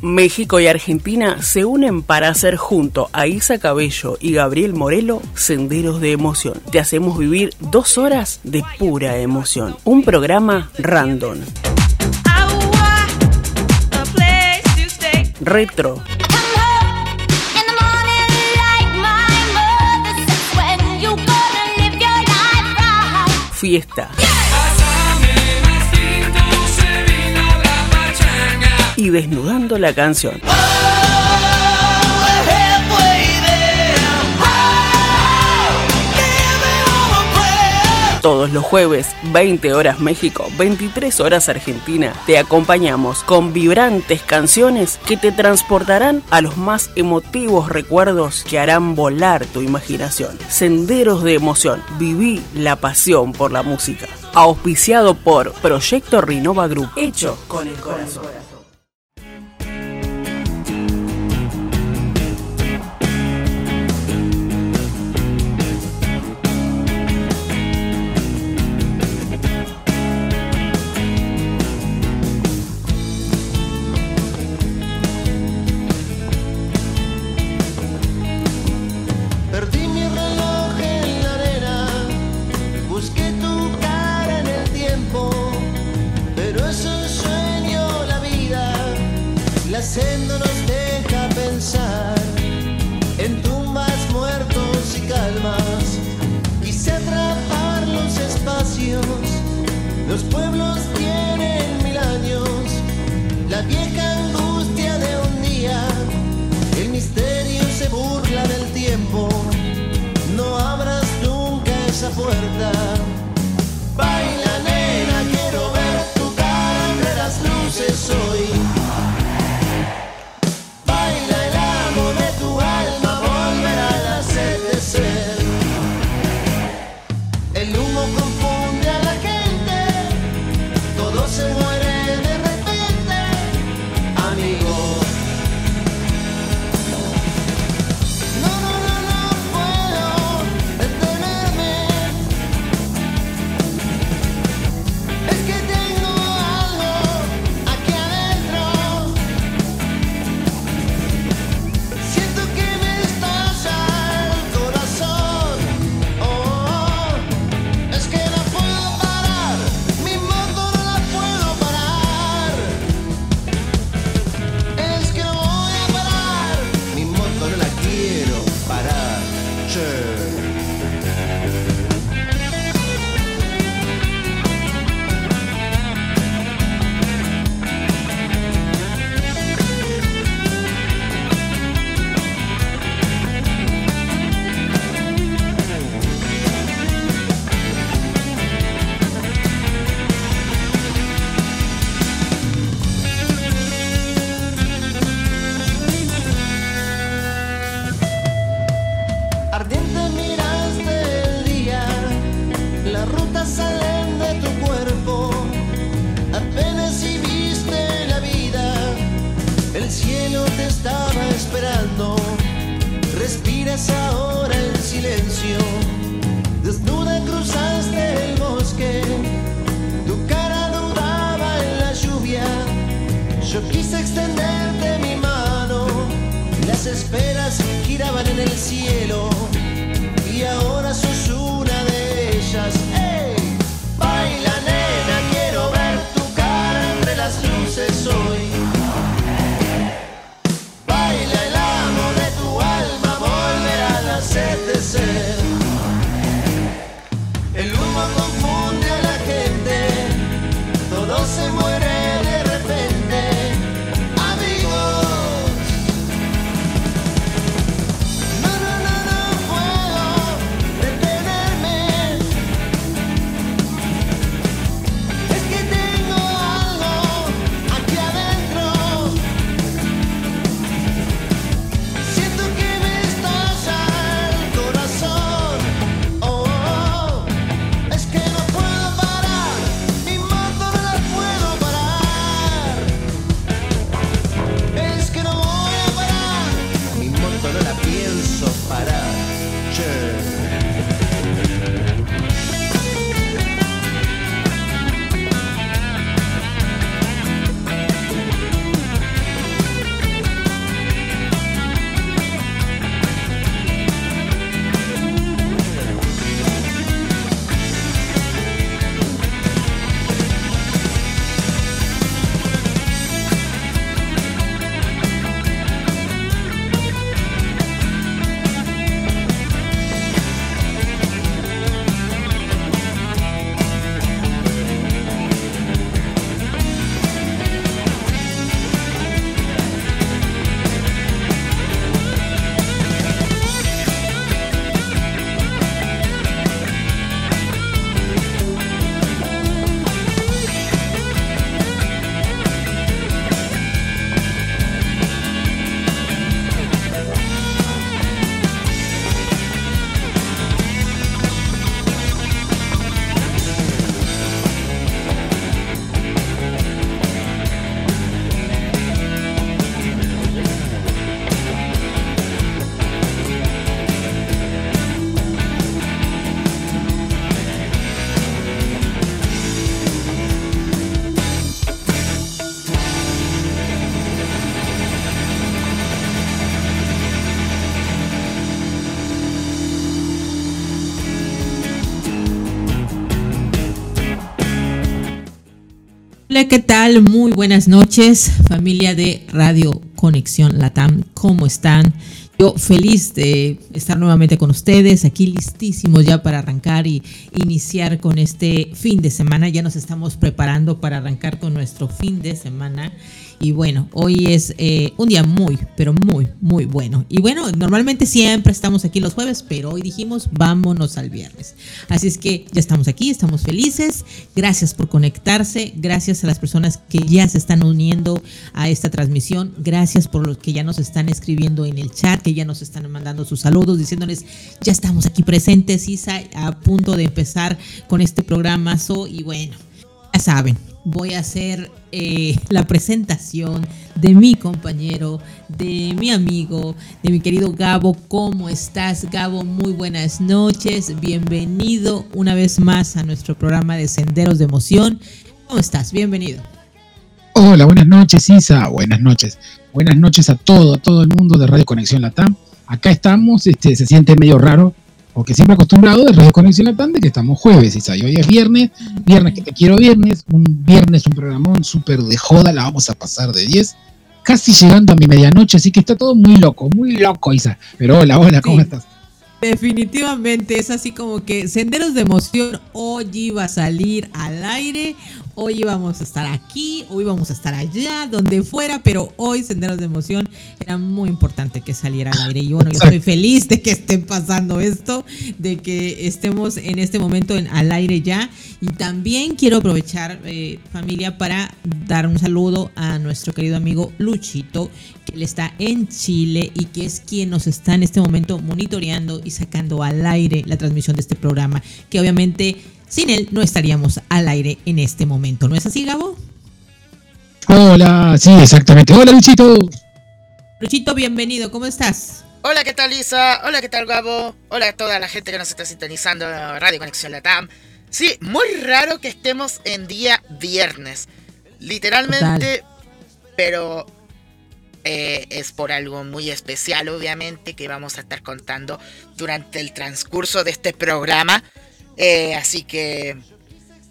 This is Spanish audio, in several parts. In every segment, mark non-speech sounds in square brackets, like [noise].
México y Argentina se unen para hacer junto a Isa Cabello y Gabriel Morelo Senderos de Emoción. Te hacemos vivir dos horas de pura emoción. Un programa random. Retro. Fiesta. Desnudando la canción. Todos los jueves, 20 horas México, 23 horas Argentina, te acompañamos con vibrantes canciones que te transportarán a los más emotivos recuerdos que harán volar tu imaginación. Senderos de emoción, viví la pasión por la música. Auspiciado por Proyecto Rinova Group, hecho con el corazón. ¿Qué tal? Muy buenas noches, familia de Radio Conexión Latam. ¿Cómo están? Yo feliz de estar nuevamente con ustedes, aquí listísimos ya para arrancar y iniciar con este fin de semana. Ya nos estamos preparando para arrancar con nuestro fin de semana. Y bueno, hoy es eh, un día muy, pero muy, muy bueno. Y bueno, normalmente siempre estamos aquí los jueves, pero hoy dijimos vámonos al viernes. Así es que ya estamos aquí, estamos felices. Gracias por conectarse, gracias a las personas que ya se están uniendo a esta transmisión, gracias por los que ya nos están escribiendo en el chat, que ya nos están mandando sus saludos, diciéndoles ya estamos aquí presentes, Isa, a punto de empezar con este programa. y bueno, ya saben, voy a hacer eh, la presentación de mi compañero, de mi amigo, de mi querido Gabo. ¿Cómo estás, Gabo? Muy buenas noches. Bienvenido una vez más a nuestro programa de Senderos de Emoción. ¿Cómo estás? Bienvenido. Hola, buenas noches, Isa. Buenas noches. Buenas noches a todo, a todo el mundo de Radio Conexión Latam. Acá estamos, este, se siente medio raro porque siempre acostumbrado de Radio Conexión Latam de que estamos jueves, y hoy es viernes, viernes que te quiero viernes, un viernes, un programón súper de joda, la vamos a pasar de 10, casi llegando a mi medianoche, así que está todo muy loco, muy loco, Isa. Pero hola, hola, ¿cómo estás? Definitivamente es así como que Senderos de Emoción hoy iba a salir al aire, hoy íbamos a estar aquí, hoy íbamos a estar allá, donde fuera, pero hoy Senderos de Emoción era muy importante que saliera al aire. Y bueno, yo estoy feliz de que esté pasando esto, de que estemos en este momento en, al aire ya. Y también quiero aprovechar, eh, familia, para dar un saludo a nuestro querido amigo Luchito, que él está en Chile y que es quien nos está en este momento monitoreando y sacando al aire la transmisión de este programa, que obviamente sin él no estaríamos al aire en este momento. ¿No es así, Gabo? Hola, sí, exactamente. Hola, Luchito. Luchito, bienvenido. ¿Cómo estás? Hola, ¿qué tal, Lisa? Hola, ¿qué tal, Gabo? Hola a toda la gente que nos está sintonizando en Radio Conexión Latam. Sí, muy raro que estemos en día viernes. Literalmente, pero eh, es por algo muy especial, obviamente, que vamos a estar contando durante el transcurso de este programa. Eh, así que,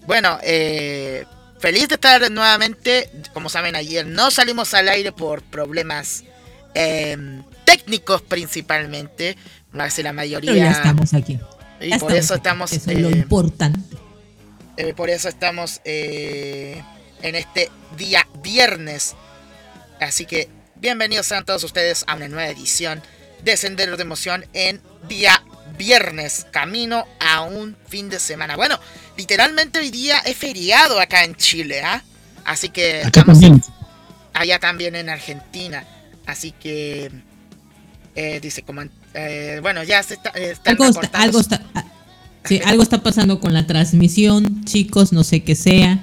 bueno, eh, feliz de estar nuevamente. Como saben, ayer no salimos al aire por problemas em, técnicos principalmente. Más la mayoría. Pero ya estamos aquí. Y por eso estamos. Eso es lo eh, importante. por eso estamos en este día viernes. Así que bienvenidos sean todos ustedes a una nueva edición de Sendero de Emoción en día viernes, camino a un fin de semana. Bueno, literalmente hoy día es feriado acá en Chile, ¿ah? Así que acá también. allá también en Argentina. Así que eh, dice como eh, bueno ya se está, eh, algo, está, algo está ah, sí, algo está pasando con la transmisión, chicos, no sé qué sea.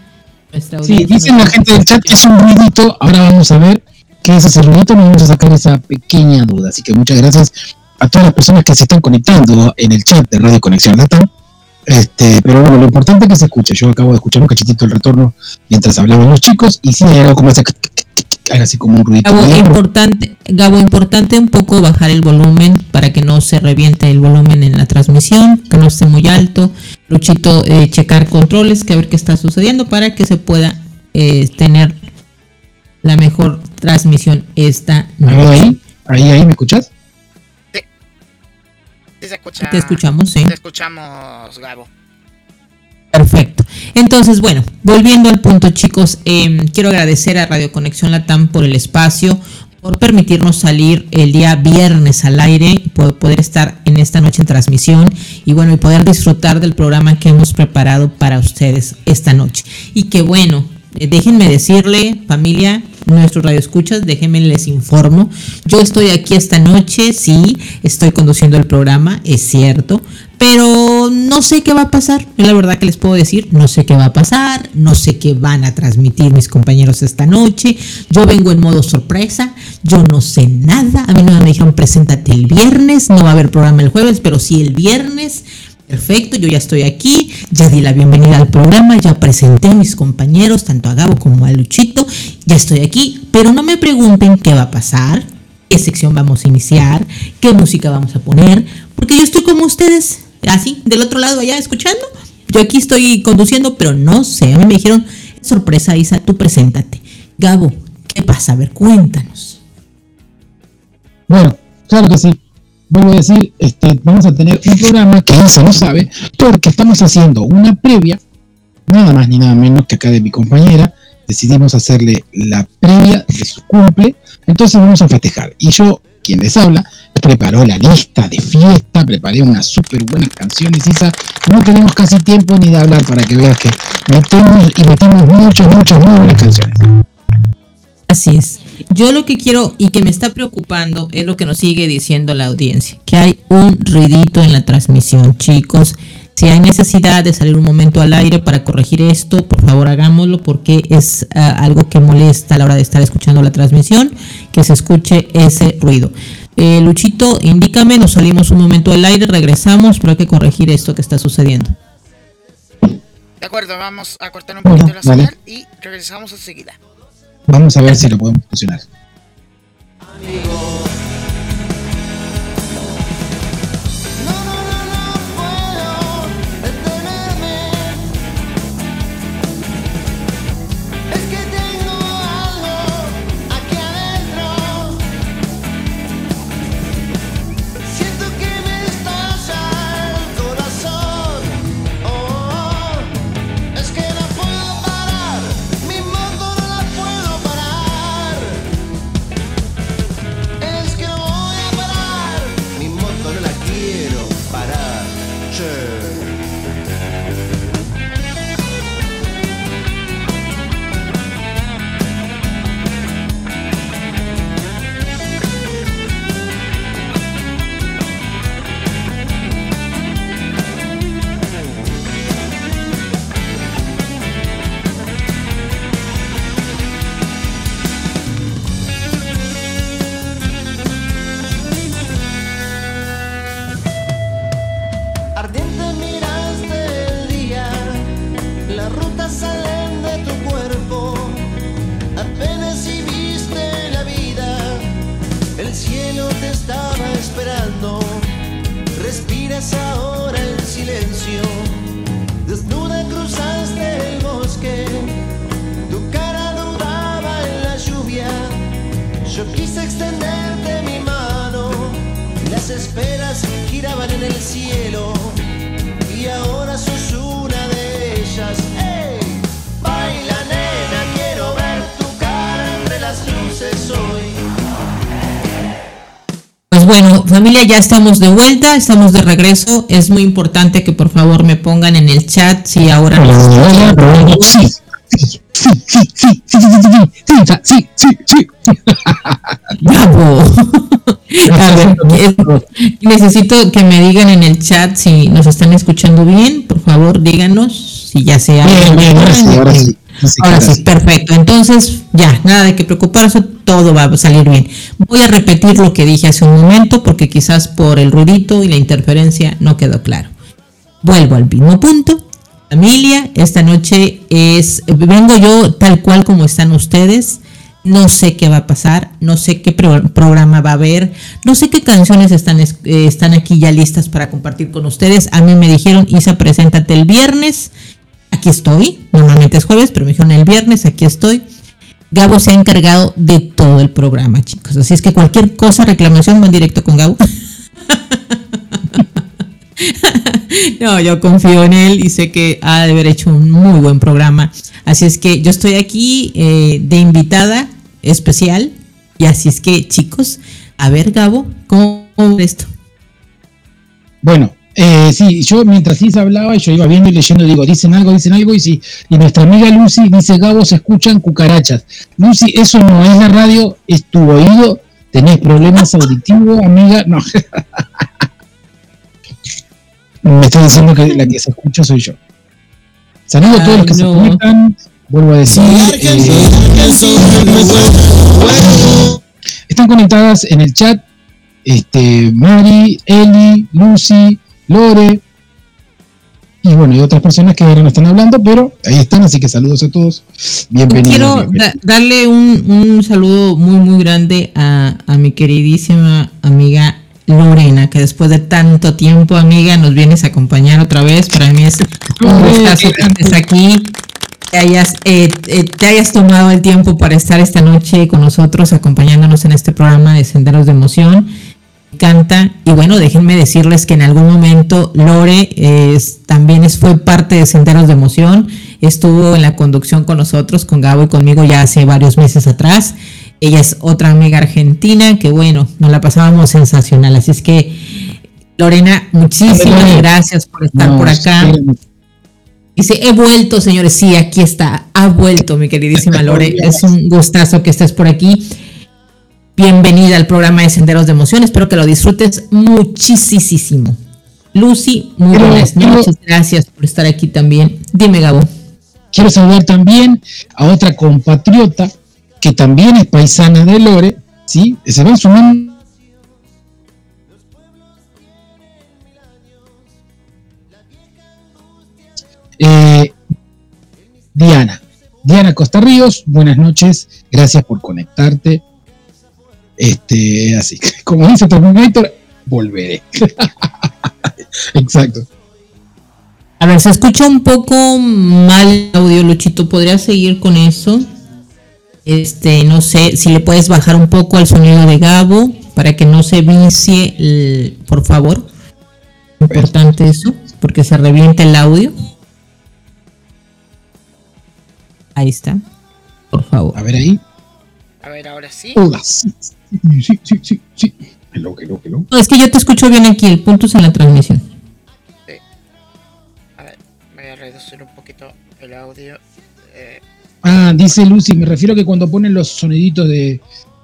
Sí, dicen la gente del chat que es un ruidito. Ahora vamos a ver qué es ese ruidito. Nos vamos a sacar esa pequeña duda. Así que muchas gracias a todas las personas que se están conectando en el chat de Radio Conexión Latam. Este, pero bueno, lo importante es que se escuche. Yo acabo de escuchar un cachitito el retorno mientras hablaban los chicos y sí hay algo como ese así como un ruido. Gabo, importante, Gabo, importante un poco bajar el volumen para que no se reviente el volumen en la transmisión, que no esté muy alto. Luchito, eh, checar controles, que a ver qué está sucediendo para que se pueda eh, tener la mejor transmisión esta noche. Ahí, ahí, ahí, ¿me escuchas? Te escuchamos, sí. Te escuchamos, Gabo. Perfecto. Entonces, bueno, volviendo al punto, chicos, em, quiero agradecer a Radio Conexión Latam por el espacio, por permitirnos salir el día viernes al aire, por poder estar en esta noche en transmisión y bueno, y poder disfrutar del programa que hemos preparado para ustedes esta noche. Y que bueno, eh, déjenme decirle, familia, nuestros radioescuchas, déjenme les informo. Yo estoy aquí esta noche, sí, estoy conduciendo el programa, es cierto, pero no sé qué va a pasar. La verdad que les puedo decir, no sé qué va a pasar, no sé qué van a transmitir mis compañeros esta noche. Yo vengo en modo sorpresa, yo no sé nada. A mí no me dijeron, preséntate el viernes, no va a haber programa el jueves, pero sí el viernes. Perfecto, yo ya estoy aquí, ya di la bienvenida al programa, ya presenté a mis compañeros, tanto a Gabo como a Luchito, ya estoy aquí, pero no me pregunten qué va a pasar, qué sección vamos a iniciar, qué música vamos a poner, porque yo estoy como ustedes, así, del otro lado allá escuchando, yo aquí estoy conduciendo, pero no sé, a mí me dijeron, sorpresa, Isa, tú preséntate. Gabo, ¿qué pasa? A ver, cuéntanos. Bueno, claro que sí. Vuelvo a decir, este, vamos a tener un programa que Isa no sabe, porque estamos haciendo una previa, nada más ni nada menos que acá de mi compañera, decidimos hacerle la previa de su cumple, entonces vamos a festejar. Y yo, quien les habla, preparó la lista de fiesta, preparé unas súper buenas canciones, Isa. No tenemos casi tiempo ni de hablar para que veas que metemos y metimos muchas, muchas muy buenas canciones. Así es. Yo lo que quiero y que me está preocupando es lo que nos sigue diciendo la audiencia, que hay un ruidito en la transmisión, chicos. Si hay necesidad de salir un momento al aire para corregir esto, por favor hagámoslo porque es uh, algo que molesta a la hora de estar escuchando la transmisión, que se escuche ese ruido. Eh, Luchito, indícame, nos salimos un momento al aire, regresamos, pero hay que corregir esto que está sucediendo. De acuerdo, vamos a cortar un poquito la vale. señal y regresamos enseguida. Vamos a ver si lo podemos funcionar. Pues bueno, familia, ya estamos de vuelta, estamos de regreso. Es muy importante que por favor me pongan en el chat si ahora nos sí, sí, sí, sí, sí, sí, sí, Bravo. [laughs] A ver, necesito que me digan en el chat si nos están escuchando bien, por favor, díganos si ya sea. Bien, bien, ahora sí, ahora sí. Sí, Ahora sí, perfecto. Entonces, ya, nada de que preocuparse, todo va a salir bien. Voy a repetir lo que dije hace un momento porque quizás por el ruidito y la interferencia no quedó claro. Vuelvo al mismo punto. Familia, esta noche es, vengo yo tal cual como están ustedes. No sé qué va a pasar, no sé qué pro- programa va a haber, no sé qué canciones están, es- eh, están aquí ya listas para compartir con ustedes. A mí me dijeron, Isa, preséntate el viernes. Aquí estoy, normalmente es jueves, pero me dijeron el viernes, aquí estoy. Gabo se ha encargado de todo el programa, chicos. Así es que cualquier cosa, reclamación, van directo con Gabo. [laughs] No, yo confío en él y sé que ha de haber hecho un muy buen programa. Así es que yo estoy aquí eh, de invitada especial. Y así es que, chicos, a ver, Gabo, ¿cómo cómo esto? Bueno, eh, sí, yo mientras Isa hablaba, yo iba viendo y leyendo, digo, dicen algo, dicen algo, y sí, y nuestra amiga Lucy dice, Gabo, se escuchan cucarachas. Lucy, eso no es la radio, es tu oído, tenés problemas auditivos, amiga, no. [laughs] Me está diciendo que la que se escucha soy yo. Saludos a todos los que se no. conectan, vuelvo a decir, eh, están conectadas en el chat, este, Mari, Eli, Lucy, Lore, y bueno, y otras personas que ahora no están hablando, pero ahí están, así que saludos a todos. Bienvenidos. Quiero bienvenidos. da- darle un, un saludo muy, muy grande a, a mi queridísima amiga Lorena, que después de tanto tiempo, amiga, nos vienes a acompañar otra vez. Para mí es un gustazo que estés aquí. te hayas, eh, eh, te hayas tomado el tiempo para estar esta noche con nosotros, acompañándonos en este programa de Senderos de Emoción. Me encanta. Y bueno, déjenme decirles que en algún momento Lore también fue parte de Senderos de Emoción. Estuvo en la conducción con nosotros, con Gabo y conmigo ya hace varios meses atrás. Ella es otra amiga argentina que bueno, nos la pasábamos sensacional. Así es que, Lorena, muchísimas gracias por estar por acá. Dice, he vuelto, señores. Sí, aquí está. Ha vuelto, mi queridísima Lore. [laughs] Es un gustazo que estés por aquí. Bienvenida al programa de Senderos de Emoción. Espero que lo disfrutes muchísimo. Lucy, muy buenas noches. Gracias por estar aquí también. Dime, Gabo. Quiero saludar también a otra compatriota que también es paisana de Lore. ¿sí? Se van sumando Eh, Diana. Diana Costa Ríos, buenas noches, gracias por conectarte. Este, así, [laughs] como dice Terminator, volveré. [laughs] Exacto. A ver, se escucha un poco mal el audio, Luchito. ¿Podría seguir con eso? Este, no sé, si le puedes bajar un poco al sonido de Gabo para que no se vicie, por favor. Importante eso, porque se revienta el audio. Ahí está. Por favor. A ver ahí. A ver, ahora sí. Hola. Sí, sí, sí, sí. sí. Hello, hello, hello. No, es que yo te escucho bien aquí. El punto es en la transmisión. Sí. A ver, voy a reducir un poquito el audio. Eh. Ah, dice Lucy, me refiero a que cuando ponen los soniditos de,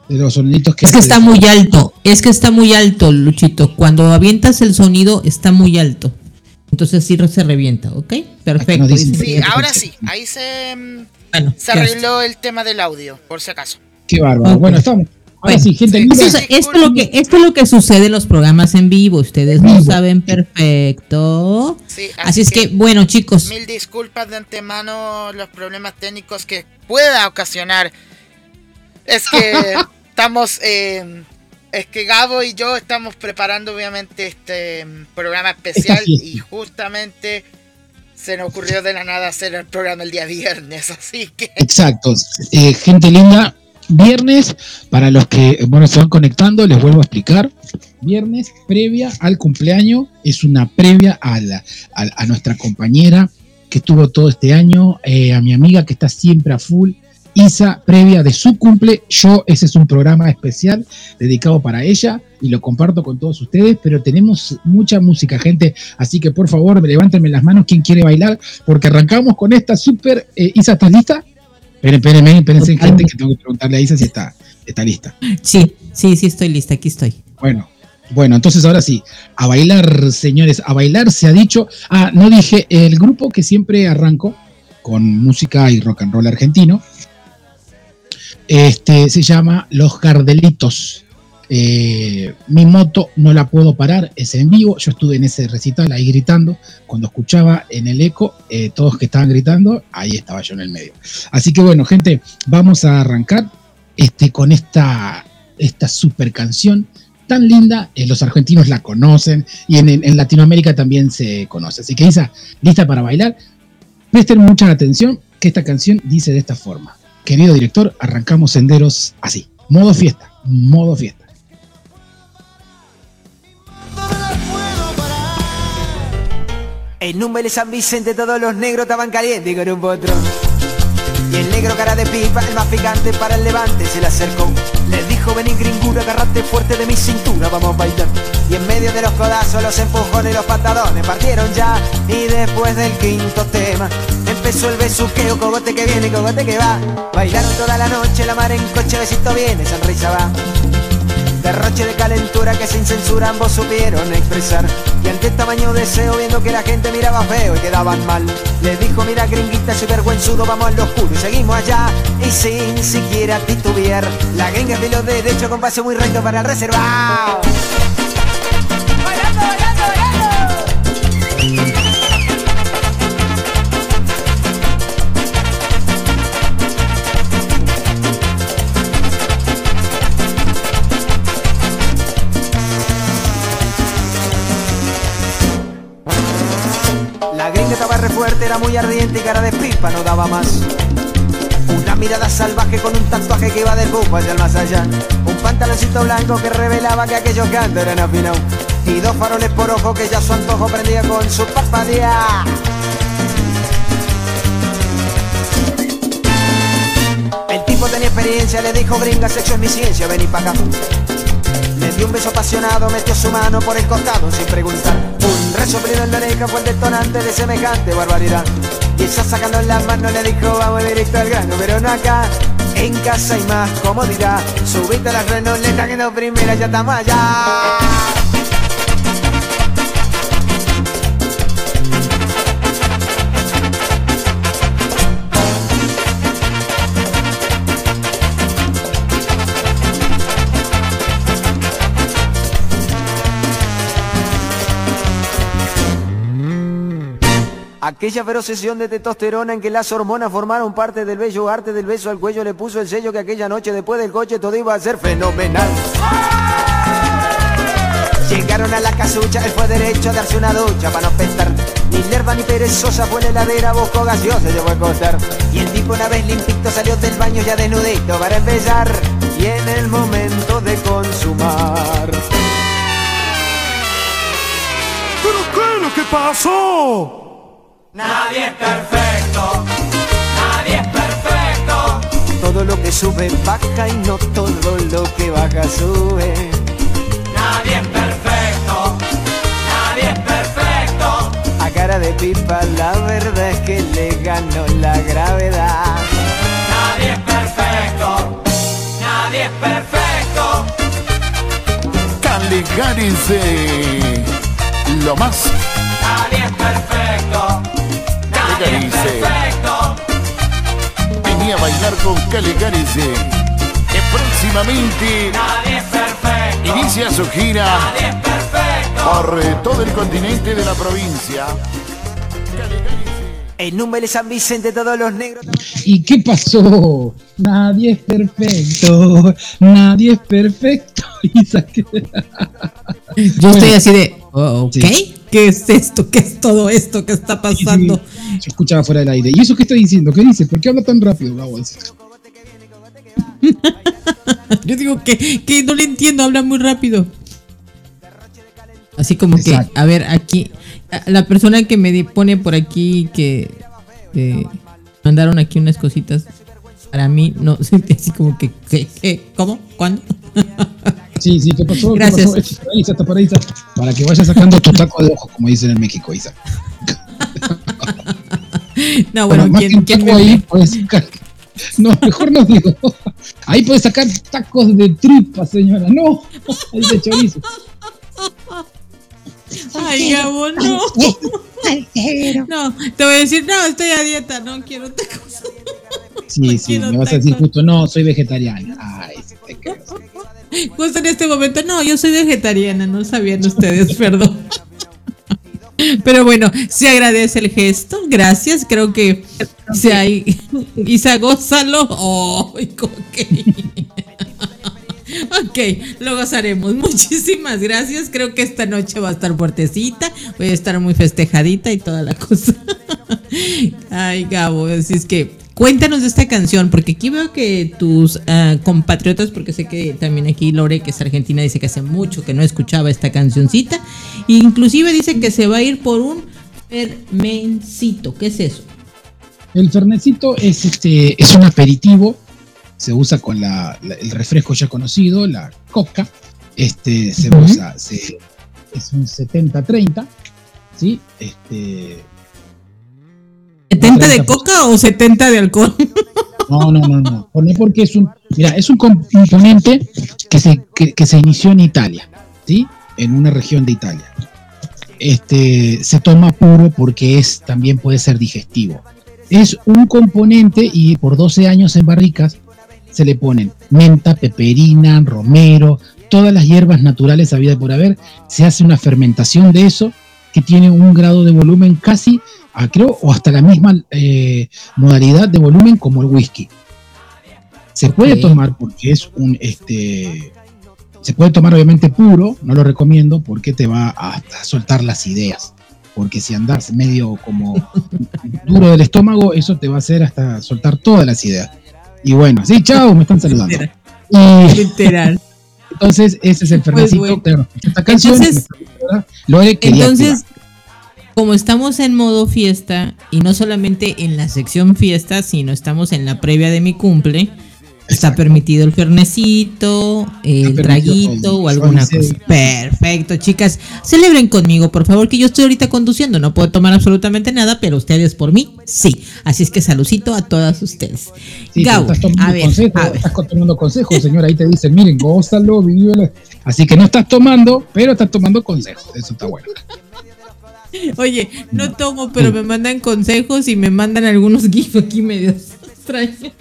de los soniditos que... Es que está muy alto, es que está muy alto, Luchito. Cuando avientas el sonido está muy alto. Entonces sí se revienta, ¿ok? Perfecto. Sí, ahora sí, ahí se... Mm, bueno, se arregló el tema del audio, por si acaso. Qué bárbaro. Bueno, estamos. Ahora sí, gente. esto, es lo que, esto es lo que sucede en los programas en vivo. Ustedes lo saben perfecto. así, es que, bueno, chicos. Mil disculpas de antemano los problemas técnicos que pueda ocasionar. Es que [laughs] estamos. Eh, es que Gabo y yo estamos preparando, obviamente, este programa especial y justamente se nos ocurrió de la nada hacer el programa el día viernes, [laughs] así que... Exacto. Eh, gente linda, viernes, para los que bueno, se van conectando, les vuelvo a explicar. Viernes, previa al cumpleaños, es una previa a, la, a, nuestra compañera que estuvo todo este año, eh, a mi amiga que está siempre a full, Isa, previa de su cumple. Yo, ese es un programa especial dedicado para ella y lo comparto con todos ustedes, pero tenemos mucha música, gente. Así que por favor, levántenme las manos quien quiere bailar, porque arrancamos con esta súper. Eh, Isa, ¿estás lista? Espérenme, espérense, gente, que tengo que preguntarle a Isa si está, está lista. Sí, sí, sí, estoy lista, aquí estoy. Bueno, bueno, entonces ahora sí, a bailar, señores, a bailar se ha dicho. Ah, no dije, el grupo que siempre arranco con música y rock and roll argentino este, se llama Los Gardelitos. Eh, mi moto no la puedo parar, es en vivo. Yo estuve en ese recital ahí gritando. Cuando escuchaba en el eco, eh, todos que estaban gritando, ahí estaba yo en el medio. Así que bueno, gente, vamos a arrancar este, con esta, esta super canción tan linda. Eh, los argentinos la conocen y en, en, Latinoamérica también se conoce. Así que Isa, lista para bailar. Presten mucha atención que esta canción dice de esta forma. Querido director, arrancamos senderos así. Modo fiesta, modo fiesta. En Número San Vicente todos los negros estaban calientes con un potro. Y el negro cara de pipa, el más picante para el levante, se le acercó. Le dijo, vení gringura, agarrate fuerte de mi cintura, vamos a bailar. Y en medio de los codazos, los empujones los pantalones partieron ya. Y después del quinto tema, empezó el besuqueo, cogote que viene, cogote que va. Bailaron toda la noche, la mar en coche, besito viene, sonrisa va. Derroche de calentura que sin censura ambos supieron expresar. Y ante este tamaño deseo, viendo que la gente miraba feo y quedaban mal, le dijo: Mira, gringuita, soy vergüenzudo, vamos al oscuro y seguimos allá. Y sin siquiera titubear, la gringa de los derechos con paso muy recto para el era muy ardiente y cara de pipa no daba más. Una mirada salvaje con un tatuaje que iba de pupa y al más allá. Un pantaloncito blanco que revelaba que aquellos cantos eran afinados. Y dos faroles por ojo que ya su antojo prendía con su parpadea. El tipo tenía experiencia, le dijo gringa, sexo es mi ciencia, vení pa' acá. Le dio un beso apasionado, metió su mano por el costado sin preguntar. Resoplido en la oreja fue el detonante de semejante barbaridad. Y ella sacando las manos le dijo, vamos directo al grano, pero no acá. En casa hay más comodidad. Subiste a la renoletas que no primera, ya estamos allá. Aquella feroz sesión de testosterona en que las hormonas formaron parte del bello arte del beso al cuello le puso el sello que aquella noche después del coche todo iba a ser fenomenal. Llegaron a la casucha, él fue derecho a darse una ducha para no pestar. Ni lerva ni perezosa fue la heladera, buscó gaseosa, se fue a acostar. Y el tipo una vez limpito salió del baño ya desnudito para empezar. Y en el momento de consumar. ¿Pero qué pasó? Nadie es perfecto, nadie es perfecto. Todo lo que sube baja y no todo lo que baja sube. Nadie es perfecto, nadie es perfecto. A cara de pipa la verdad es que le ganó la gravedad. Nadie es perfecto, nadie es perfecto. Caligarice. Lo más. Nadie es perfecto, perfecto. Venía a bailar con Caligarice. Que próximamente inicia su gira por todo el continente de la provincia. En Número San Vicente todos los negros. ¿Y qué pasó? Nadie es perfecto, nadie es perfecto. [laughs] Yo estoy así de, oh, ok, Sí. ¿qué es esto? ¿Qué es todo esto que está Sí, sí, pasando? Yo escuchaba fuera del aire. ¿Y eso qué está diciendo? ¿Qué dice? ¿Por qué habla tan rápido, Gabo? [laughs] Yo digo que, que no le entiendo, habla muy rápido. Así como Exacto. que, a ver, aquí, la persona que me pone por aquí que mandaron aquí unas cositas para mí, no, [laughs] así como que, ¿qué? ¿Qué? ¿Cómo? ¿Cuándo? [laughs] Sí, sí, ¿qué pasó? ¿Qué Gracias. pasó? Está para Isa, está para Isa. Para que vayas sacando tu taco de ojos, como dicen en México, Isa. [laughs] No, Bueno, ¿quién, quién me ahí puedes sacar. No, mejor no digo. Ahí puedes sacar tacos de tripa, señora. No, ahí de chorizo. Ay, Gabo, no. No, te voy a decir, no, estoy a dieta, no quiero tacos. Sí, sí, me vas a decir justo, no, soy vegetariana. Ay, te. Justo en este momento, no, yo soy vegetariana, no sabían ustedes, [laughs] perdón. Pero bueno, se agradece el gesto, gracias, creo que se hay. Isa, gózalo. Oh, ok. Ok, lo gozaremos. [laughs] Muchísimas gracias. Creo que esta noche va a estar fuertecita. Voy a estar muy festejadita y toda la [laughs] cosa. Ay, Gabo, así es que cuéntanos de esta canción, porque aquí veo que tus ah, compatriotas, porque sé que también aquí Lore, que es argentina, dice que hace mucho que no escuchaba esta cancioncita. E inclusive dice que se va a ir por un fermencito. ¿Qué es eso? El fernecito es este es un aperitivo, se usa con la, la- el refresco ya conocido, la coca. Este se usa, se- es un 70-30, ¿sí? Este, ¿70 de 30%. coca o 70 de alcohol? no, no, no, no. Pone porque es un, mira, es un componente que se, que, que se inició en Italia, ¿sí? En una región de Italia. Este se toma puro porque es también puede ser digestivo. Es un componente y por 12 años en barricas se le ponen menta, peperina, romero, todas las hierbas naturales habidas por haber. Se hace una fermentación de eso que tiene un grado de volumen casi, a, creo, o hasta la misma eh, modalidad de volumen como el whisky. Se puede tomar porque es un, este, se puede tomar obviamente puro, no lo recomiendo porque te va a, a soltar las ideas. porque si andás medio como [laughs] duro del estómago, eso te va a hacer hasta soltar todas las ideas. Y bueno, sí, chao, me están [laughs] saludando. Y Literal. entonces, ese es el Fernacito, bueno. claro, esta canción. Entonces- Lore Entonces, como estamos en modo fiesta, y no solamente en la sección fiesta, sino estamos en la previa de mi cumple, está permitido el fernecito, el traguito o alguna cosa. Perfecto, chicas. Celebren conmigo, por favor, que yo estoy ahorita conduciendo. No puedo tomar absolutamente nada, pero ustedes por mí, sí. Así es que saludito a todas ustedes. Sí, Gabo, estás tomando a ver, consejo, a ver. estás tomando consejos, señora. Ahí te dicen, miren, gózalo, vívelo. Así que no estás tomando, pero estás tomando consejos. Eso está bueno. Oye, no tomo, pero me mandan consejos y me mandan algunos [laughs] gifs aquí medios extraños.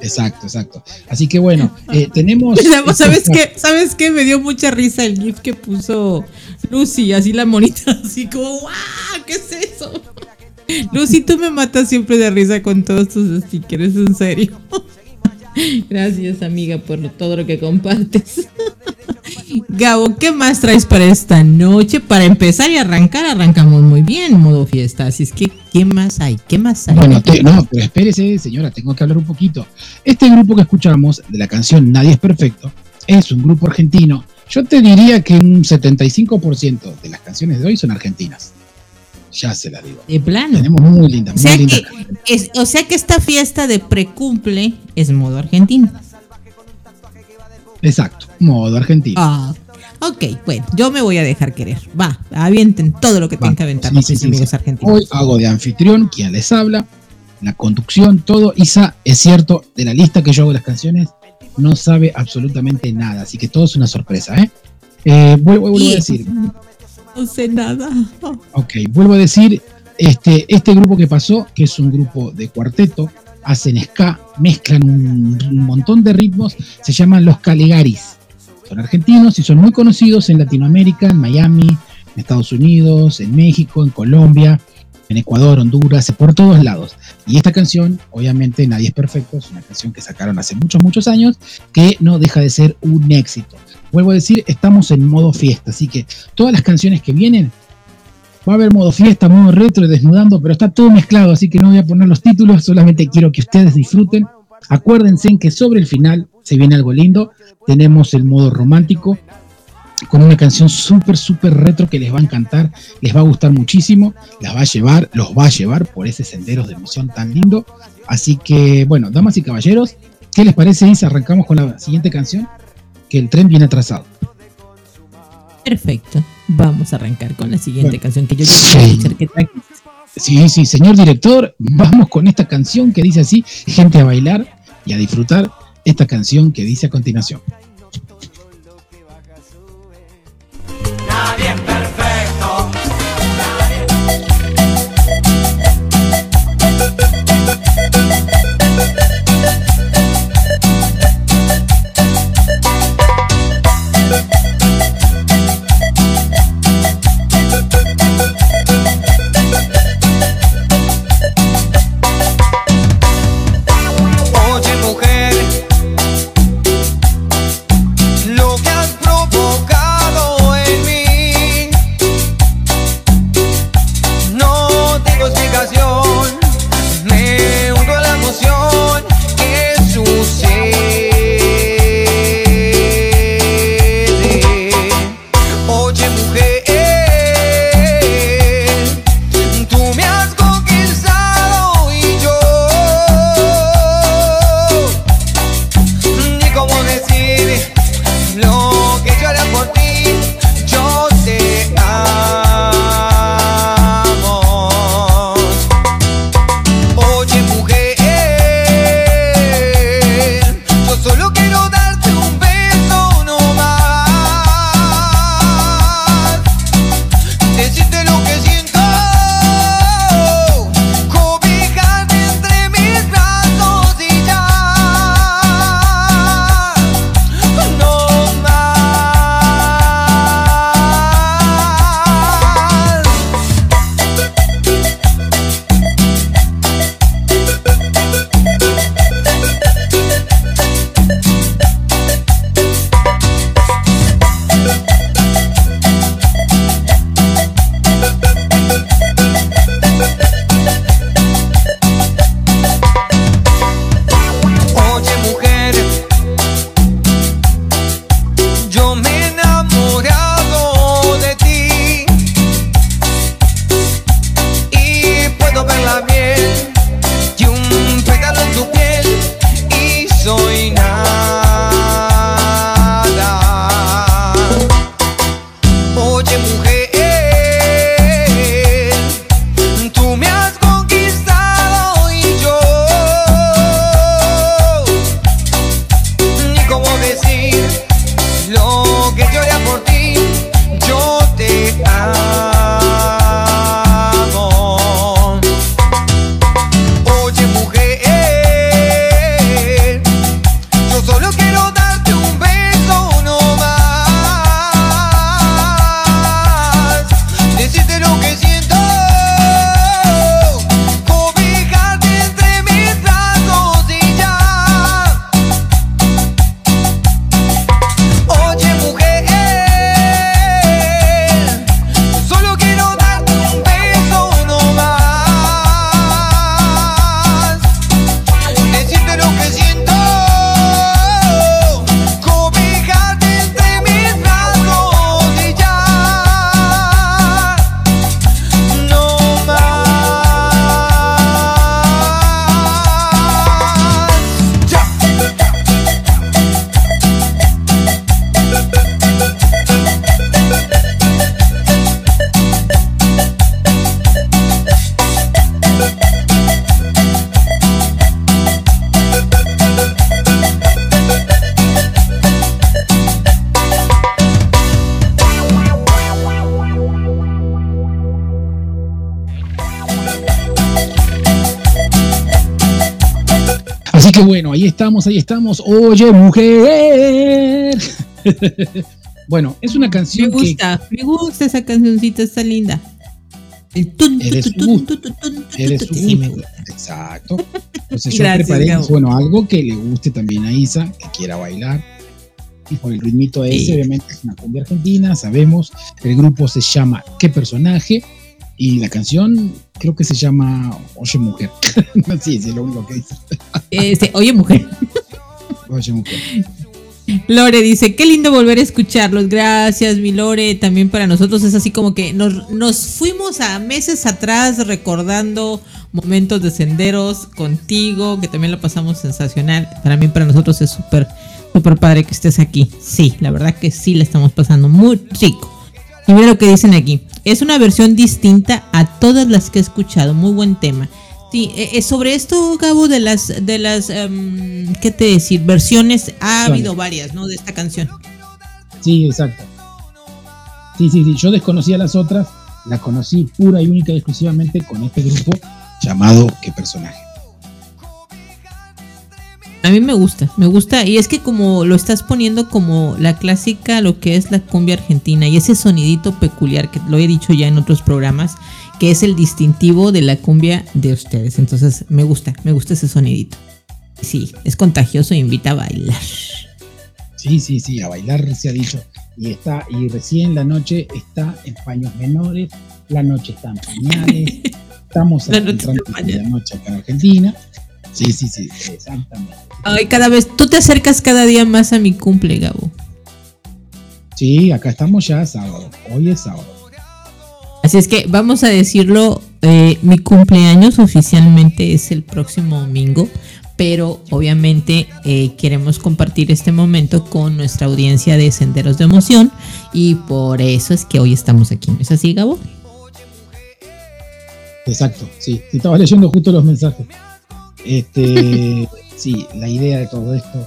Exacto, exacto. Así que bueno, eh, tenemos. [laughs] ¿Sabes qué? ¿Sabes qué? Me dio mucha risa el gif que puso Lucy, así la monita, [laughs] así como, ¡guau! ¿Qué es eso? [laughs] Lucy, tú me matas siempre de risa con todos tus stickers, en serio. Gracias, amiga, por todo lo que compartes. Gabo, ¿qué más traes para esta noche? Para empezar y arrancar, arrancamos muy bien, modo fiesta. Así es que, ¿qué más hay? ¿Qué más hay? Bueno, no, pero espérese, señora, tengo que hablar un poquito. Este grupo que escuchamos de la canción Nadie es Perfecto es un grupo argentino. Yo te diría que un 75% de las canciones de hoy son argentinas. Ya se las digo. de plano. Tenemos muy lindas, O sea, muy lindas. que, es- o sea que esta fiesta de precumple es modo argentino. Exacto, modo argentino. Ah, ok, bueno, yo me voy a dejar querer. Va, avienten todo lo que tengan que aventar sí, mis sí, sí, amigos sí. argentinos. Hoy hago de anfitrión, quien les habla, la conducción, todo. Isa, es cierto, de la lista que yo hago de las canciones, no sabe absolutamente nada, así que todo es una sorpresa, ¿eh? Eh, vuelvo, vuelvo a decir, No sé nada. ok, vuelvo a decir, este, este grupo que pasó, que es un grupo de cuarteto, hacen ska, mezclan un, un montón de ritmos, se llaman los Caligaris. Son argentinos y son muy conocidos en Latinoamérica, en Miami, en Estados Unidos, en México, en Colombia, en Ecuador, Honduras, por todos lados. Y esta canción, obviamente, Nadie es Perfecto, es una canción que sacaron hace muchos, muchos años, que no deja de ser un éxito. Vuelvo a decir, estamos en modo fiesta, así que todas las canciones que vienen, va a haber modo fiesta, modo retro, desnudando, pero está todo mezclado, así que no voy a poner los títulos, solamente quiero que ustedes disfruten. Acuérdense en que sobre el final se viene algo lindo, tenemos el modo romántico, con una canción súper, súper retro que les va a encantar, les va a gustar muchísimo, las va a llevar, los va a llevar por ese sendero de emoción tan lindo. Así que, bueno, damas y caballeros, ¿qué les parece, Isa? Arrancamos con la siguiente canción, que el tren viene atrasado. Perfecto. Vamos a arrancar con la siguiente Bueno, canción que yo quiero que. Sí, sí, señor director, vamos con esta canción que dice así, gente a bailar y a disfrutar esta canción que dice a continuación. Estamos, ahí estamos. Oye, mujer. bueno, es una Me canción que gusta, me gusta esa cancioncita, está linda. El tun, Eres tun, Eres Sí, me gusta. Exacto. Entonces yo Gracias, preparé Gabo. bueno, algo que le guste también a Isa, que quiera bailar. Y por el ritmito ese, Sí. obviamente es una cumbia argentina, sabemos. El grupo se llama ¿Qué personaje? Y la canción creo que se llama Oye Mujer. [laughs] sí, sí, es lo único que dice. Este, oye, mujer. Oye Mujer. Lore dice, qué lindo volver a escucharlos. Gracias, mi Lore. También para nosotros es así como que nos, nos fuimos a meses atrás recordando momentos de senderos contigo, que también lo pasamos sensacional. Para mí, para nosotros es súper, súper padre que estés aquí. Sí, la verdad que sí, la estamos pasando muy rico. Y mira lo que dicen aquí. Es una versión distinta a todas las que he escuchado. Muy buen tema. Sí, eh, eh, sobre esto, Gabo, de las, de las, em, ¿qué te decir? Versiones, ha habido varias, ¿no? De esta canción. Sí, exacto. Sí, sí, sí. Yo desconocía las otras, las conocí pura y única y exclusivamente con este grupo llamado ¿Qué personaje? A mí me gusta, me gusta. Y es que como lo estás poniendo como la clásica, lo que es la cumbia argentina y ese sonidito peculiar que lo he dicho ya en otros programas, que es el distintivo de la cumbia de ustedes. Entonces me gusta, me gusta ese sonidito. Sí, es contagioso e invita a bailar. Sí, sí, sí, a bailar se ha dicho. Y está, y recién la noche está en paños menores, la noche está en pañales, [laughs] estamos La noche en la noche acá en Argentina. Sí, sí, sí, exactamente. Ay, cada vez, tú te acercas cada día más a mi cumple, Gabo. Sí, acá estamos ya sábado. Hoy es sábado. Así es que vamos a decirlo, eh, mi cumpleaños oficialmente es el próximo domingo, pero obviamente eh, queremos compartir este momento con nuestra audiencia de Senderos de Emoción y por eso es que hoy estamos aquí. ¿No es así, Gabo? Exacto, sí. Sí, estaba leyendo justo los mensajes. Este, [laughs] sí, la idea de todo esto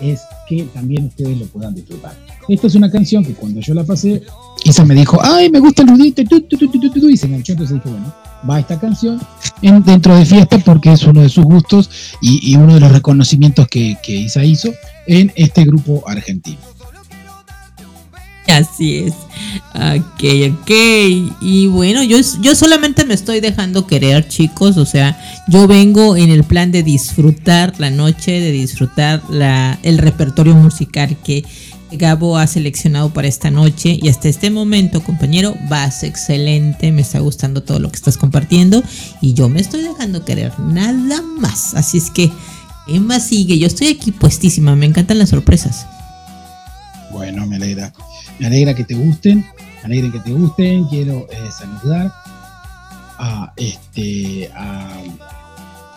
es que también ustedes lo puedan disfrutar. Esta es una canción que cuando yo la pasé, Isa me dijo, ay, me gusta el rudito, y tu, tu, tu, tu, tu, tu", y se enganchó, entonces dije, bueno, va esta canción en- dentro de fiesta porque es uno de sus gustos y, y uno de los reconocimientos que, que Isa hizo en este grupo argentino. [laughs] Así es. Ok, ok. Y bueno, yo, yo solamente me estoy dejando querer, chicos. O sea, yo vengo en el plan de disfrutar la noche, de disfrutar la, el repertorio musical que Gabo ha seleccionado para esta noche. Y hasta este momento, compañero, vas excelente. Me está gustando todo lo que estás compartiendo. Y yo me estoy dejando querer, nada más. Así es que, ¿qué más sigue? Yo estoy aquí puestísima. Me encantan las sorpresas. Bueno, me. Me alegra que te gusten, me alegra que te gusten. Quiero eh, saludar a este a-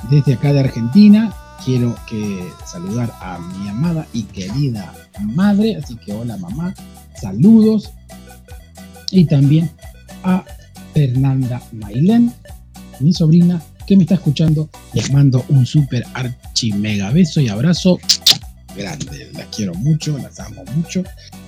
desde acá de Argentina. Quiero que saludar a mi amada y querida madre, así que hola mamá, saludos. Y también a Fernanda Mailén, mi sobrina, que me está escuchando. Les mando un super archi mega beso y abrazo grande. Las quiero mucho, las amo mucho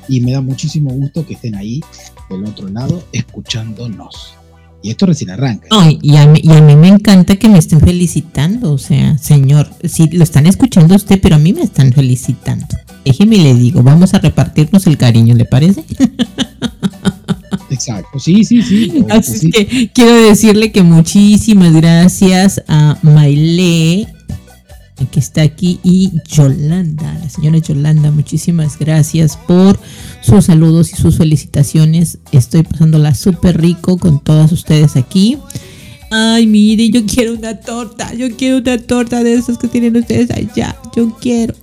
y me da muchísimo gusto que estén ahí del otro lado escuchándonos. Y esto recién arranca. Y a, mí, y a mí me encanta que me estén felicitando, o sea, señor, sí, lo están escuchando usted, pero a mí me están felicitando. déjeme le digo, vamos a repartirnos el cariño, ¿le parece? [laughs] Exacto, sí, sí, sí. Así que quiero decirle que muchísimas gracias a Maile, que está aquí, y Yolanda, la señora Yolanda, muchísimas gracias por sus saludos y sus felicitaciones. Estoy pasándola súper rico con todas ustedes aquí. Ay, mire, yo quiero una torta. Yo quiero una torta de esas que tienen ustedes allá. Yo quiero.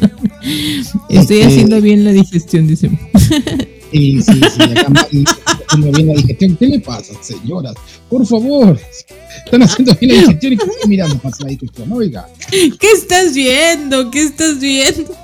[laughs] Estoy haciendo bien la digestión, dice. [laughs] Sí, sí, sí. Acá Mari haciendo bien la digestión. ¿Qué le pasa, señoras? Por favor. Están haciendo bien la digestión y que mirando pasa la digestión. Oiga. ¿Qué estás viendo? ¿Qué estás viendo?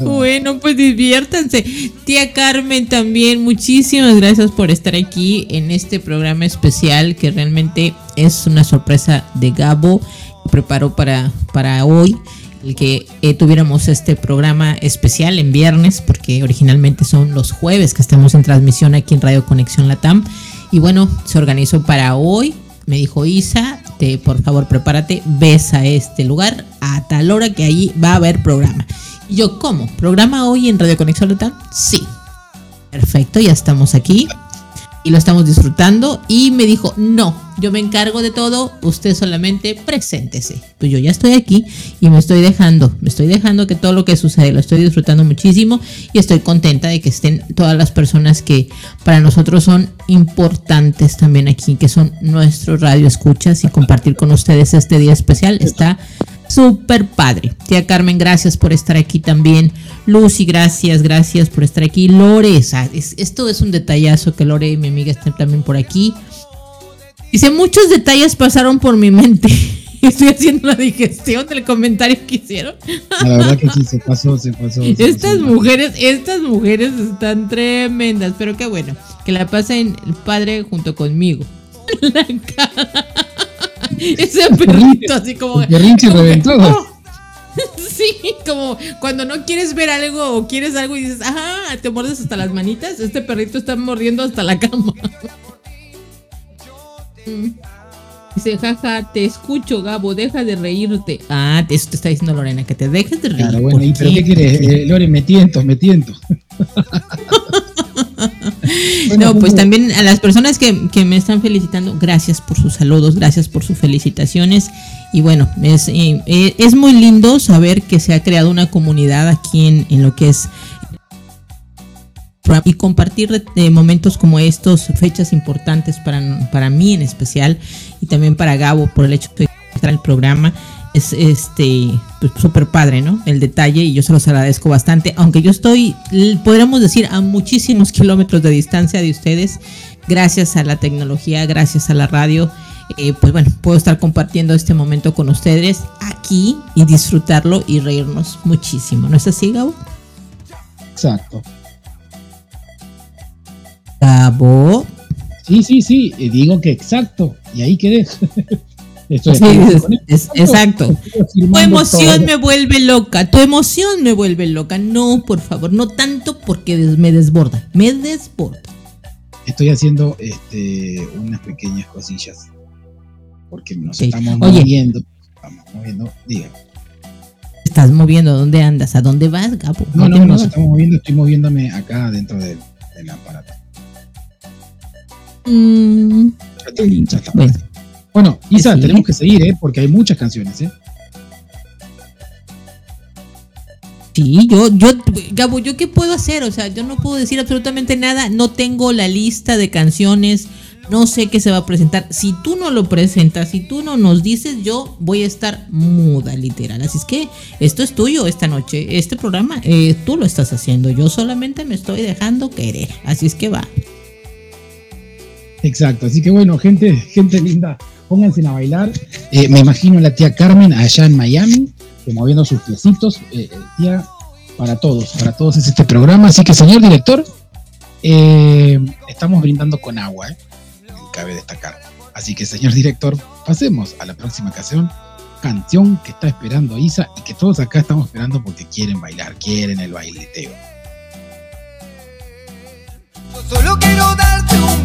[laughs] bueno, pues diviértanse. Tía Carmen también, muchísimas gracias por estar aquí en este programa especial que realmente es una sorpresa de Gabo que preparó para, para hoy. El que eh, tuviéramos este programa especial en viernes, porque originalmente son los jueves que estamos en transmisión aquí en Radio Conexión Latam. Y bueno, se organizó para hoy. Me dijo Isa, te, por favor prepárate, ves a este lugar a tal hora que allí va a haber programa. Y yo, ¿cómo? ¿Programa hoy en Radio Conexión Latam? Sí. Perfecto, ya estamos aquí y lo estamos disfrutando. Y me dijo, no, yo me encargo de todo, usted solamente preséntese. Pues yo ya estoy aquí y me estoy dejando, me estoy dejando que todo lo que sucede lo estoy disfrutando muchísimo y estoy contenta de que estén todas las personas que para nosotros son importantes también aquí, que son nuestros radio escuchas y compartir con ustedes este día especial. Está súper padre. Tía Carmen, gracias por estar aquí también. Lucy, gracias, gracias por estar aquí. Lore, esto es un detallazo que Lore, mi amiga, estén también por aquí. Dice, muchos detalles pasaron por mi mente. [laughs] Estoy haciendo la digestión del comentario que hicieron. La verdad que sí, se pasó, se pasó. estas mujeres, estas mujeres están tremendas, pero qué bueno, que la pasen el padre junto conmigo. [laughs] La cara. Ese perrito así como... Berrinche reventó. [laughs] [laughs] Sí, como cuando no quieres ver algo o quieres algo y dices, ajá, te muerdes hasta las manitas, este perrito está mordiendo hasta la cama. [laughs] Dice, jaja, te escucho, Gabo, deja de reírte. Ah, eso te está diciendo Lorena, que te dejes de reír. Claro, bueno, ¿y pero qué quieres? Eh, Lore, me tiento, me tiento. [laughs] no, pues también a las personas que, que, me están felicitando, gracias por sus saludos, gracias por sus felicitaciones. Y bueno, es, eh, es muy lindo saber que se ha creado una comunidad aquí en, en lo que es y compartir eh, momentos como estos, fechas importantes para, para mí en especial y también para Gabo por el hecho de estar en el programa. Es este súper pues, padre, ¿no? El detalle y yo se los agradezco bastante, aunque yo estoy, podríamos decir, a muchísimos [laughs] kilómetros de distancia de ustedes, gracias a la tecnología, gracias a la radio. Eh, pues bueno, puedo estar compartiendo este momento con ustedes aquí y disfrutarlo y reírnos muchísimo. ¿No es así, Gabo? Exacto. Gabo. Sí, sí, sí, eh, digo que exacto. Y ahí quedé. [laughs] Estoy sí, es, exacto. Tu emoción me vuelve loca, tu emoción me vuelve loca. No, por favor, no tanto porque me desborda, me desborda. Estoy haciendo este, unas pequeñas cosillas. Porque nos estamos moviendo. Estamos moviendo, dígame. ¿Estás moviendo? ¿Dónde andas? ¿A dónde vas, Gabo? No, no, no, nos estamos moviendo, estoy moviéndome acá dentro del, del aparato. Mm, bueno. Isa, tenemos que seguir, ¿eh? Porque hay muchas canciones, ¿eh? Sí, yo, yo, Gabo, ¿yo qué puedo hacer? O sea, yo no puedo decir absolutamente nada. No tengo la lista de canciones. No sé qué se va a presentar. Si tú no lo presentas, si tú no nos dices, yo voy a estar muda, literal. Así es que esto es tuyo esta noche. Este programa, eh, tú lo estás haciendo. Yo solamente me estoy dejando querer. Así es que va. Exacto, así que bueno, gente, gente linda, pónganse a bailar. Eh, me imagino la tía Carmen allá en Miami, moviendo sus piecitos. Eh, eh, tía, para todos, para todos es este programa. Así que, señor director, estamos brindando con agua, cabe destacar. Así que, señor director, pasemos a la próxima canción, canción que está esperando Isa y que todos acá estamos esperando porque quieren bailar, quieren el baileteo. Solo quiero darte un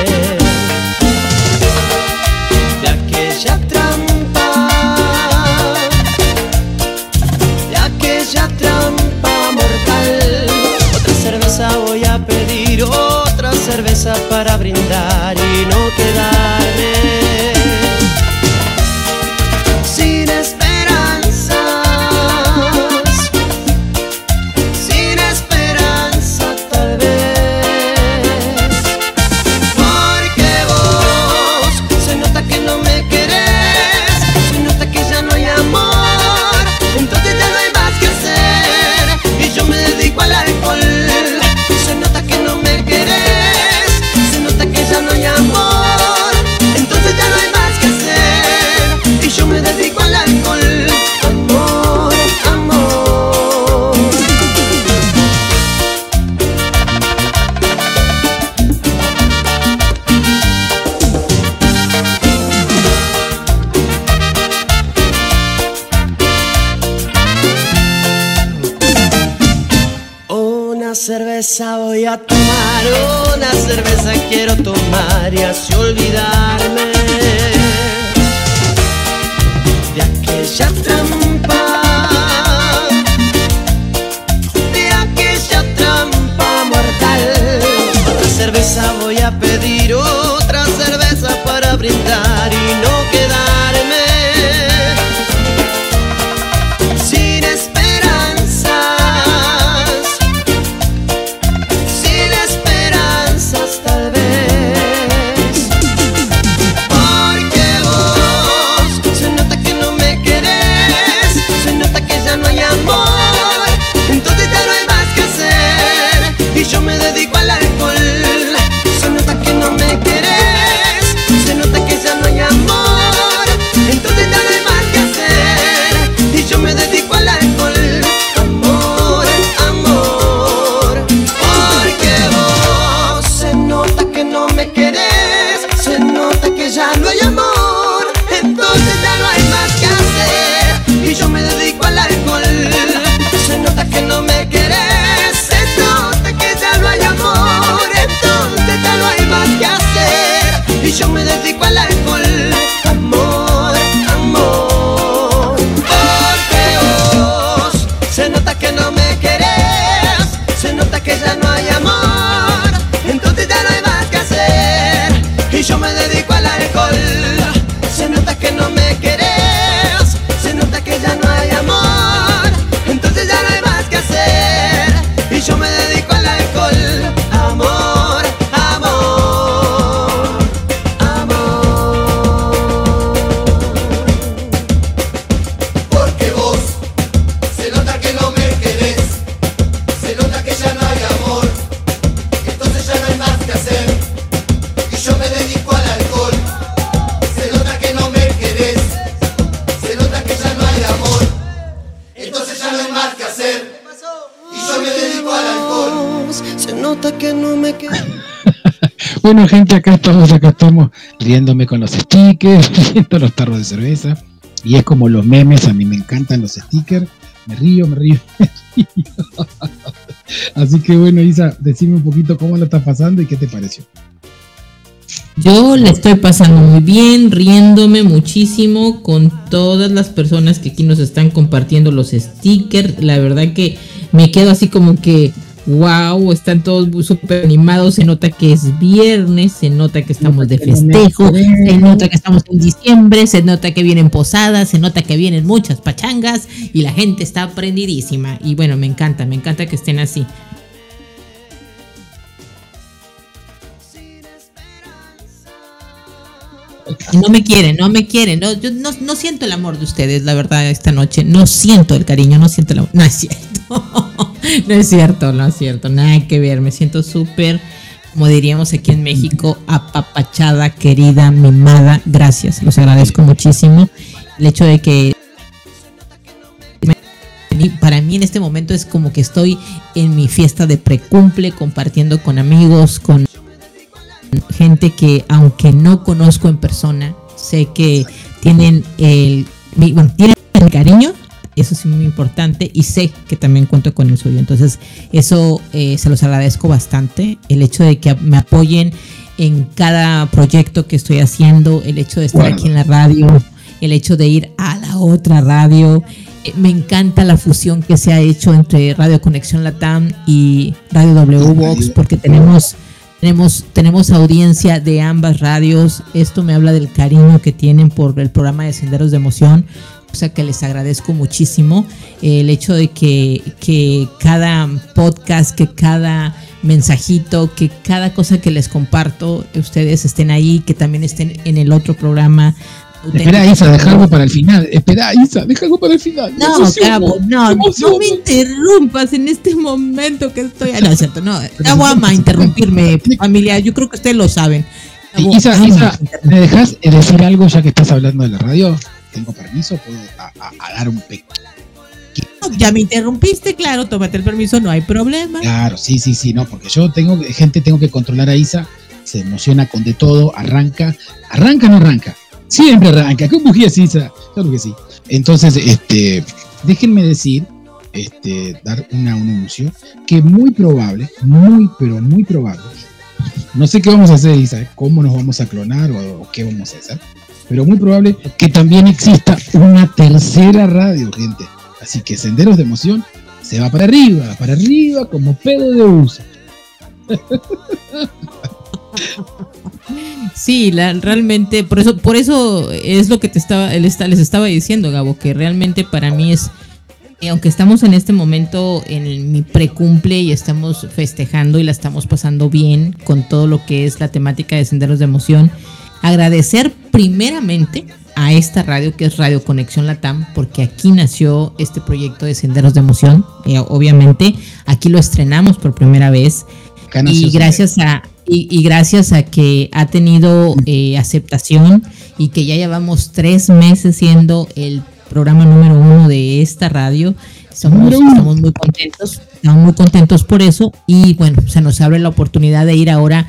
Aquella trampa, de aquella trampa mortal. Otra cerveza voy a pedir, otra cerveza para brindar y no quedarme. Voy a tomar, una cerveza quiero tomar y así olvidarme. De aquella yo me Acá estamos, acá estamos riéndome con los stickers, [laughs] viendo los tarros de cerveza. Y es como los memes, a mí me encantan los stickers. Me río, me río, [laughs] me río. Así que bueno, Isa, decime un poquito cómo lo estás pasando y qué te pareció. Yo le estoy pasando muy bien, riéndome muchísimo con todas las personas que aquí nos están compartiendo los stickers. La verdad que me quedo así como que, wow, están todos súper animados. Se nota que es viernes, se nota que estamos de festejo, se nota que estamos en diciembre, se nota que vienen posadas, se nota que vienen muchas pachangas y la gente está prendidísima. Y bueno, me encanta, me encanta que estén así. No me quieren, no me quieren. No, yo no, no siento el amor de ustedes, la verdad, esta noche. No siento el cariño, no siento el amor. No es cierto. [laughs] No es cierto, no es cierto. Nada que ver. Me siento súper, como diríamos aquí en México, apapachada, querida, mimada. Gracias, los agradezco muchísimo. El hecho de que para mí en este momento es como que estoy en mi fiesta de precumple, compartiendo con amigos, con gente que aunque no conozco en persona, sé que tienen el, bueno, tienen el cariño eso es muy importante y sé que también cuento con el suyo. Entonces, eso eh, se los agradezco bastante. El hecho de que me apoyen en cada proyecto que estoy haciendo, el hecho de estar aquí en la radio, el hecho de ir a la otra radio. Eh, me encanta la fusión que se ha hecho entre Radio Conexión Latam y Radio W Box porque tenemos tenemos, tenemos audiencia de ambas radios. Esto me habla del cariño que tienen por el programa de Senderos de Emoción. O sea que les agradezco muchísimo el hecho de que, que cada podcast, que cada mensajito, que cada cosa que les comparto, ustedes estén ahí, que también estén en el otro programa Espera, Isa, deja algo para el final. Espera, Isa, deja algo para el final. No, Gabo, no, no me interrumpas en este momento que estoy. Ah, no, es cierto, no. Gabo ama interrumpirme, familia. Yo creo que ustedes lo saben. Isa, Isa, ¿me dejas decir algo ya que estás hablando de la radio? ¿Tengo permiso? ¿Puedo a, dar un pequeño? ya me interrumpiste, claro, tómate el permiso, no hay problema. Claro, sí, sí, sí, no, porque yo tengo gente, tengo que controlar a Isa, se emociona con de todo, arranca, arranca, no arranca, Siempre arranca, con bujía sisa. Claro que sí. Entonces, este, déjenme decir, este, dar un anuncio que muy probable, muy, pero muy probable. No sé qué vamos a hacer, Isa, cómo nos vamos a clonar o, qué vamos a hacer. Pero muy probable que también exista una tercera radio, gente. Así que Senderos de Emoción se va para arriba, para arriba como pedo de uso. [laughs] Sí, realmente, por eso, por eso es lo que te estaba, les estaba diciendo, Gabo, que realmente para mí es, aunque estamos en este momento en mi precumple y estamos festejando y la estamos pasando bien con todo lo que es la temática de Senderos de Emoción, agradecer primeramente a esta radio que es Radio Conexión Latam, porque aquí nació este proyecto de Senderos de Emoción. Eh, obviamente, aquí lo estrenamos por primera vez. Y gracias a, y, gracias a que ha tenido eh, aceptación y que ya llevamos tres meses siendo el programa número uno de esta radio, estamos, estamos muy contentos, estamos muy contentos por eso y bueno, se nos abre la oportunidad de ir ahora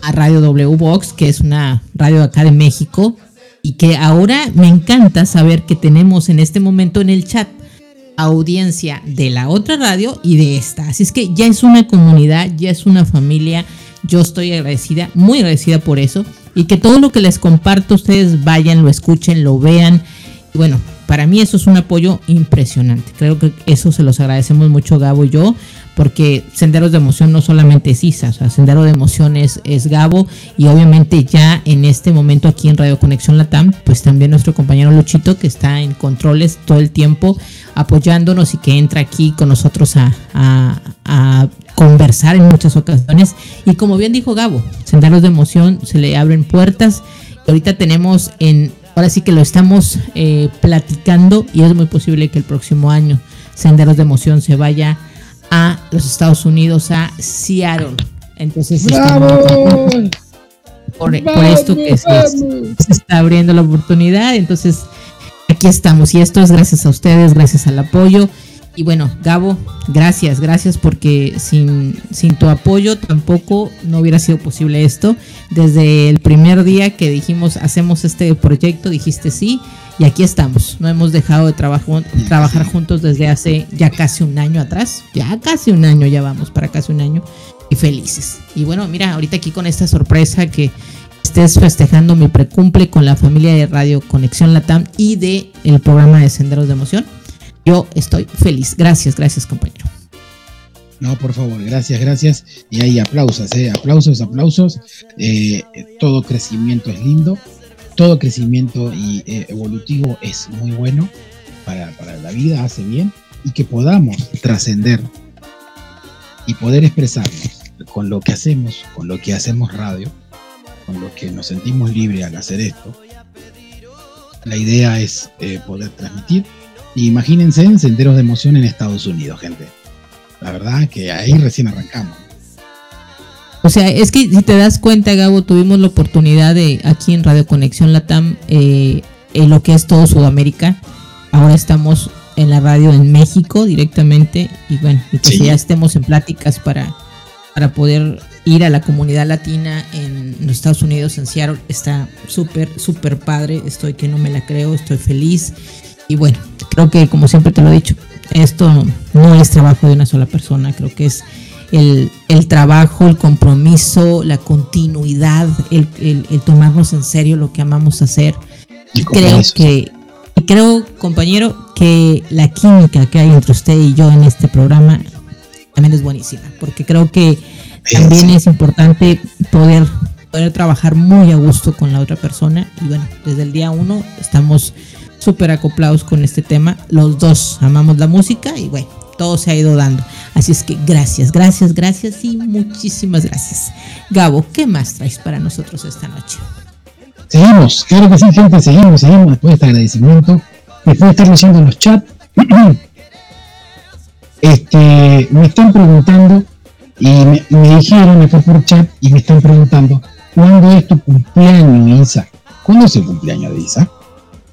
a Radio W Box, que es una radio acá de México y que ahora me encanta saber que tenemos en este momento en el chat audiencia de la otra radio y de esta. Así es que ya es una comunidad, ya es una familia yo estoy agradecida, muy agradecida por eso. Y que todo lo que les comparto ustedes vayan, lo escuchen, lo vean. Bueno, para mí eso es un apoyo impresionante. Creo que eso se los agradecemos mucho Gabo y yo, porque Senderos de Emoción no solamente es Isa, o sea, Sendero de Emoción es, Gabo y obviamente ya en este momento aquí en Radio Conexión Latam, pues también nuestro compañero Luchito que está en controles todo el tiempo apoyándonos y que entra aquí con nosotros a, a conversar en muchas ocasiones. Y como bien dijo Gabo, Senderos de Emoción se le abren puertas. Y ahorita tenemos en, ahora sí que lo estamos eh, platicando y es muy posible que el próximo año Senderos de Emoción se vaya a los Estados Unidos, a Seattle. Entonces, por, esto que se, se está abriendo la oportunidad. Entonces, aquí estamos y esto es gracias a ustedes, gracias al apoyo. Y bueno, Gabo, gracias, gracias porque sin, sin tu apoyo tampoco no hubiera sido posible esto. Desde el primer día que dijimos hacemos este proyecto, dijiste sí y aquí estamos. No hemos dejado de trabajo, trabajar juntos desde hace ya casi un año atrás. Ya casi un año, ya vamos para casi un año y felices. Y bueno, mira, ahorita aquí con esta sorpresa que estés festejando mi precumple con la familia de Radio Conexión Latam y de el programa de Senderos de Emoción yo estoy feliz. Gracias, gracias compañero. No, por favor, gracias, gracias. Y hay aplausos, ¿eh? aplausos, aplausos. Eh, todo crecimiento es lindo, todo crecimiento y, eh, evolutivo es muy bueno para, para la vida, hace bien. Y que podamos trascender y poder expresarnos con lo que hacemos, con lo que hacemos radio, con lo que nos sentimos libres al hacer esto. La idea es eh, poder transmitir imagínense en senderos de emoción en Estados Unidos, gente. La verdad que ahí recién arrancamos. O sea, es que si te das cuenta, Gabo, tuvimos la oportunidad de aquí en Radio Conexión Latam, eh, en lo que es todo Sudamérica. Ahora estamos en la radio en México directamente y bueno, y que ya estemos en pláticas para, para poder ir a la comunidad latina en los Estados Unidos, en Seattle, está súper, súper padre. Estoy que no me la creo, estoy feliz. Y bueno, creo que, como siempre te lo he dicho, esto no es trabajo de una sola persona, creo que es el, el trabajo, el compromiso, la continuidad, el, el- el tomarnos en serio lo que amamos hacer. Y creo que, y creo, compañero, que la química que hay entre usted y yo en este programa también es buenísima, porque creo que también es importante poder, poder trabajar muy a gusto con la otra persona. Y bueno, desde el día uno estamos súper acoplados con este tema. Los dos amamos la música y bueno, todo se ha ido dando. Así es que gracias, gracias, gracias y muchísimas gracias. Gabo, ¿qué más traes para nosotros esta noche? Seguimos, claro que sí, gente, seguimos, seguimos después de agradecimiento. Después de estar leyendo los chats, [clears throat] este, me están preguntando y me, me dijeron acá por chat y me están preguntando ¿cuándo es tu cumpleaños, Isa? ¿Cuándo es el cumpleaños de Isa?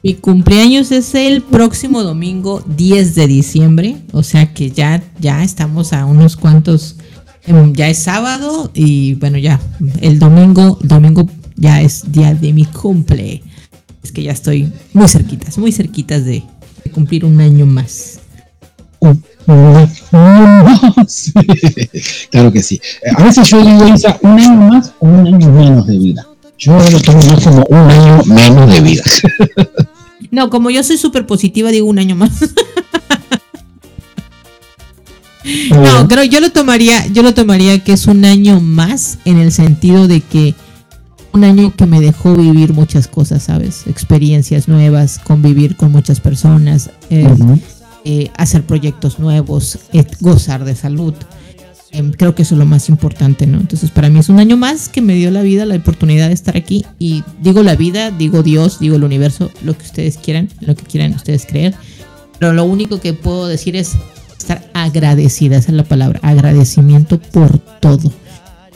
Mi cumpleaños es el próximo domingo 10 de diciembre, o sea que ya, ya estamos a unos cuantos, em, ya es sábado y bueno, ya el domingo, domingo ya es día de mi cumple. Es que ya estoy muy cerquitas, muy cerquitas de, cumplir un año más. [laughs] claro que sí. A veces yo digo, un año más o un año menos de vida. Yo lo tomo más como un año menos de vida. [laughs] No, como yo soy súper positiva, digo un año más. No, creo yo lo tomaría, yo lo tomaría que es un año más en el sentido de que un año que me dejó vivir muchas cosas, ¿sabes? Experiencias nuevas, convivir con muchas personas, eh, eh, hacer proyectos nuevos, eh, gozar de salud. Em, creo que eso es lo más importante, ¿no? Entonces, para mí es un año más que me dio la vida, la oportunidad de estar aquí. Y digo la vida, digo Dios, digo el universo, lo que ustedes quieran, lo que quieran ustedes creer. Pero lo único que puedo decir es estar agradecida, esa es la palabra, agradecimiento por todo.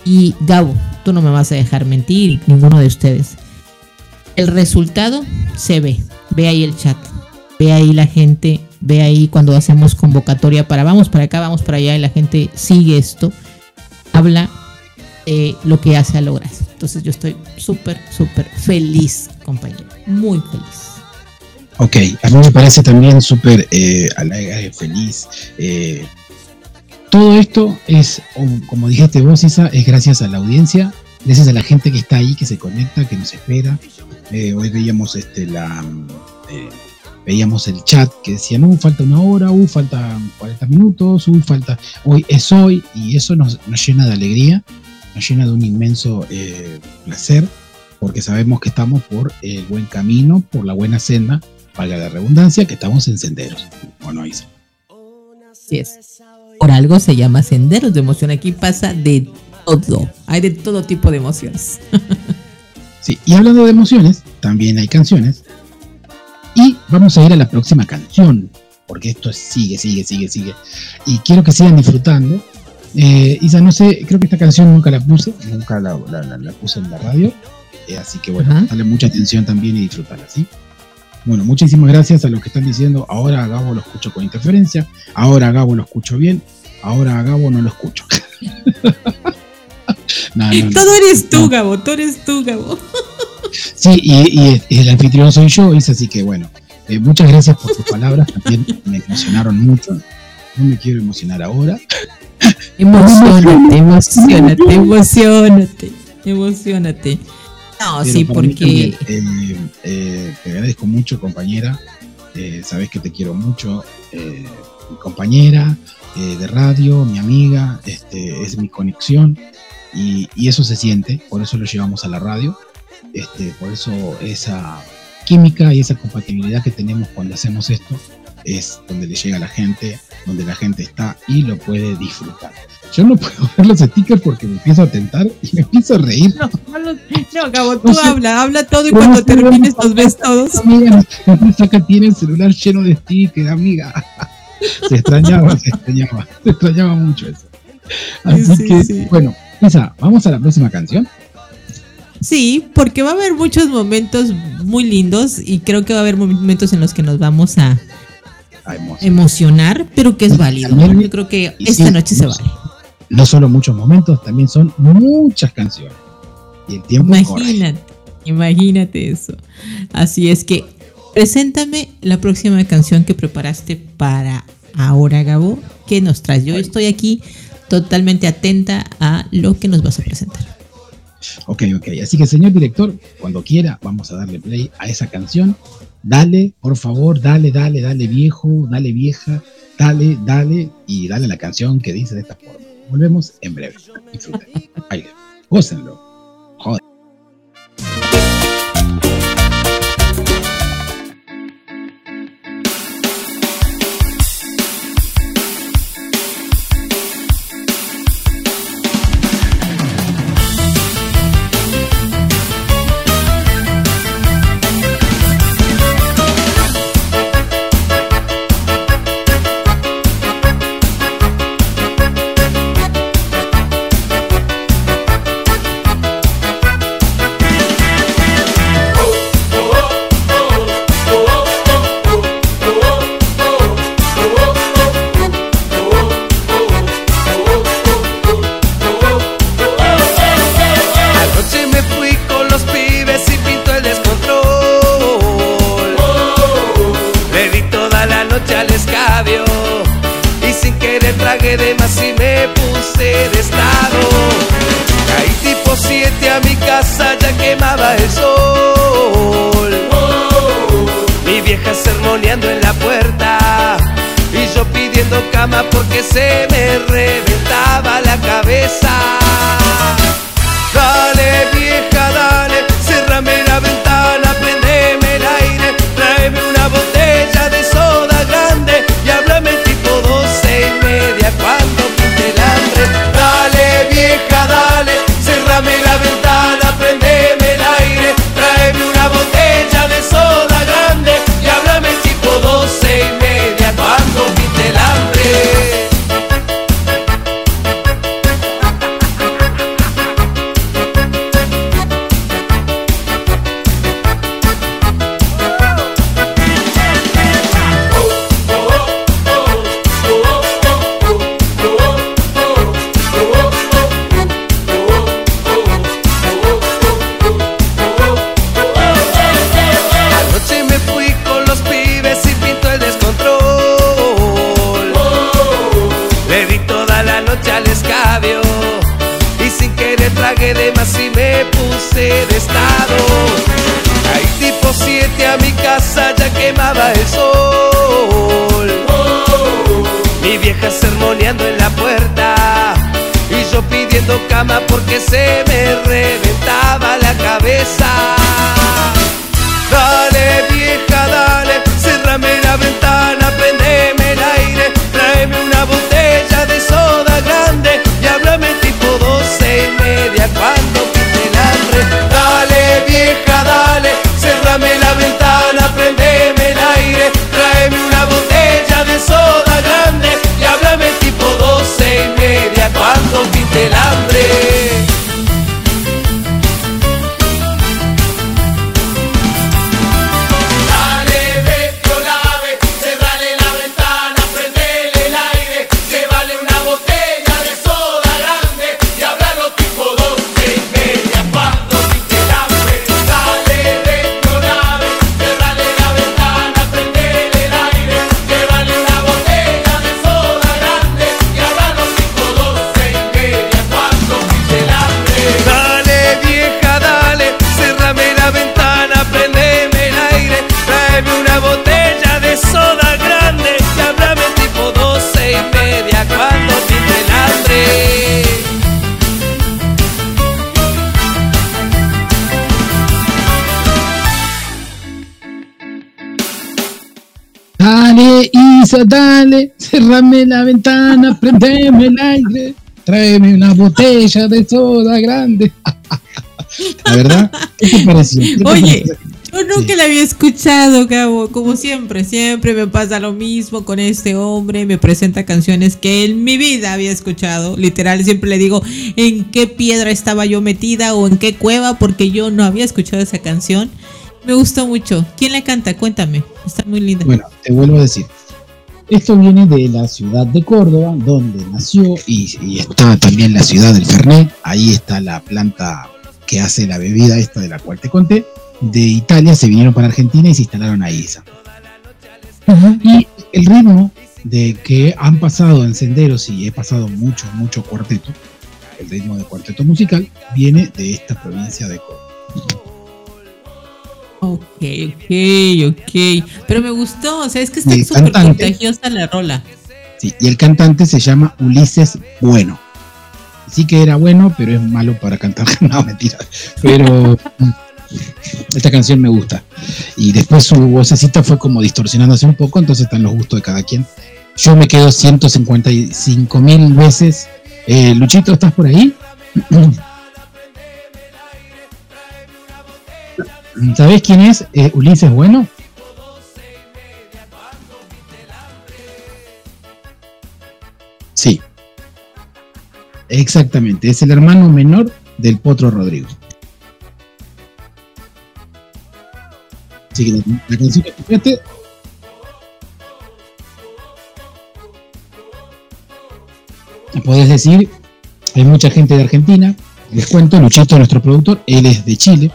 Y Gabo, tú no me vas a dejar mentir, ninguno de ustedes. El resultado se ve, ve ahí el chat, ve ahí la gente, ve ahí cuando hacemos convocatoria para vamos para acá, vamos para allá y la gente sigue esto, habla de lo que ya se ha logrado. Entonces yo estoy súper, súper feliz, compañero, muy feliz. Ok, a mí me parece también súper eh, feliz. eh, todo esto es, o- como dijiste vos, Isa, es gracias a la audiencia, gracias a la gente que está ahí, que se conecta, que nos espera. Eh, hoy veíamos este la mm, eh, veíamos el chat que decía, no, falta una hora, uh, faltan 40 minutos, uh, falta, hoy es hoy, y eso nos, nos llena de alegría, nos llena de un inmenso eh, placer, porque sabemos que estamos por el buen camino, por la buena senda, valga la redundancia, que estamos en senderos. Bueno, Isa. Así es. Por algo se llama senderos de emoción. Aquí pasa de todo. Hay de todo tipo de emociones. [laughs] Sí, y hablando de emociones, también hay canciones. Y vamos a ir a la próxima canción, porque esto sigue, sigue, sigue, sigue. Y quiero que sigan disfrutando. Eh, Isa, no sé, creo que esta canción nunca la puse, nunca la, la- la- la puse en la radio. Eh, así que bueno, Ajá. dale mucha atención también y disfrutarla, ¿sí? Bueno, muchísimas gracias a los que están diciendo, ahora a Gabo lo escucho con interferencia, ahora a Gabo lo escucho bien, ahora a Gabo no lo escucho. [laughs] No, no, no. Todo eres tú. Gabo. Todo eres tú, Gabo. [laughs] Sí, y, y el anfitrión soy yo, es así que bueno, eh, muchas gracias por tus palabras, también me emocionaron mucho. No me quiero emocionar ahora. [laughs] Emocionate, emocionate, emocionate. Emocionate. No, pero sí, porque. eh, eh, te agradezco mucho, compañera. Sabes que te quiero mucho. mi compañera de radio, mi amiga, este, es mi conexión. Y, y eso se siente, por eso lo llevamos a la radio. Este, por eso esa química y esa compatibilidad que tenemos cuando hacemos esto es donde le llega a la gente, donde la gente está y lo puede disfrutar. Yo no puedo ver los stickers porque me empiezo a tentar y me empiezo a reír. No, no, no, Gabo, tú No sé. habla, habla todo y cuando termines nos ves todos. Amiga, acá tiene el celular lleno de stickers, amiga. Se extrañaba, se extrañaba, se extrañaba mucho eso. Así Sí, que, sí. bueno, Isa, vamos a la próxima canción. Sí, porque va a haber muchos momentos muy lindos y creo que va a haber momentos en los que nos vamos a emocionar, pero que es válido. También- Yo creo que esta sí, noche se no- vale. No solo muchos momentos, también son muchas canciones. Y el tiempo corre. Imagínate, imagínate eso. Así es que Preséntame la próxima canción que preparaste para ahora, Gabo. ¿Qué nos traes? Yo estoy aquí totalmente atenta a lo que nos vas a presentar. Ok, ok. Así que, señor director, cuando quiera, vamos a darle play a esa canción. Dale, por favor, dale, dale, dale, viejo, dale, vieja, dale, dale, y dale la canción que dice de esta forma. Volvemos en breve. Disfruten. Baile. Gócenlo. Joder. Y sin querer tragué de más y me puse de estado. Caí tipo 7 a mi casa, ya quemaba el sol. Mi vieja sermoneando en la puerta y yo pidiendo cama porque se me reventaba la cabeza. Dale vieja, dale, cerrame la cuando pinte el hambre. Dale vieja, dale, cerrame la porque se Dale, cerrame la ventana, [laughs] prendeme el aire, tráeme una botella de soda grande. [laughs] La verdad, ¿qué te pareció? ¿Qué te Oye, pareció? yo nunca la había escuchado, Gabo. Como siempre, siempre me pasa lo mismo con este hombre. Me presenta canciones que en mi vida había escuchado. Literal, siempre le digo en qué piedra estaba yo metida o en qué cueva, porque yo no había escuchado esa canción. Me gustó mucho. ¿Quién la canta? Cuéntame. Está muy linda. Bueno, te vuelvo a decir. Esto viene de la ciudad de Córdoba, donde nació y, y está también la ciudad del Fernet. Ahí está la planta que hace la bebida esta de la cual te conté. de Italia se vinieron para Argentina y se instalaron ahí. Y el ritmo de que han pasado en senderos y he pasado mucho, mucho cuarteto, el ritmo de cuarteto musical, viene de esta provincia de Córdoba. Ok, ok, ok. Pero me gustó, o sea, es que está súper contagiosa la rola. Sí, y el cantante se llama Ulises Bueno. Sí que era bueno, pero es malo para cantar. [laughs] No, mentira. Pero mm, esta canción me gusta. Y después su vocecita fue como distorsionándose un poco, entonces están los gustos de cada quien. Yo me quedo 155 mil veces. Eh, Luchito, ¿estás por ahí? [clears throat] ¿Sabés quién es eh, Ulises Bueno? Sí. Exactamente, es el hermano menor del Potro Rodrigo. Así que la, la canción que escuchaste podés decir, hay mucha gente de Argentina, les cuento, Luchito, nuestro productor, él es de Chile,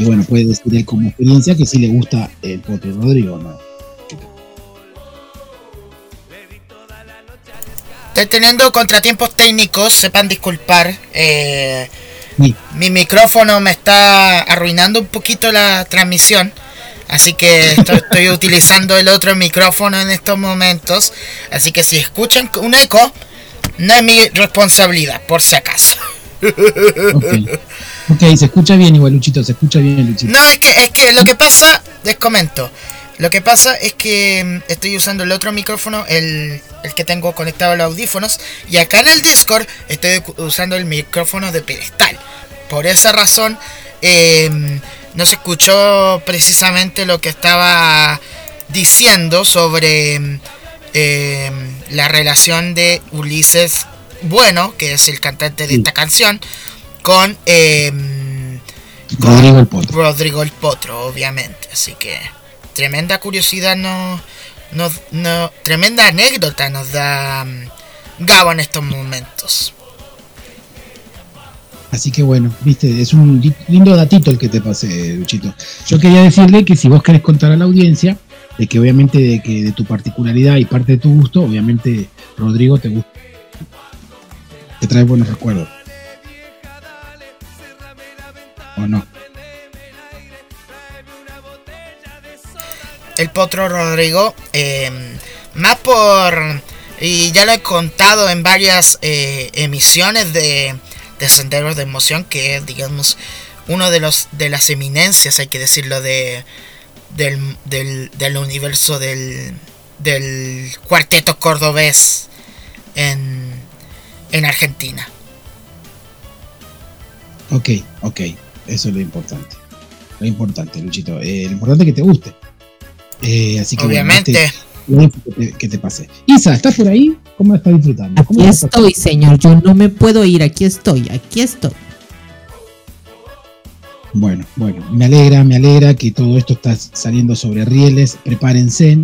y bueno, puede decir él como experiencia que sí le gusta el Potro Rodrigo, ¿no? Estoy teniendo contratiempos técnicos, sepan disculpar. eh, Sí. mi micrófono me está arruinando un poquito la transmisión. Así que estoy, [laughs] estoy utilizando el otro micrófono en estos momentos. Así que si escuchan un eco, no es mi responsabilidad, por si acaso. [laughs] ok, se escucha bien igual, Luchito, se escucha bien, Luchito. No, es que, es que lo que pasa, les comento. Lo que pasa es que mm, estoy usando el otro micrófono, el, el que tengo conectado a los audífonos. Y acá en el Discord estoy usando el micrófono de pedestal. Por esa razón, eh, no se escuchó precisamente lo que estaba diciendo sobre mm, eh, la relación de Ulises Bueno, que es el cantante de esta canción, con... eh, Rodrigo el Potro. Rodrigo el Potro, obviamente. Así que tremenda curiosidad no, no, no tremenda anécdota nos da mm, Gabo en estos momentos. Así que bueno, viste, es un li- lindo datito el que te pasé, Luchito. Yo quería decirle que si vos querés contar a la audiencia, de que obviamente de que de tu particularidad y parte de tu gusto, obviamente Rodrigo te gusta. Te trae buenos recuerdos. ¿O no? El Potro Rodrigo, eh, más por... Y ya lo he contado en varias eh, emisiones de, de Senderos de Emoción, que es, digamos, uno de los de las eminencias, hay que decirlo, de, del, del, del universo del, del cuarteto cordobés en, en Argentina. Ok, ok. Eso es lo importante. Lo importante, Luchito. Eh, lo importante es que te guste. Eh, así que bueno, Obviamente. este- lo único que te, que te pasé. Isa, ¿estás por ahí? ¿Cómo estás disfrutando? ¿Cómo Aquí estoy, señor. Yo no me puedo ir. Aquí estoy. Aquí estoy. Bueno, bueno, me alegra, me alegra que todo esto está saliendo sobre rieles. Prepárense,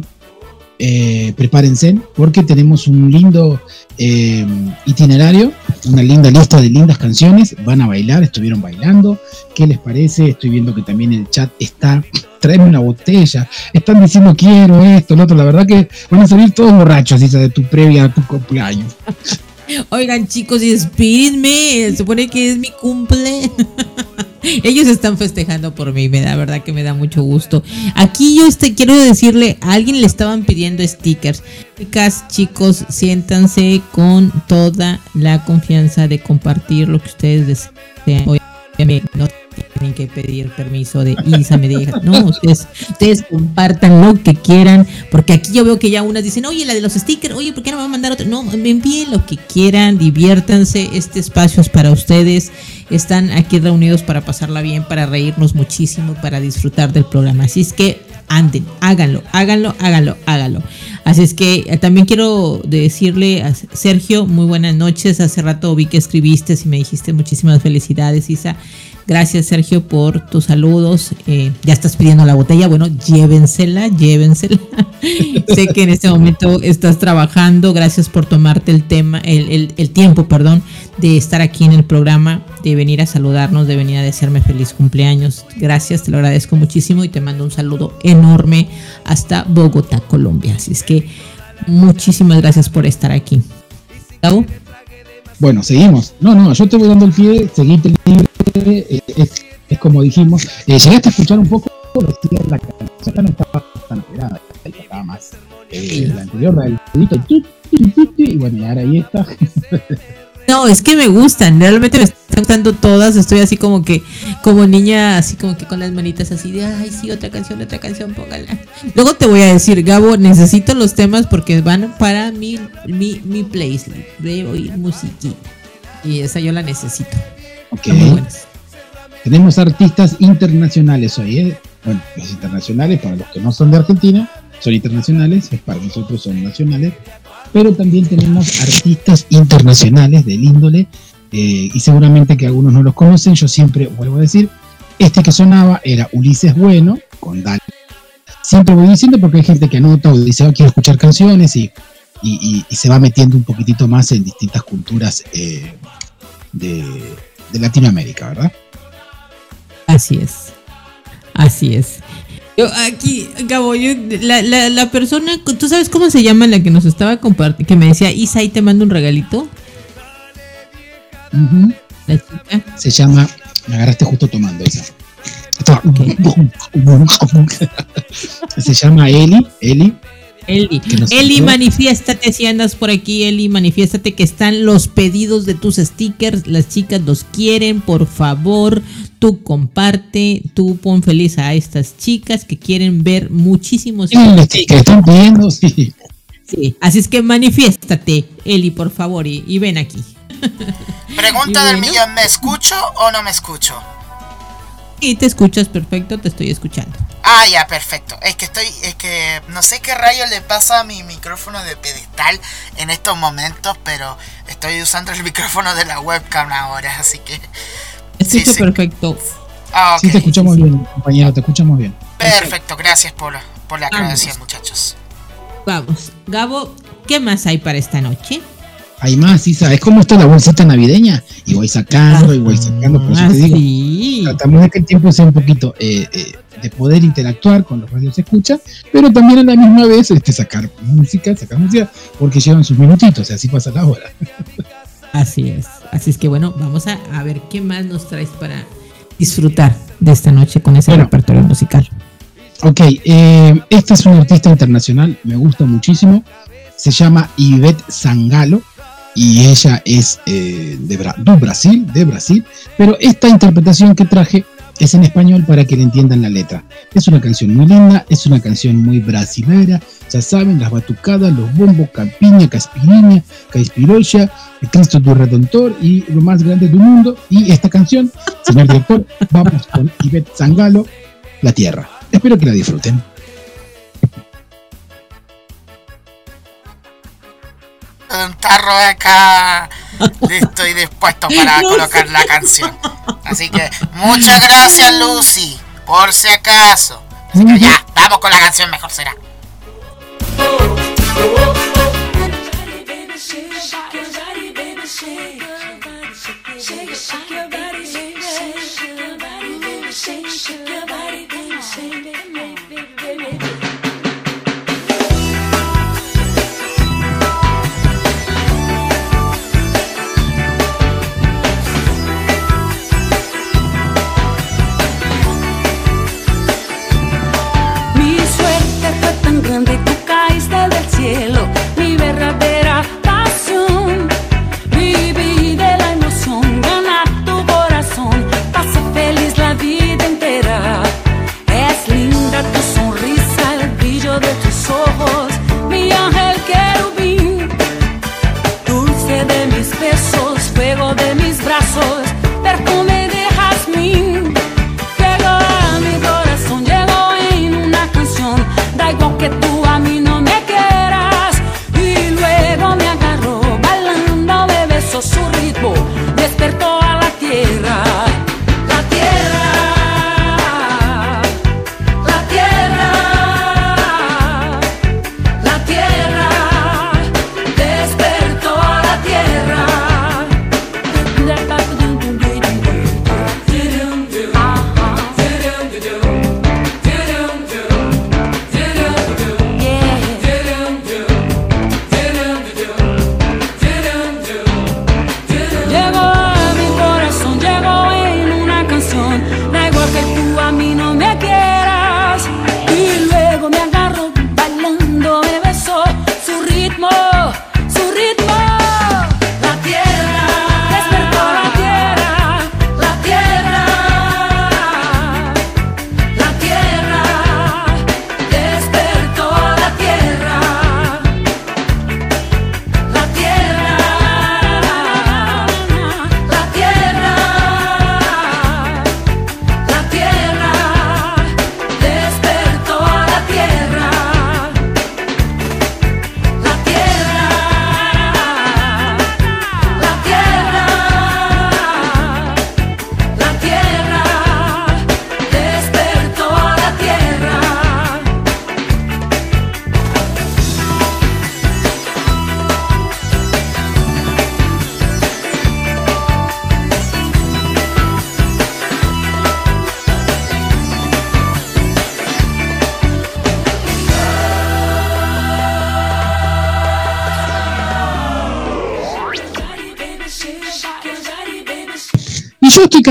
eh, prepárense, porque tenemos un lindo eh, itinerario, una linda lista de lindas canciones. Van a bailar, estuvieron bailando. ¿Qué les parece? Estoy viendo que también el chat está. [laughs] Tráeme una botella. Están diciendo quiero esto, lo otro. La verdad que van a salir todos borrachos, de tu previa a tu cumpleaños. [laughs] Oigan, chicos, espírenme. Se supone que es mi cumple. [laughs] [laughs] Ellos están festejando por mí, me da verdad que me da mucho gusto. Aquí yo este, quiero decirle, a alguien le estaban pidiendo stickers. Chicas, chicos, siéntanse con toda la confianza de compartir lo que ustedes desean. Obviamente no tienen que pedir permiso de Isa me deja. No, ustedes, ustedes compartan lo que quieran, porque aquí yo veo que ya unas dicen, oye, la de los stickers, oye, ¿por qué no me va a mandar otra? No, me envíen lo que quieran, diviértanse, este espacio es para ustedes. Están aquí reunidos para pasarla bien, para reírnos muchísimo, para disfrutar del programa. Así es que anden, háganlo, háganlo, háganlo, háganlo. Así es que eh, también quiero decirle a Sergio, muy buenas noches. Hace rato vi que escribiste y me dijiste muchísimas felicidades, Isa. Gracias, Sergio, por tus saludos. Eh, ya estás pidiendo la botella. Bueno, llévensela, llévensela. [laughs] sé que en este momento estás trabajando. Gracias por tomarte el tema, el, el- el tiempo, perdón, de estar aquí en el programa, de venir a saludarnos, de venir a desearme feliz cumpleaños. Gracias, te lo agradezco muchísimo y te mando un saludo enorme hasta Bogotá, Colombia. Así es que muchísimas gracias por estar aquí. Bueno, seguimos. No, no, yo te voy dando el pie, seguiste libre, eh, es, como dijimos. Eh, llegaste a escuchar un poco, la canción no estaba tan esperada, estaba más eh, la anterior, la del y bueno, y ahora ahí está. [laughs] No, es que me gustan, realmente me están gustando todas, estoy así como que, como niña, así como que con las manitas así de, ay, sí, otra canción, otra canción, póngala. Luego te voy a decir, Gabo, necesito los temas porque van para mi, mi, mi playlist de oír música. Y esa yo la necesito. Ok. Tenemos artistas internacionales hoy, ¿eh? Bueno, los internacionales, para los que no son de Argentina, son internacionales, para nosotros son nacionales pero también tenemos artistas internacionales del índole, eh, y seguramente que algunos no los conocen, yo siempre vuelvo a decir, este que sonaba era Ulises Bueno, con Dani. Siempre voy diciendo porque hay gente que anota o dice, oh, quiero escuchar canciones y, y, se va metiendo un poquitito más en distintas culturas eh, de, de Latinoamérica, ¿verdad? Así es. Así es. Yo aquí, Gabo, yo, la, la, la, persona, ¿tú sabes cómo se llama la que nos estaba compartiendo? Que me decía, Isa, ahí te mando un regalito. La chica. Se llama, me agarraste justo tomando Isa. se llama Eli, Eli. Eli, Eli, manifiéstate si andas por aquí, Eli, manifiéstate que están los pedidos de tus stickers, las chicas los quieren, por favor, tú comparte, tú pon feliz a estas chicas que quieren ver muchísimos stickers. están pidiendo, sí. Sí, así es que manifiéstate, Eli, por favor, y, ven aquí. Pregunta [laughs] del millón, ¿me escucho o no me escucho? Y te escuchas perfecto, te estoy escuchando. Ah, ya, perfecto. Es que estoy, es que no sé qué rayo le pasa a mi micrófono de pedestal en estos momentos, pero estoy usando el [laughs] micrófono de la webcam ahora, así que. Escucho perfecto. Ah, Sí, te escuchamos bien, compañero, te escuchamos bien. Perfecto, gracias por, por la aclaración, muchachos. Vamos, Gabo, ¿qué más hay para esta noche? Hay más, Isa. Es como está la bolsita navideña. Y voy sacando y voy sacando. Por eso te digo. Sí. Tratamos de que el tiempo sea un poquito eh, eh, de poder interactuar con los radios escucha, pero también a la misma vez este, sacar música, sacar música, porque llevan sus minutitos, y así pasa la hora. [laughs] Así es. Así es que bueno, vamos a, a ver qué más nos traes para disfrutar de esta noche con ese repertorio musical. Ok, eh, esta es una artista internacional, me gusta muchísimo. Se llama Ivette Sangalo y ella es eh, de, de Brasil, de Brasil. Pero esta interpretación que traje es en español para que le entiendan la letra. Es una canción muy linda, es una canción muy brasilera, ya saben, las batucadas, los bombos, campiña, caspiriña, caispirocha, el Cristo tu Redentor y lo más grande del mundo. Y esta canción, señor director, [laughs] vamos con Ivette Zangalo, La Tierra. Espero que la disfruten. un tarro de acá [laughs] Listo y dispuesto para colocar la canción. Así que muchas gracias Lucy, por si acaso. Así que ya, vamos con la canción, mejor será. grande y caíste del cielo, mi verdadera pasión. Viví de la emoción, ganar tu corazón, pasa feliz la vida entera. Es linda tu sonrisa, el brillo de tus ojos, mi ángel querubín. que tú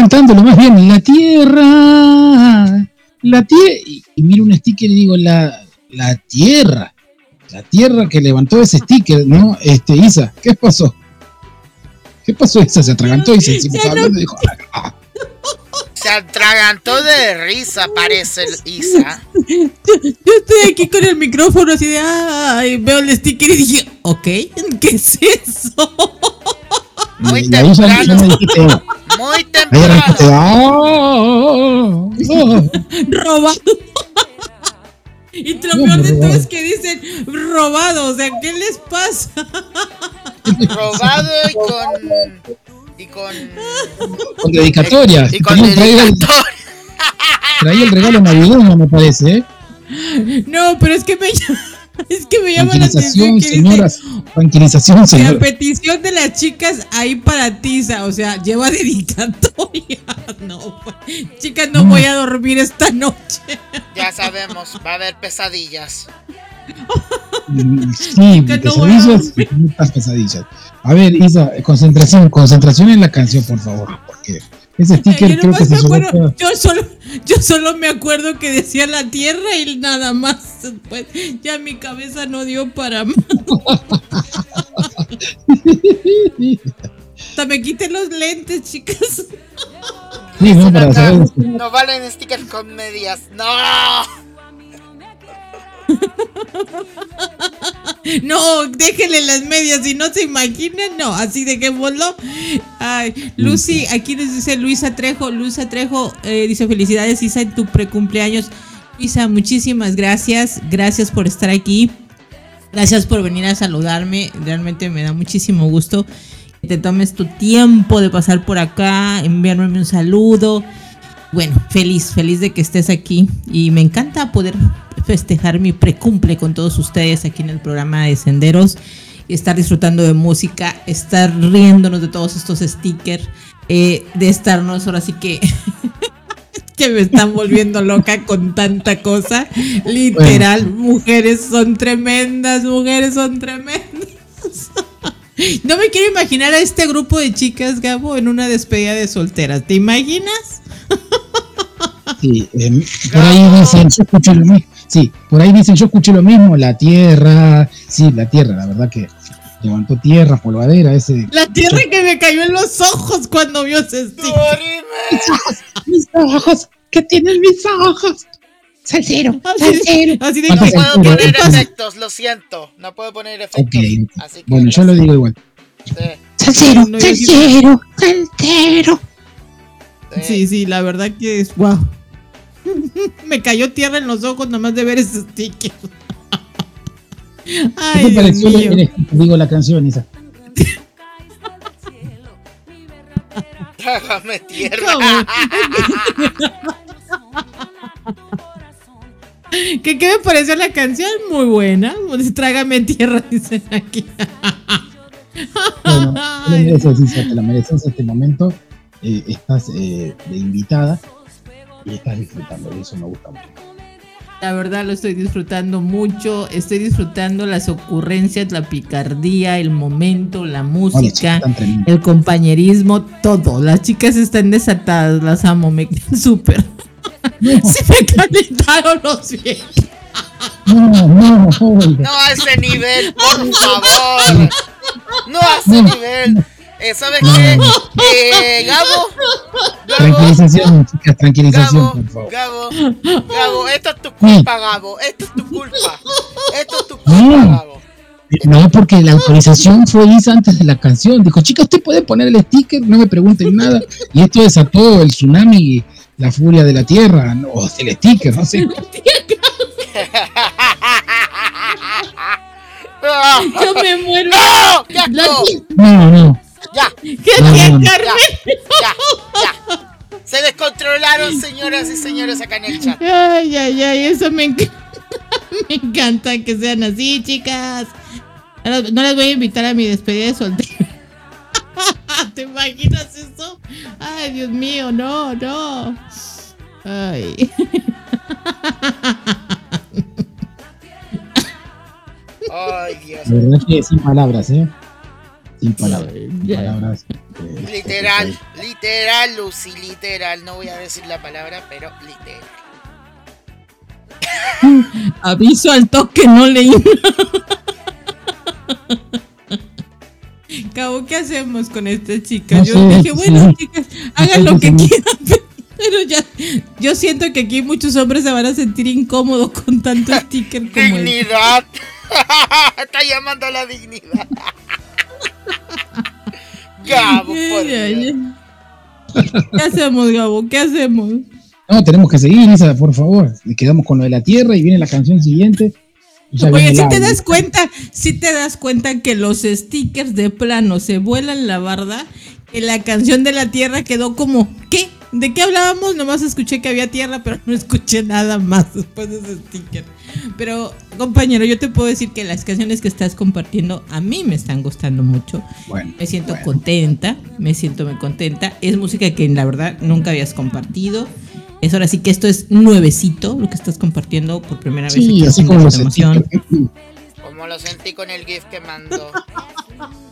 lo más bien, la tierra, la tierra, y, y miro un sticker y digo, la, la tierra, la tierra que levantó ese sticker, ¿no? Este, Isa, ¿qué pasó? ¿Qué pasó, Isa? Se atragantó y se, hablando y dijo, "Ah, Se atragantó de risa, parece el Isa. Yo estoy aquí con el micrófono así de, ay, veo el sticker y dije, ok, ¿qué es eso? Muy temprano. Muy temprano. Robado. Y lo ¿Cómo peor de todo es que dicen robado, o sea, ¿qué les pasa? Robado y con. Y con. con dedicatoria. Y con dedicatoria. traía el regalo navideño, me parece, ¿eh? No, pero es que me, [laughs] es que me llama la atención Tranquilización, que dice señoras. Tranquilización, que a señoras. petición de las chicas ahí para tiza, o sea, lleva dedicatoria. [laughs] No, pues, chicas, no voy a dormir esta noche. Ya sabemos, va a haber pesadillas. Mm, Sí, Que no voy a pesadillas, muchas pesadillas. A ver, Isa, concentración, concentración en la canción, por favor, porque ese sticker Yo creo que nomás se me subió. acuerdo, yo solo, yo solo me acuerdo que decía la tierra y nada más. Después ya mi cabeza no dio para más. [laughs] Hasta me quité los lentes, chicas. Sí, no, para saber. No valen stickers con medias. ¡No! [laughs] No, déjenle las medias, si no se imaginan, no, así dejémoslo. Ay, Lucy, aquí nos dice Luisa Trejo, Luisa Trejo eh, dice felicidades Isa en tu precumpleaños. Luisa, muchísimas gracias, gracias por estar aquí, gracias por venir a saludarme, realmente me da muchísimo gusto que te tomes tu tiempo de pasar por acá, enviarme un saludo. Bueno, feliz, feliz de que estés aquí y me encanta poder festejar mi precumple con todos ustedes aquí en el programa de Senderos y estar disfrutando de música, estar riéndonos de todos estos stickers, eh, de estarnos ahora sí que [laughs] que me están volviendo loca con tanta cosa. Literal, mujeres son tremendas, mujeres son tremendas. [laughs] No me quiero imaginar a este grupo de chicas, Gabo, en una despedida de solteras. ¿Te imaginas? [laughs] Sí, em, por ahí dicen, yo escuché lo mismo. Sí, por ahí dicen, yo escuché lo mismo, la tierra. Sí, la tierra, la verdad que levantó tierra, polvadera, ese. La tierra que me cayó en los ojos cuando vio ese sticker. Mis ojos, ¿qué tienen mis ojos? Salsero, Así, así de No ¿Cuántas puedo poner efectos, lo siento. No puedo poner efectos. Así que bueno, yo lo digo igual. sí, Salsero, No, yo sí- salsero, salsero. Sí. Sí, sí, la verdad que es wow. [laughs] Me cayó tierra en los ojos nomás de ver ese sticker. ¿Qué Ay, te Dios mío. el- digo la canción, Isa? Trágame tierra. ¿Qué, ¿Qué me pareció la canción? Muy buena. Trágame tierra, dicen aquí. Bueno, te la mereces, Isa, te la mereces este momento. Eh, estás eh, de invitada y estás disfrutando, y eso me gusta mucho. La verdad lo estoy disfrutando mucho. Estoy disfrutando las ocurrencias, la picardía, el momento, la No, música, el compañerismo, todo. Las chicas están desatadas, las amo, me quedan [laughs] súper. Se me calentaron los pies. No, no. No a ese nivel, por favor. No a ese nivel. Eh, ¿Sabes qué? Eh, Gabo. Gabo. Tranquilización, chicas, tranquilización, Gabo, por favor. Gabo, Gabo, esto es tu culpa, Gabo. Esto es tu culpa. Esto es tu culpa, No. Gabo. No, porque la autorización fue Isa antes de la canción. Dijo, chica, usted puede poner el sticker, no me pregunten nada. Y esto desató el tsunami, la furia de la tierra, no, o el sticker, no sé. [laughs] Yo me muero. ¡No! ¡Qué La- asco! No, no. ¡Ya! ¿Qué tía no. Carmen? ¡Ya! ¡Ya! Se descontrolaron, señoras y señores, acá en el chat. Ay, ay, ay, eso me encanta. [laughs] Me encanta que sean así, chicas. No las- voy a invitar a mi despedida de soltero. [laughs] ¿Te imaginas eso? Ay, Dios mío, no, no. Ay. Ay, Dios. La verdad que sin palabras, ¿eh? Sin palabras. palabras eh, Literal, literal, Lucy, literal. No voy a decir la palabra, pero literal. [laughs] Aviso al toque, no leí. [laughs] Cabo, ¿qué hacemos con esta chica? No yo sé, dije, bueno, sí. chicas, hagan lo que quieran. [laughs] Pero ya, yo siento que aquí muchos hombres se van a sentir incómodos con tanto sticker como este. Dignidad. Está llamando a la dignidad. [laughs] Gabo, por Dios. ¿Qué hacemos, Gabo? ¿Qué hacemos? No, tenemos que seguir, Isa, por favor. Y quedamos con lo de la tierra y viene la canción siguiente. Oye, si te das cuenta, si te das cuenta que los stickers de plano se vuelan la barda, que la canción de la tierra quedó como, ¿qué? ¿De qué hablábamos? Nomás escuché que había tierra, pero no escuché nada más después de ese sticker. Pero, compañero, yo te puedo decir que las canciones que estás compartiendo a mí me están gustando mucho. Bueno, Me siento bueno. contenta, me siento muy contenta. Es música que la verdad nunca habías compartido. Es ahora sí que esto es nuevecito, lo que estás compartiendo por primera vez. Sí, así como la lo sentí. Como lo sentí con el GIF que mandó. [laughs]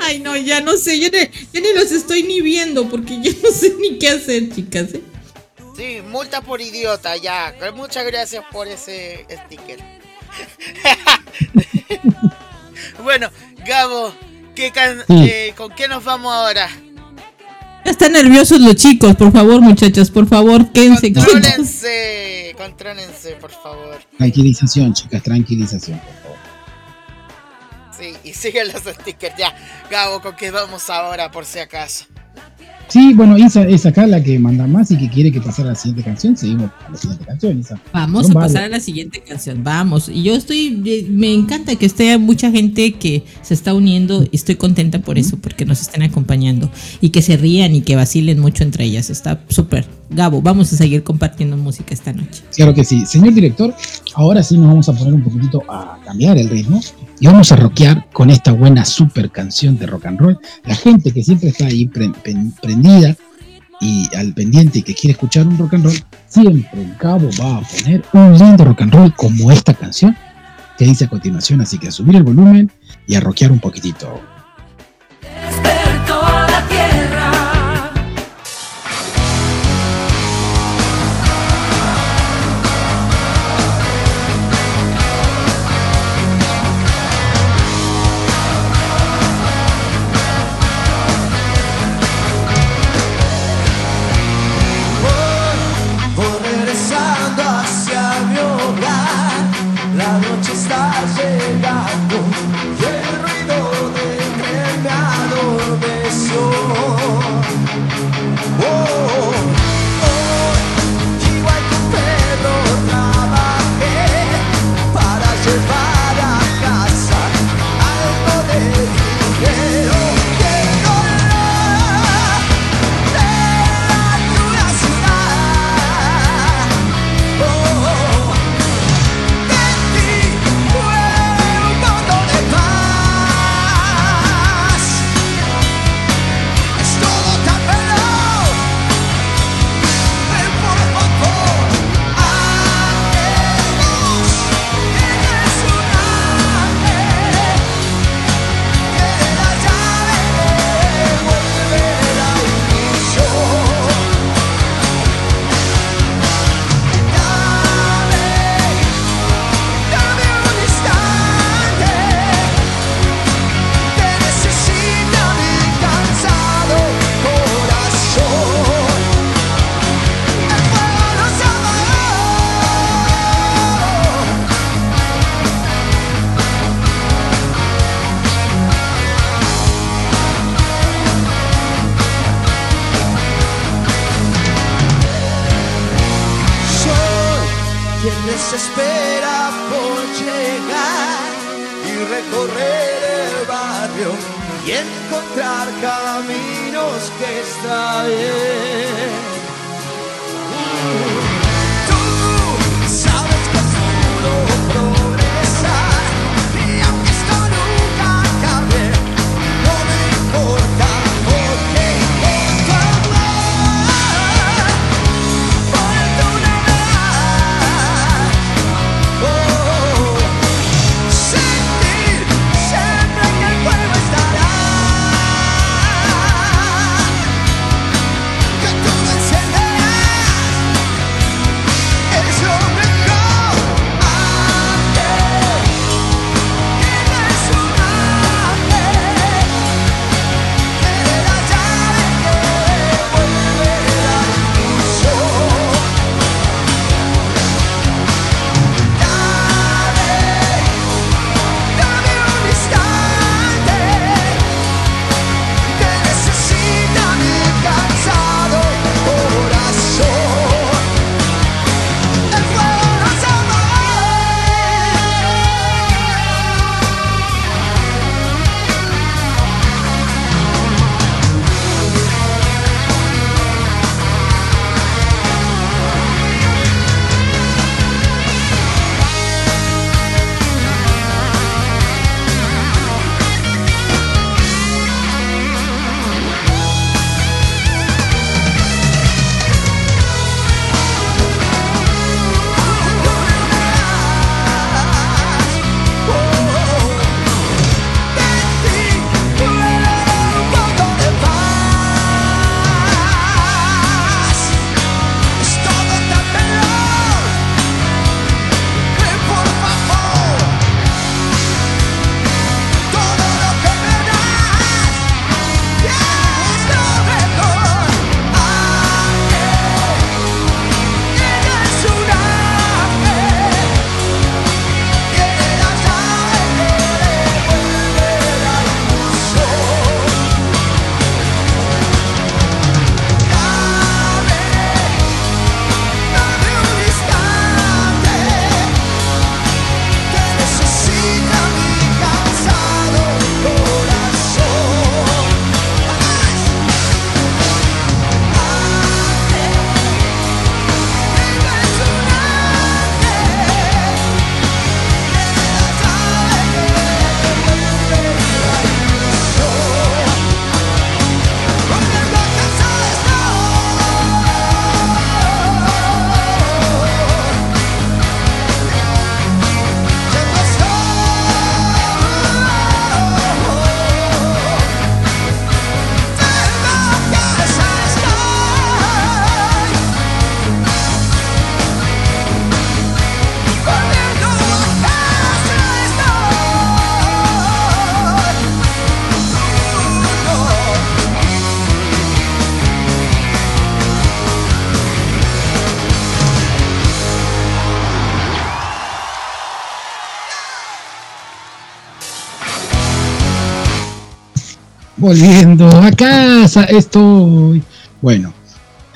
Ay, no, ya no sé, yo, ni- yo ni los estoy ni viendo porque yo no sé ni qué hacer, chicas. ¿eh? Sí, multa por idiota, ya. Muchas gracias por ese sticker. [laughs] bueno, Gabo, ¿qué can- Sí. eh, ¿con qué nos vamos ahora? Ya están nerviosos los chicos, por favor, muchachos, por favor, quédense. Contrólense, contrólense, por favor. Tranquilización, chicas, tranquilización, por favor. Sí, y siguen los stickers, ya. Gabo, ¿con qué vamos ahora, por si acaso? Sí, bueno, Isa es acá la que manda más y que quiere que pasara la siguiente canción. Seguimos con la siguiente canción, Isa. Vamos Son a pasar varias. a la siguiente canción, vamos. Y yo estoy, eh, me encanta que esté mucha gente que se está uniendo, estoy contenta por eso, porque nos estén acompañando y que se rían y que vacilen mucho entre ellas. Está súper. Gabo, vamos a seguir compartiendo música esta noche. Claro que sí. Señor director, ahora sí nos vamos a poner un poquitito a cambiar el ritmo y vamos a rockear con esta buena super canción de rock and roll. La gente que siempre está ahí pre- pen- y al pendiente que quiere escuchar un rock and roll, siempre el cabo va a poner un lindo rock and roll como esta canción que dice a continuación. Así que a subir el volumen y a rockear un poquitito. Volviendo a casa estoy. Bueno,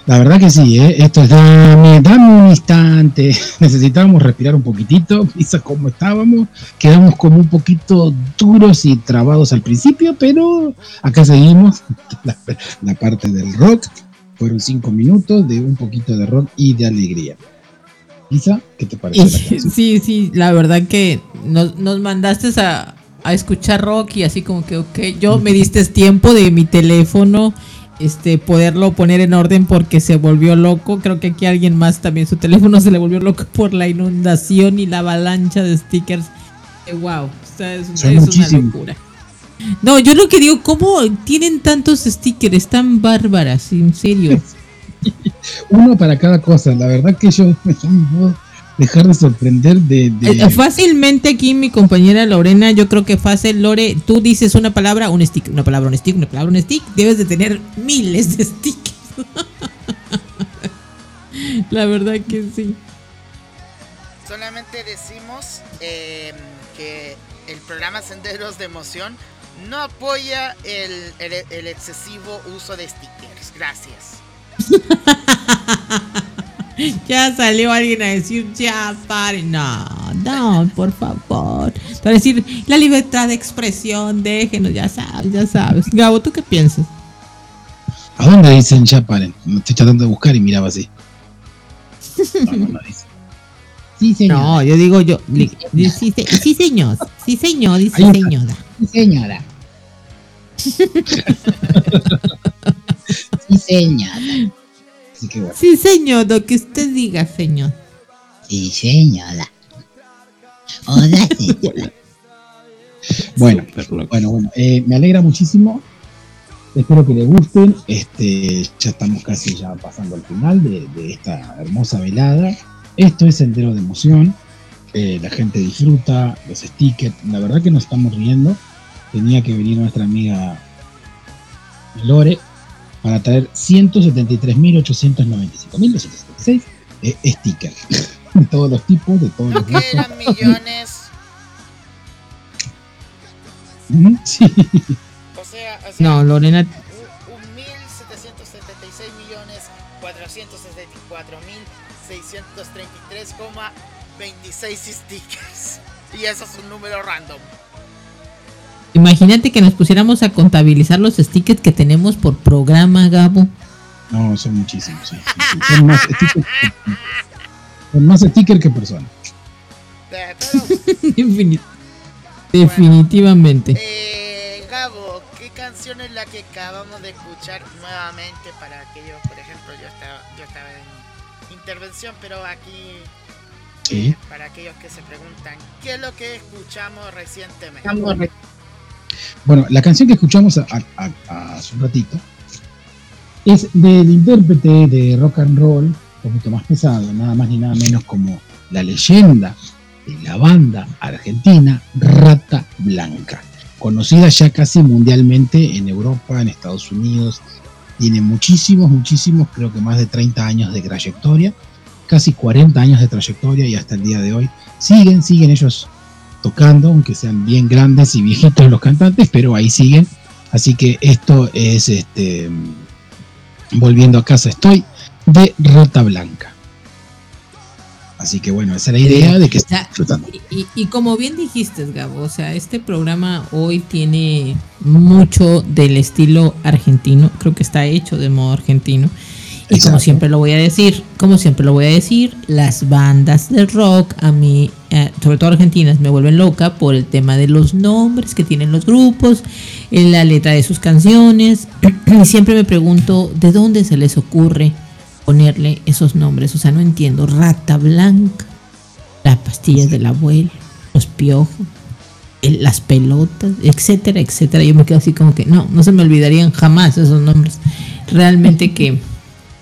la verdad que sí, ¿eh? esto es dame, dame un instante. [laughs] Necesitábamos respirar un poquitito, [laughs] quizás como estábamos. Quedamos como un poquito duros y trabados al principio, pero acá seguimos. [laughs] La, la parte del rock. Fueron cinco minutos de un poquito de rock y de alegría. Isa, ¿qué te parece? La sí, sí, la verdad que nos, nos mandaste a, a escuchar rock y así como que, ok, yo me diste tiempo de mi teléfono, este, poderlo poner en orden porque se volvió loco. Creo que aquí alguien más también su teléfono se le volvió loco [laughs] por la inundación y la avalancha de stickers. Eh, wow, o sea, es, una locura. No, yo lo que digo, ¿cómo tienen tantos stickers tan bárbaras? En serio. [laughs] Uno para cada cosa. La verdad que yo [laughs] dejar de sorprender de. de- Eh, Fácilmente aquí mi compañera Lorena, yo creo que fácil, Lore, tú dices una palabra, un stick, una palabra, un stick, una palabra, un stick, debes de tener miles de stickers. [laughs] La verdad que sí. Solamente decimos eh, que el programa Senderos de Emoción no apoya el, el- el excesivo uso de stickers. Gracias. [laughs] [laughs] Ya salió alguien a decir, ya paren. No, no, por favor. Para decir, la libertad de expresión, déjenos, ya sabes, ya sabes. Gabo, ¿tú qué piensas? ¿A dónde dicen ya paren? Me estoy tratando de buscar y miraba así. [laughs] No, no, no dice. Sí, señor. No, yo digo yo. li- di- Sí, sí, señor. Sí, señor, dice señora. Sí, señora. [laughs] Sí, señora. Así que bueno. Sí, señor, lo que usted diga, señor. Sí, señora. Hola, señora. [laughs] Bueno, bueno, bueno. eh, me alegra muchísimo. Espero que les gusten. Este, ya estamos casi ya pasando al final de, de esta hermosa velada. Esto es Sendero de Emoción. Eh, la gente disfruta los stickers. La verdad que nos estamos riendo. Tenía que venir nuestra amiga Lore para traer 173.895.276 eh, stickers. De [laughs] todos los tipos, de todos los Que gustos. eran millones. Sí. O sea, o sea No, Lorena. un- un 1.776 millones 474 mil 633,26 stickers. Y eso es un número random. Imagínate que nos pusiéramos a contabilizar los stickers que tenemos por programa, Gabo. No, son muchísimos. sí, sí, sí. Son, más stickers que, son más stickers que personas. Eh, [laughs] Pero, Defini- Definitivamente. eh, Gabo, ¿qué canción es la que acabamos de escuchar nuevamente para aquellos, por ejemplo, yo estaba, yo estaba en intervención, pero aquí Sí. para aquellos que se preguntan, ¿qué es lo que escuchamos recientemente? Bueno, la canción que escuchamos a- a- a- hace un ratito es del intérprete de rock and roll, un poquito más pesado, nada más ni nada menos como la leyenda de la banda argentina Rata Blanca, conocida ya casi mundialmente en Europa, en Estados Unidos, tiene muchísimos, muchísimos, creo que más de 30 años de trayectoria, casi 40 años de trayectoria y hasta el día de hoy siguen, siguen ellos tocando, aunque sean bien grandes y viejitos los cantantes, pero ahí siguen. Así que esto es este Volviendo a casa estoy de Rata Blanca. Así que bueno, esa es la idea de que estén disfrutando. Y, y como bien dijiste, Gabo, o sea, este programa hoy tiene mucho del estilo argentino, creo que está hecho de modo argentino. Y como siempre lo voy a decir, como siempre lo voy a decir, las bandas de rock a mí, eh, sobre todo argentinas, me vuelven loca por el tema de los nombres que tienen los grupos, en la letra de sus canciones. [clears throat] Y siempre me pregunto, ¿de dónde se les ocurre ponerle esos nombres? O sea, no entiendo. Rata Blanca, las pastillas del abuelo, los piojos, las pelotas, etcétera, etcétera. Yo me quedo así como que no, no se me olvidarían jamás esos nombres. Realmente que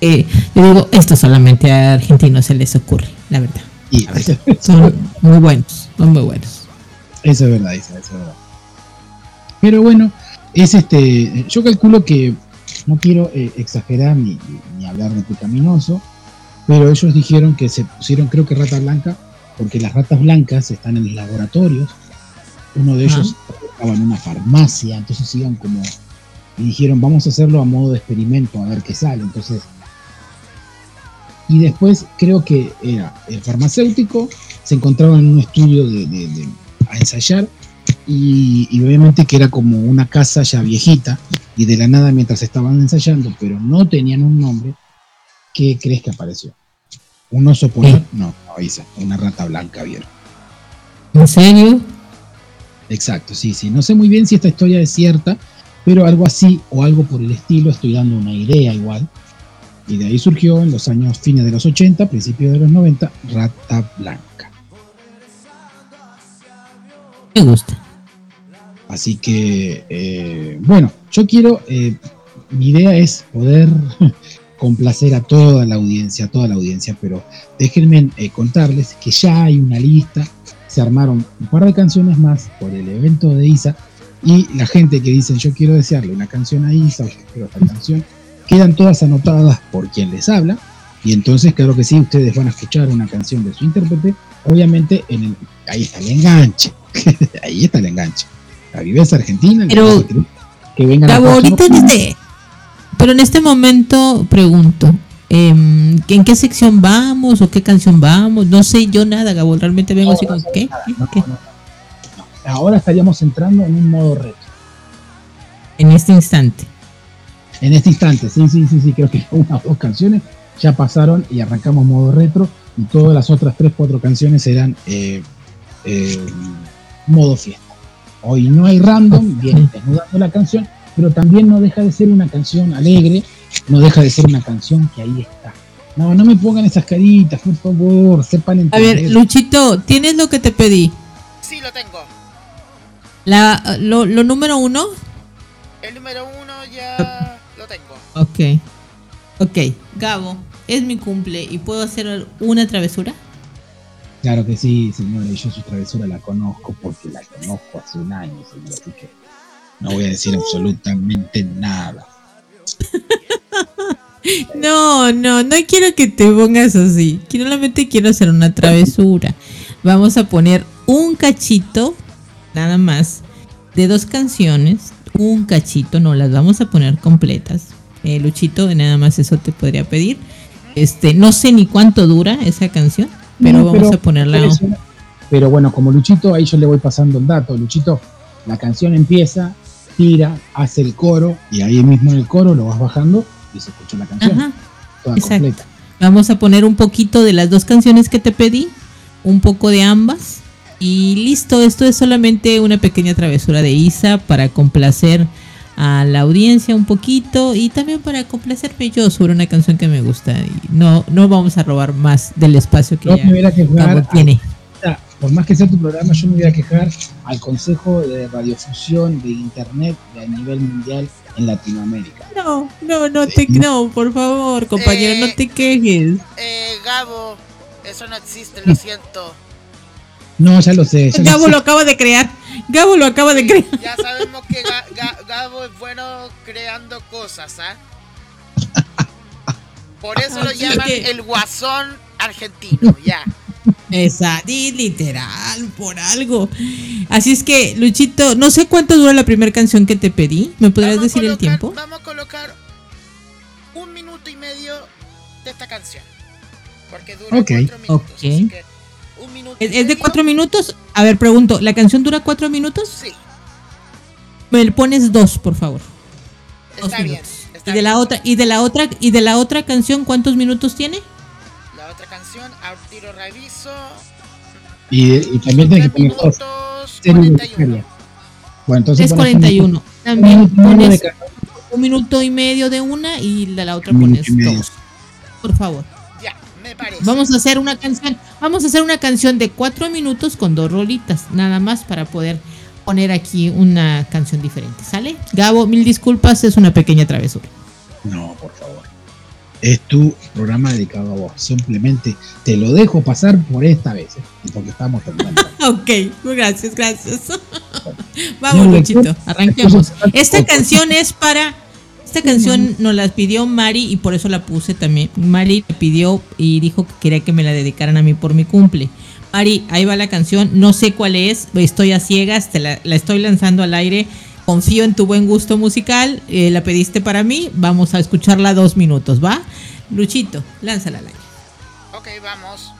eh, yo digo, esto solamente a argentinos se les ocurre, la verdad. Y. Son muy buenos, son muy buenos. Eso es verdad, Isa, eso es verdad. Pero bueno, es este. Yo calculo que no quiero eh, exagerar ni, ni hablar de pecaminoso, pero ellos dijeron que se pusieron, creo que rata blanca, porque las ratas blancas están en los laboratorios. Uno de ellos trabajaba en una farmacia, entonces iban como y dijeron, vamos a hacerlo a modo de experimento, a ver qué sale. Entonces, y después creo que era el farmacéutico, se encontraba en un estudio de, de- de- a ensayar y, y obviamente que era como una casa ya viejita y de la nada mientras estaban ensayando, pero no tenían un nombre, ¿qué crees que apareció? ¿Un oso polar? No, no, Isa, una rata blanca, vieron. ¿En serio? Exacto, sí, sí. No sé muy bien si esta historia es cierta, pero algo así o algo por el estilo, estoy dando una idea igual. Y de ahí surgió en los años fines de los 80, principios de los 90, Rata Blanca. Me gusta. Así que, eh, bueno, yo quiero, eh, mi idea es poder [laughs] complacer a toda la audiencia, a toda la audiencia, pero déjenme eh, contarles que ya hay una lista, se armaron un par de canciones más por el evento de Isa y la gente que dice yo quiero desearle una canción a Isa o yo quiero esta canción, quedan todas anotadas por quien les habla y entonces claro que sí, ustedes van a escuchar una canción de su intérprete, obviamente en el, ahí está el enganche, [laughs] ahí está el enganche. La viveza argentina, Pero- que vengan Gabo, a ahorita en este, pero en este momento pregunto, em, ¿en qué sección vamos o qué canción vamos? No sé yo nada, Gabo, realmente vengo así como, ¿qué? ¿Qué? Ahora estaríamos entrando en un modo reto. En este instante. En este instante, sí, sí, sí, sí, creo que [laughs] unas dos canciones ya pasaron y arrancamos modo retro y todas las otras tres, cuatro canciones eran eh, eh, modo fiesta. Hoy no hay random, [laughs] viene desnudando la canción, pero también no deja de ser una canción alegre, no deja de ser una canción que ahí está. No, no me pongan esas caritas, por favor, sepan A entender. ver, Luchito, ¿tienes lo que te pedí? Sí, lo tengo. La, lo, lo número uno. El número uno ya tengo. Ok. Ok, Gabo, es mi cumple y puedo hacer una travesura. Claro que sí, señora, y yo su travesura la conozco porque la conozco hace un año, señor, así que no voy a decir absolutamente nada. [laughs] No, no, no quiero que te pongas así. Solamente quiero hacer una travesura. Vamos a poner un cachito, nada más, de dos canciones. Un cachito, no las vamos a poner completas. Eh, Luchito, nada más eso te podría pedir. Este, no sé ni cuánto dura esa canción, pero No, vamos pero- a ponerla. pero eso- Pero bueno, como Luchito, ahí yo le voy pasando el dato. Luchito, la canción empieza, tira, hace el coro, y ahí mismo en el coro lo vas bajando y se escucha la canción. Ajá, toda exacto. completa. Vamos a poner un poquito de las dos canciones que te pedí, un poco de ambas. Y listo, esto es solamente una pequeña travesura de Isa para complacer a la audiencia un poquito y también para complacerme yo sobre una canción que me gusta. Y no, no vamos a robar más del espacio que Yo ya tiene. a- por más que sea tu programa, yo me voy a quejar al Consejo de Radiofusión de Internet de a nivel mundial en Latinoamérica. No, no, no te, no, por favor, compañero, no te quejes. Eh, Gabo, eso no existe, lo [laughs] siento. No, ya lo sé. ya lo Gabo sé. lo acaba de crear. Gabo lo acaba de crear. Ya sabemos que Ga- Ga- Gabo es bueno creando cosas, ¿ah? Por eso lo llaman que- el guasón argentino, ya. Exacto, y literal, por algo. Así es que, Luchito, no sé cuánto dura la primera canción que te pedí. ¿Me podrías Vamos decir el tiempo? Vamos a colocar un minuto y medio de esta canción. Porque dura Ok. cuatro minutos. Ok. así que ¿Es, es de cuatro minutos? A ver, pregunto, ¿la canción dura cuatro minutos? Sí. Me le pones dos, por favor. Dos Está bien. minutos. y de la otra, y de la otra, y de la otra canción, ¿cuántos minutos tiene? La otra canción, al tiro reviso. Y, y también tienes que poner dos. Bueno, entonces es pones un 41. minuto- También pones de un minuto y medio de una y la, la otra pones dos. Por favor. Ya, me parece. Vamos a hacer una canción. Vamos a hacer una canción de cuatro minutos con dos rolitas, nada más para poder poner aquí una canción diferente. ¿Sale? Gabo, mil disculpas, es una pequeña travesura. No, por favor. Es tu programa dedicado a vos. Simplemente te lo dejo pasar por esta vez. ¿eh? Porque estamos terminando. [laughs] ok, gracias, gracias. Vamos, Luchito, arranquemos. Esta canción es para. Esta canción nos la pidió Mari y por eso la puse también. Mari la pidió y dijo que quería que me la dedicaran a mí por mi cumple. Mari, ahí va la canción, no sé cuál es, estoy a ciegas, te la, estoy lanzando al aire. Confío en tu buen gusto musical, eh, la pediste para mí, vamos a escucharla dos minutos, ¿va? Luchito, lánzala al aire. Ok, vamos.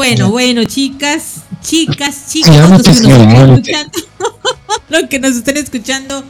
bueno, bueno, chicas, chicas, chicos, los que nos están [laughs] escuchando,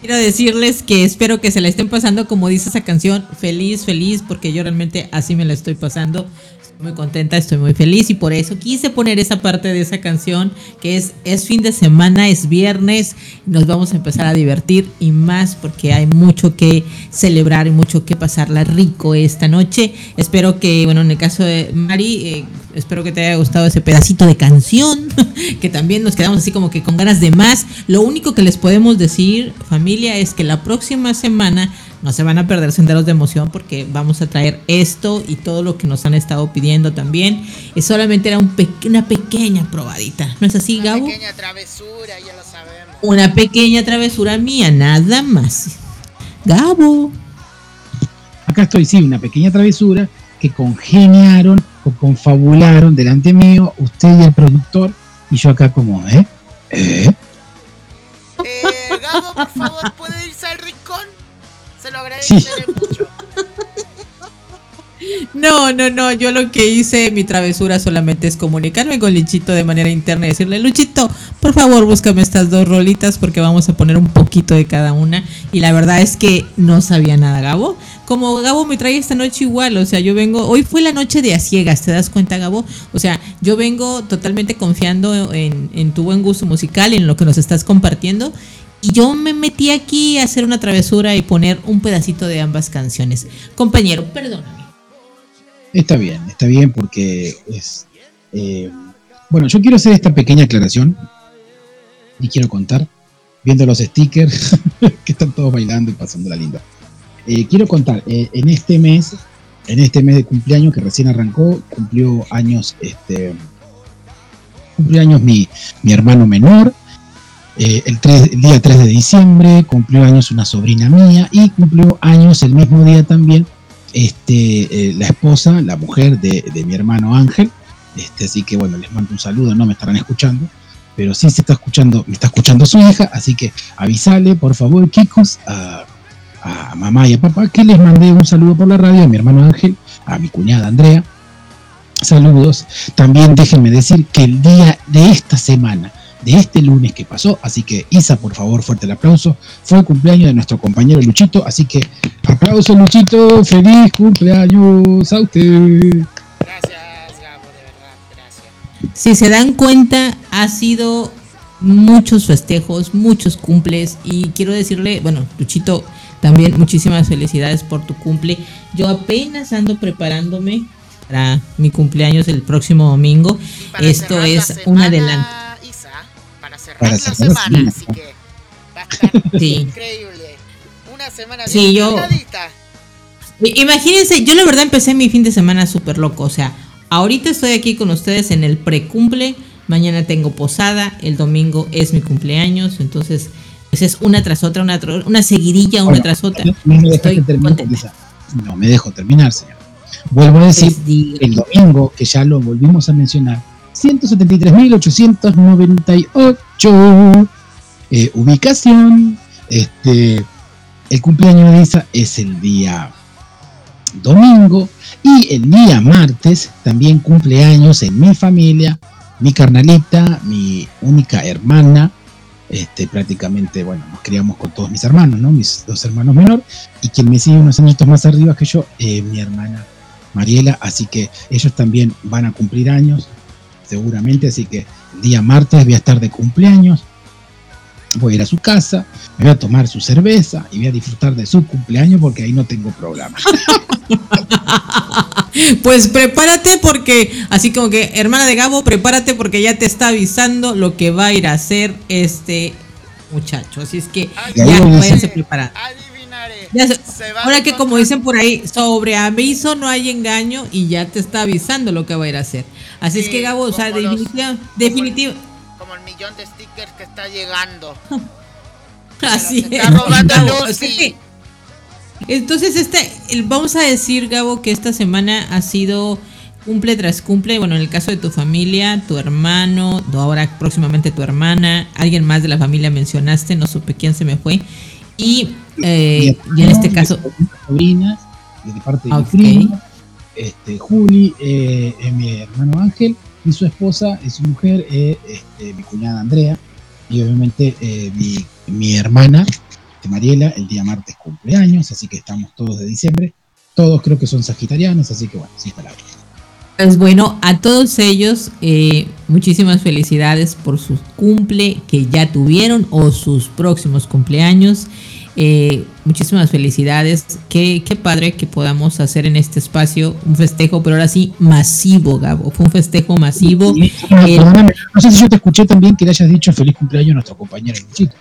quiero decirles que espero que se la estén pasando como dice esa canción, feliz, feliz, porque yo realmente así me la estoy pasando. Estoy muy contenta, estoy muy feliz y por eso quise poner esa parte de esa canción que es es fin de semana, es viernes, nos vamos a empezar a divertir y más porque hay mucho que celebrar y mucho que pasarla rico esta noche. Espero que, bueno, en el caso de Mari, eh, espero que te haya gustado ese pedacito de canción, [laughs] que también nos quedamos así como que con ganas de más. Lo único que les podemos decir, familia, es que la próxima semana no se van a perder senderos de emoción porque vamos a traer esto y todo lo que nos han estado pidiendo también. Es solamente era un pe- una pequeña probadita, ¿no es así, Una Gabo? pequeña travesura, ya lo sabemos. Una pequeña travesura mía, nada más. Gabo. Acá estoy, sí, una pequeña travesura que congeniaron confabularon delante mío usted y el productor y yo acá como, ¿eh? ¿Eh? Eh, Gabo, por favor, ¿puede irse al rincón? Se lo agradeceré mucho. No, no, no, yo lo que hice, mi travesura solamente es comunicarme con Luchito de manera interna y decirle, Luchito, por favor búscame estas dos rolitas porque vamos a poner un poquito de cada una. Y la verdad es que no sabía nada, Gabo. Como Gabo me trae esta noche igual, o sea, yo vengo, hoy fue la noche de a ciegas, ¿te das cuenta, Gabo? O sea, yo vengo totalmente confiando en, tu buen gusto musical en lo que nos estás compartiendo. Y yo me metí aquí a hacer una travesura y poner un pedacito de ambas canciones. Compañero, perdóname. Está bien, está bien porque es... eh, bueno, yo quiero hacer esta pequeña aclaración y quiero contar, viendo los stickers [laughs] que están todos bailando y pasando la linda. Eh, quiero contar, eh, en este mes, en este mes de cumpleaños que recién arrancó, cumplió años, este, cumplió años mi, mi hermano menor, el, 3 el día 3 de diciembre, cumplió años una sobrina mía y cumplió años el mismo día también este, eh, la esposa, la mujer de, de mi hermano Ángel. Este, así que bueno, les mando un saludo, no me estarán escuchando, pero sí se está escuchando, me está escuchando su hija, así que avisale, por favor, Kikos, a, a mamá y a papá, que les mandé un saludo por la radio a mi hermano Ángel, a mi cuñada Andrea. Saludos. También déjenme decir que el día de esta semana, de este lunes que pasó, así que Isa, por favor, fuerte el aplauso, fue el cumpleaños de nuestro compañero Luchito, así que aplauso Luchito, feliz cumpleaños a usted. Si se dan cuenta, ha sido muchos festejos, muchos cumples y quiero decirle, bueno, Luchito, también muchísimas felicidades por tu cumple. Yo apenas ando preparándome para mi cumpleaños el próximo domingo. Esto es un adelanto. Para la semana, semana. así que va a estar [laughs] Sí. increíble. Una semana Sí, yo- Imagínense, yo la verdad empecé mi fin de semana súper loco. O sea, ahorita estoy aquí con ustedes en el precumple. Mañana tengo posada. El domingo es mi cumpleaños. Entonces, pues es una tras otra, una, tro- una seguidilla, una Bueno, tras otra. No me dejaste Estoy terminar. No me dejo terminar, señor. Vuelvo a decir, el domingo, que ya lo volvimos a mencionar, 173.898 eh, ubicación. Este, el cumpleaños de Isa es el día domingo y el día martes también cumpleaños en mi familia, mi carnalita, mi única hermana, este, prácticamente, bueno, nos criamos con todos mis hermanos, ¿no? Mis dos hermanos menores, y quien me sigue unos añitos más arriba que yo, eh, mi hermana Mariela, así que ellos también van a cumplir años, seguramente, así que el día martes voy a estar de cumpleaños, voy a ir a su casa, me voy a tomar su cerveza y voy a disfrutar de su cumpleaños porque ahí no tengo programa. [laughs] Pues prepárate porque, así como que, hermana de Gabo, prepárate porque ya te está avisando lo que va a ir a hacer este muchacho. Así es que Ya ya, váyanse preparando. Ya se- ahora que como dicen por ahí, sobre aviso no hay engaño y ya te está avisando lo que va a ir a hacer. Así es que Gabo, o sea, definitiva, definitiva, Como el millón de stickers que está llegando. [laughs] así Se está robando Gabo, Lucy. entonces, este, el- vamos a decir, Gabo, que esta semana ha sido cumple tras cumple. Bueno, en el caso de tu familia, tu hermano, ahora próximamente tu hermana, alguien más de la familia mencionaste, no supe quién se me fue. Y, eh, y en este caso, sobrinas, de parte de Ok. mi primo, este, Juli, eh, es mi hermano Ángel, y su esposa, es su mujer, eh, este, mi cuñada Andrea, y obviamente eh, mi, mi hermana, este, Mariela, el día martes cumpleaños, así que estamos todos de diciembre. Todos creo que son sagitarianos, así que bueno, sí está la vida. Pues bueno, a todos ellos eh, muchísimas felicidades por su cumple que ya tuvieron o sus próximos cumpleaños. Eh, muchísimas felicidades. Qué, qué padre que podamos hacer en este espacio un festejo, pero ahora sí masivo, Gabo. Fue un festejo masivo. Y- y- Eh, perdóname, no sé si yo te escuché también que le hayas dicho feliz cumpleaños a nuestro compañero Luchito.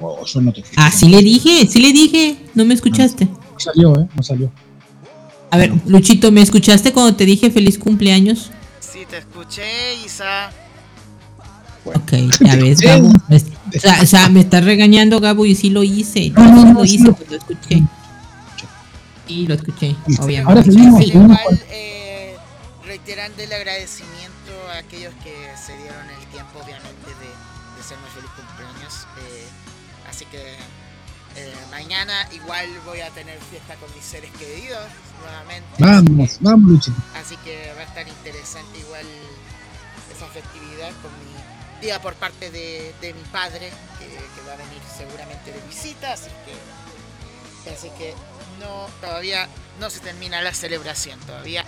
O yo no te escuché. ah, sí le dije, sí le dije. No me escuchaste. No salió, ¿eh? No salió. A ver, Luchito, ¿me escuchaste cuando te dije feliz cumpleaños? Sí, te escuché, Isa. Ok, ya ves, Gabo. [laughs] Me- o, sea, o sea, me estás regañando, Gabo, y sí lo hice. Yo sí no, lo sí hice, lo- pues lo escuché. Sí, lo escuché, obviamente. Ahora seguimos, seguimos igual, eh, reiterando el agradecimiento a aquellos que se dieron el tiempo, obviamente, de desearme feliz cumpleaños. eh, así que eh, mañana igual voy a tener fiesta con mis seres queridos nuevamente. Vamos, vamos, Luchito. Así que va a estar interesante igual esa festividad con mi día por parte de, de mi padre, que, que va a venir seguramente de visita, así que así que no todavía no se termina la celebración, todavía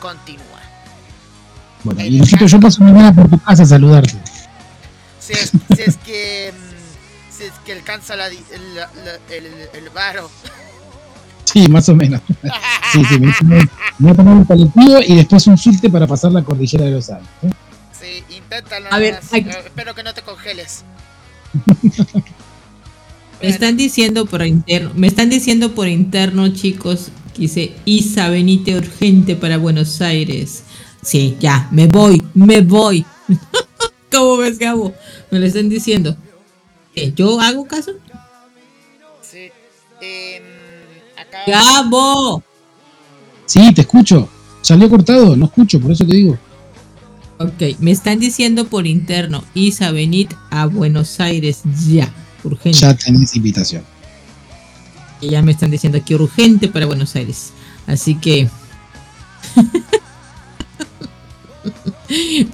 continúa. Bueno, y Luchito, yo paso mañana por tu casa a saludarte. Si es, si es que si es que alcanza la, el, la- el, el varo. Sí, más o menos. Sí, sí, me, voy a tomar un colectivo y después un subte para pasar la cordillera de los Alpes. A ver, espero que no te congeles. [laughs] Me están diciendo por interno, me están diciendo por interno, chicos, que dice Isa Benite urgente para Buenos Aires. Sí, ya, me voy, me voy. [laughs] ¿Cómo ves, Gabo? Me lo están diciendo. ¿Qué, ¿Yo hago caso? Sí. Em, acá ¡Gabo! Sí, te escucho. Salió cortado, no escucho, por eso te digo. Ok, me están diciendo por interno, Isa Benit a Buenos Aires ya, urgente. Ya tenés invitación. Y ya me están diciendo aquí urgente para Buenos Aires. Así que. [laughs]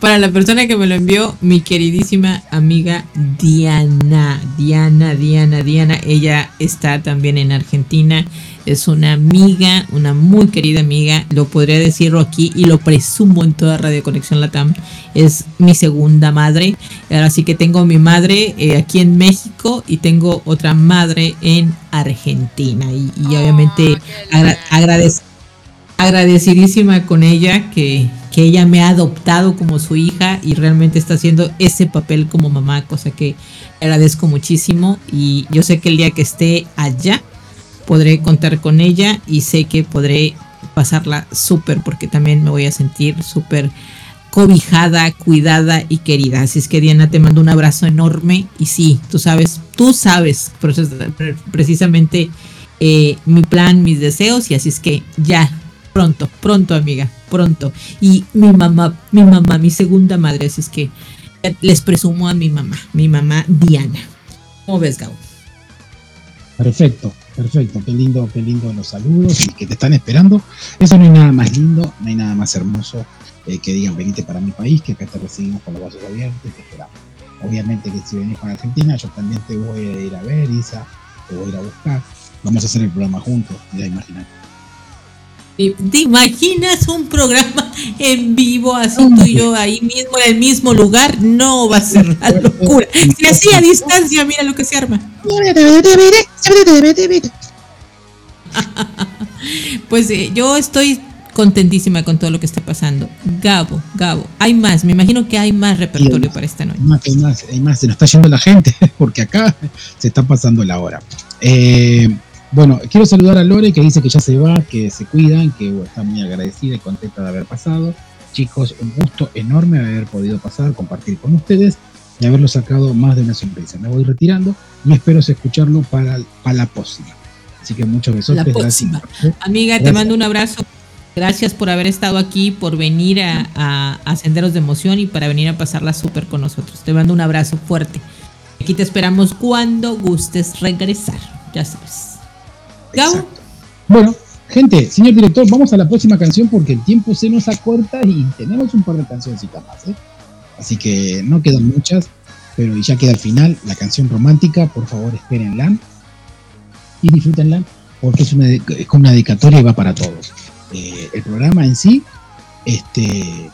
para la persona que me lo envió, mi queridísima amiga Diana. Diana, Diana, Diana. Ella está también en Argentina. Es una amiga, una muy querida amiga. Lo podría decirlo aquí y lo presumo en toda Radio Conexión Latam. Es mi segunda madre. Ahora sí que tengo mi madre eh, aquí en México y tengo otra madre en Argentina. Y, y obviamente agra- agradec- agradecidísima con ella que, que ella me ha adoptado como su hija y realmente está haciendo ese papel como mamá, cosa que agradezco muchísimo. Y yo sé que el día que esté allá podré contar con ella y sé que podré pasarla súper porque también me voy a sentir súper cobijada, cuidada y querida. Así es que Diana, te mando un abrazo enorme y sí, tú sabes, tú sabes precis- pre- precisamente eh, mi plan, mis deseos y así es que ya, pronto, pronto amiga, pronto. Y mi mamá, mi mamá, mi segunda madre, así es que les presumo a mi mamá, mi mamá Diana. ¿Cómo ves, Gabo? Perfecto, perfecto. Qué lindo, qué lindo los saludos y que te están esperando. Eso no hay nada más lindo, no hay nada más hermoso eh, que digan venite para mi país, que acá te recibimos con los brazos abiertos y te esperamos. Obviamente que si venís con Argentina, yo también te voy a ir a ver, Isa, te voy a ir a buscar. Vamos a hacer el programa juntos, ya imaginar. ¿Te imaginas un programa en vivo así tú y yo ahí mismo en el mismo lugar? No va a ser la locura. Si así a distancia, mira lo que se arma. [laughs] Pues eh, yo estoy contentísima con todo lo que está pasando. Gabo, Gabo, hay más, me imagino que hay más repertorio para esta noche. Hay más, hay más, hay más, se nos está yendo la gente, [laughs] porque acá se está pasando la hora. Eh, bueno, quiero saludar a Lore que dice que ya se va, que se cuidan, que bueno, está muy agradecida y contenta de haber pasado. Chicos, un gusto enorme haber podido pasar, compartir con ustedes y haberlo sacado más de una sonrisa. Me voy retirando y espero escucharlo para, para la próxima. Así que muchos besos. La próxima. Amiga, te Gracias. mando un abrazo. Gracias por haber estado aquí, por venir a, a, a Senderos de Emoción y para venir a pasarla súper con nosotros. Te mando un abrazo fuerte. Aquí te esperamos cuando gustes regresar. Ya sabes. Gabo, Bueno, gente, señor director, vamos a la próxima canción porque el tiempo se nos acorta y tenemos un par de cancioncitas más. ¿eh? Así que no quedan muchas, pero ya queda al final la canción romántica. Por favor, espérenla y disfrútenla porque es una, es como una dedicatoria y va para todos. Eh, el programa en sí este,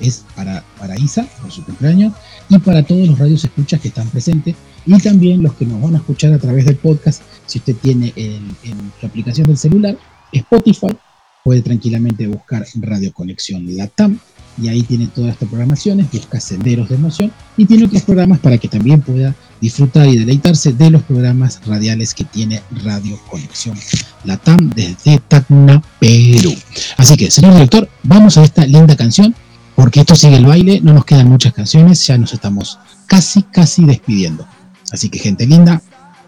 es para, para Isa, por su cumpleaños, y para todos los radios escuchas que están presentes, y también los que nos van a escuchar a través del podcast, si usted tiene en, su aplicación del celular, Spotify, puede tranquilamente buscar Radio Conexión Latam, y ahí tiene todas estas programaciones, busca Senderos de Emoción, y tiene otros programas para que también pueda disfrutar y deleitarse de los programas radiales que tiene Radio Conexión Latam desde Tacna, Perú. Así que, señor director, vamos a esta linda canción, porque esto sigue el baile, no nos quedan muchas canciones, ya nos estamos casi, casi despidiendo. Así que, gente linda,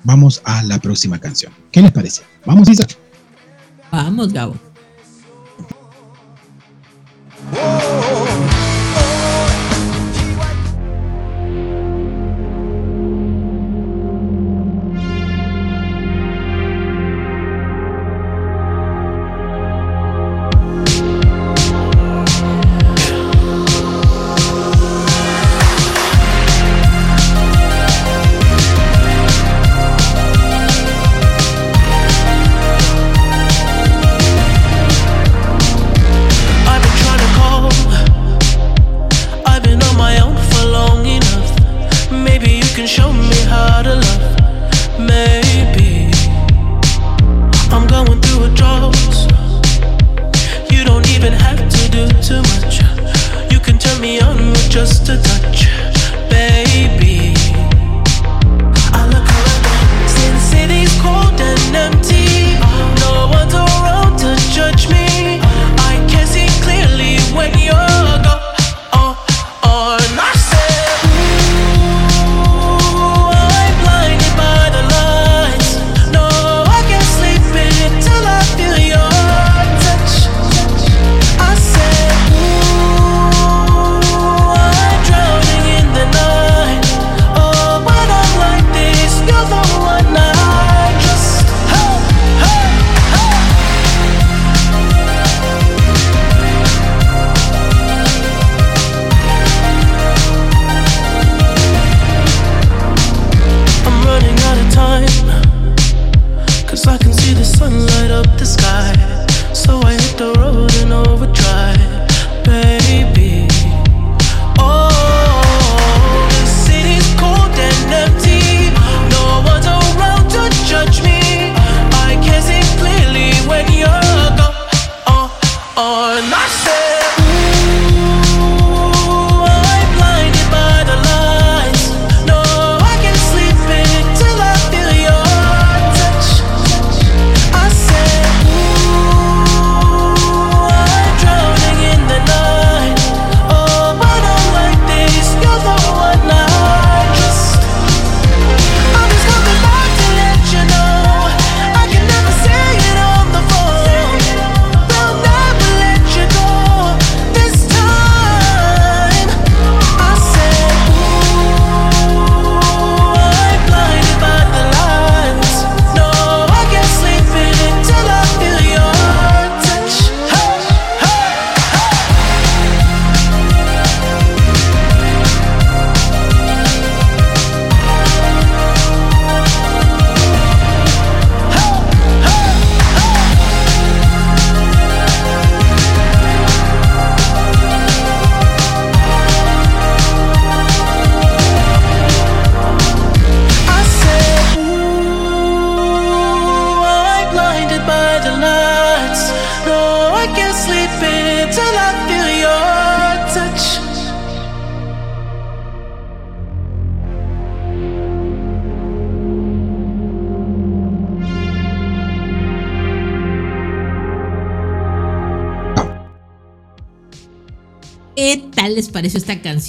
vamos a la próxima canción. ¿Qué les parece? Vamos, Isa. Vamos, Gabo.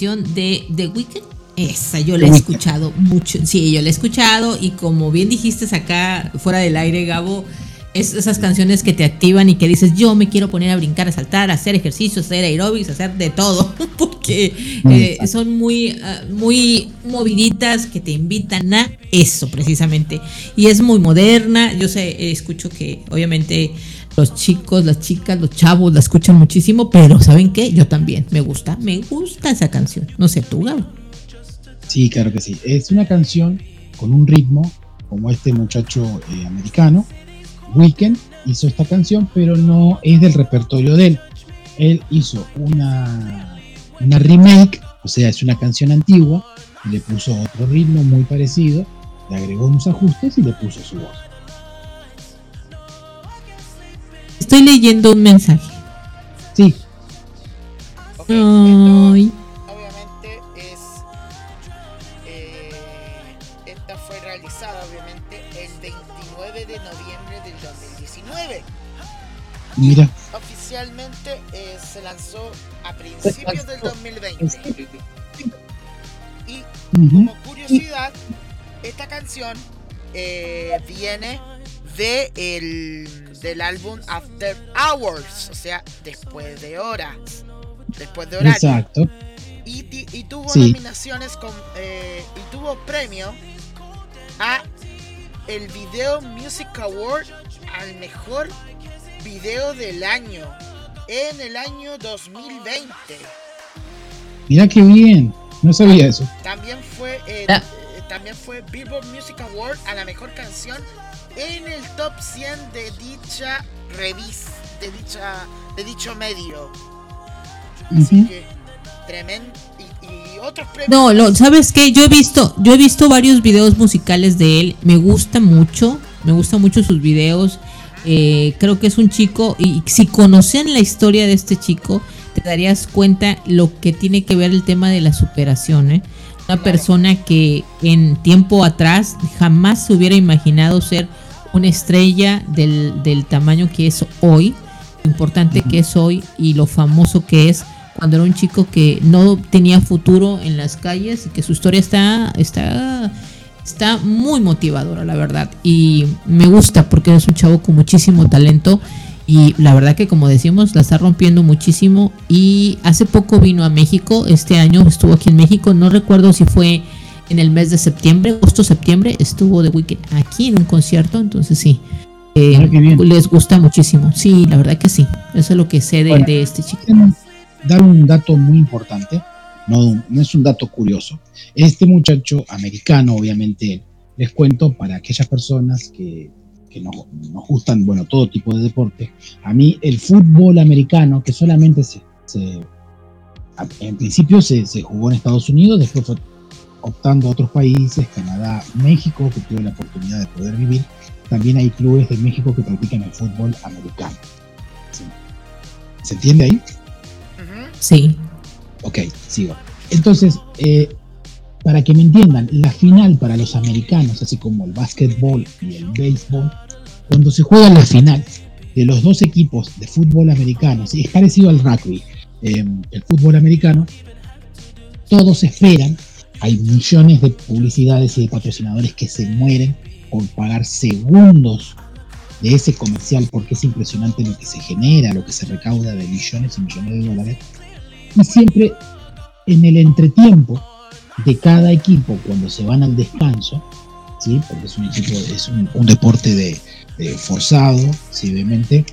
Canción de The Weeknd? Esa yo la he escuchado mucho. Sí, yo la he escuchado y como bien dijiste acá fuera del aire, Gabo, es esas canciones que te activan y que dices, yo me quiero poner a brincar, a saltar, a hacer ejercicio, a hacer aeróbics, a hacer de todo, [laughs] porque eh, son muy, ah, muy moviditas que te invitan a eso precisamente. Y es muy moderna, yo sé, escucho que obviamente los chicos, las chicas, los chavos la escuchan muchísimo, pero ¿saben qué? Yo también, me gusta, me gusta esa canción. No sé, tú, Gabo. Sí, claro que sí. Es una canción con un ritmo como este muchacho eh, americano, Weekend, hizo esta canción, pero no es del repertorio de él. Él hizo una una remake, o sea, es una canción antigua, le puso otro ritmo muy parecido, le agregó unos ajustes y le puso su voz. Estoy leyendo un mensaje. Sí, Ok, Ay. esto obviamente es. eh, esta fue realizada obviamente el 29 de noviembre del 2019. mira, Oficialmente eh, se lanzó a principios del 2020. Y como curiosidad, esta canción eh, viene de el, del álbum After Hours, o sea, después de horas, después de horario. exacto. Y, ti- y tuvo Sí. nominaciones con, eh, y tuvo premio a el Video Music Award al mejor video del año en el año 2020. Mira qué bien, no sabía eso. También fue eh, Ah. eh, también fue Billboard Music Award a la mejor canción en el top 100 de dicha revista, de dicha de dicho medio. Así Ujú. que tremendo y, y otros premios. No, lo, ¿sabes qué? Yo he visto, yo he visto varios videos musicales de él. Me gusta mucho, me gustan mucho sus videos. Eh, creo que es un chico y si conocen la historia de este chico, te darías cuenta lo que tiene que ver el tema de la superación. ¿eh? Una persona que en tiempo atrás jamás se hubiera imaginado ser una estrella del, del tamaño que es hoy, lo importante que es hoy y lo famoso que es cuando era un chico que no tenía futuro en las calles y que su historia está, está, está muy motivadora, la verdad. Y me gusta porque es un chavo con muchísimo talento y la verdad que como decimos, la está rompiendo muchísimo. Y hace poco vino a México, este año estuvo aquí en México, no recuerdo si fue en el mes de septiembre, agosto, septiembre, estuvo de Weekend aquí en un concierto, entonces sí. eh, Ah, les gusta muchísimo, sí, la verdad que sí, eso es lo que sé de, Bueno. de este chico. Dar un dato muy importante, no, no es un dato curioso. Este muchacho americano, obviamente, les cuento para aquellas personas que, que nos, nos gustan, bueno, todo tipo de deporte. A mí el fútbol americano, que solamente se, se- en principio se, se jugó en Estados Unidos, después fue optando a otros países, Canadá, México, que tuve la oportunidad de poder vivir. También hay clubes de México que practican el fútbol americano. ¿Sí? ¿Se entiende ahí? Sí. Ok, sigo. Entonces, eh, para que me entiendan, la final para los americanos, así como el básquetbol y el béisbol, cuando se juega la final de los dos equipos de fútbol americano, ¿sí? es parecido al rugby, eh, el fútbol americano, todos esperan, hay millones de publicidades y de patrocinadores que se mueren por pagar segundos de ese comercial porque es impresionante lo que se genera, lo que se recauda de millones y millones de dólares. Y siempre en el entretiempo de cada equipo, cuando se van al descanso, ¿sí? porque es un equipo, es un, un deporte de, de forzado, ¿sí? obviamente,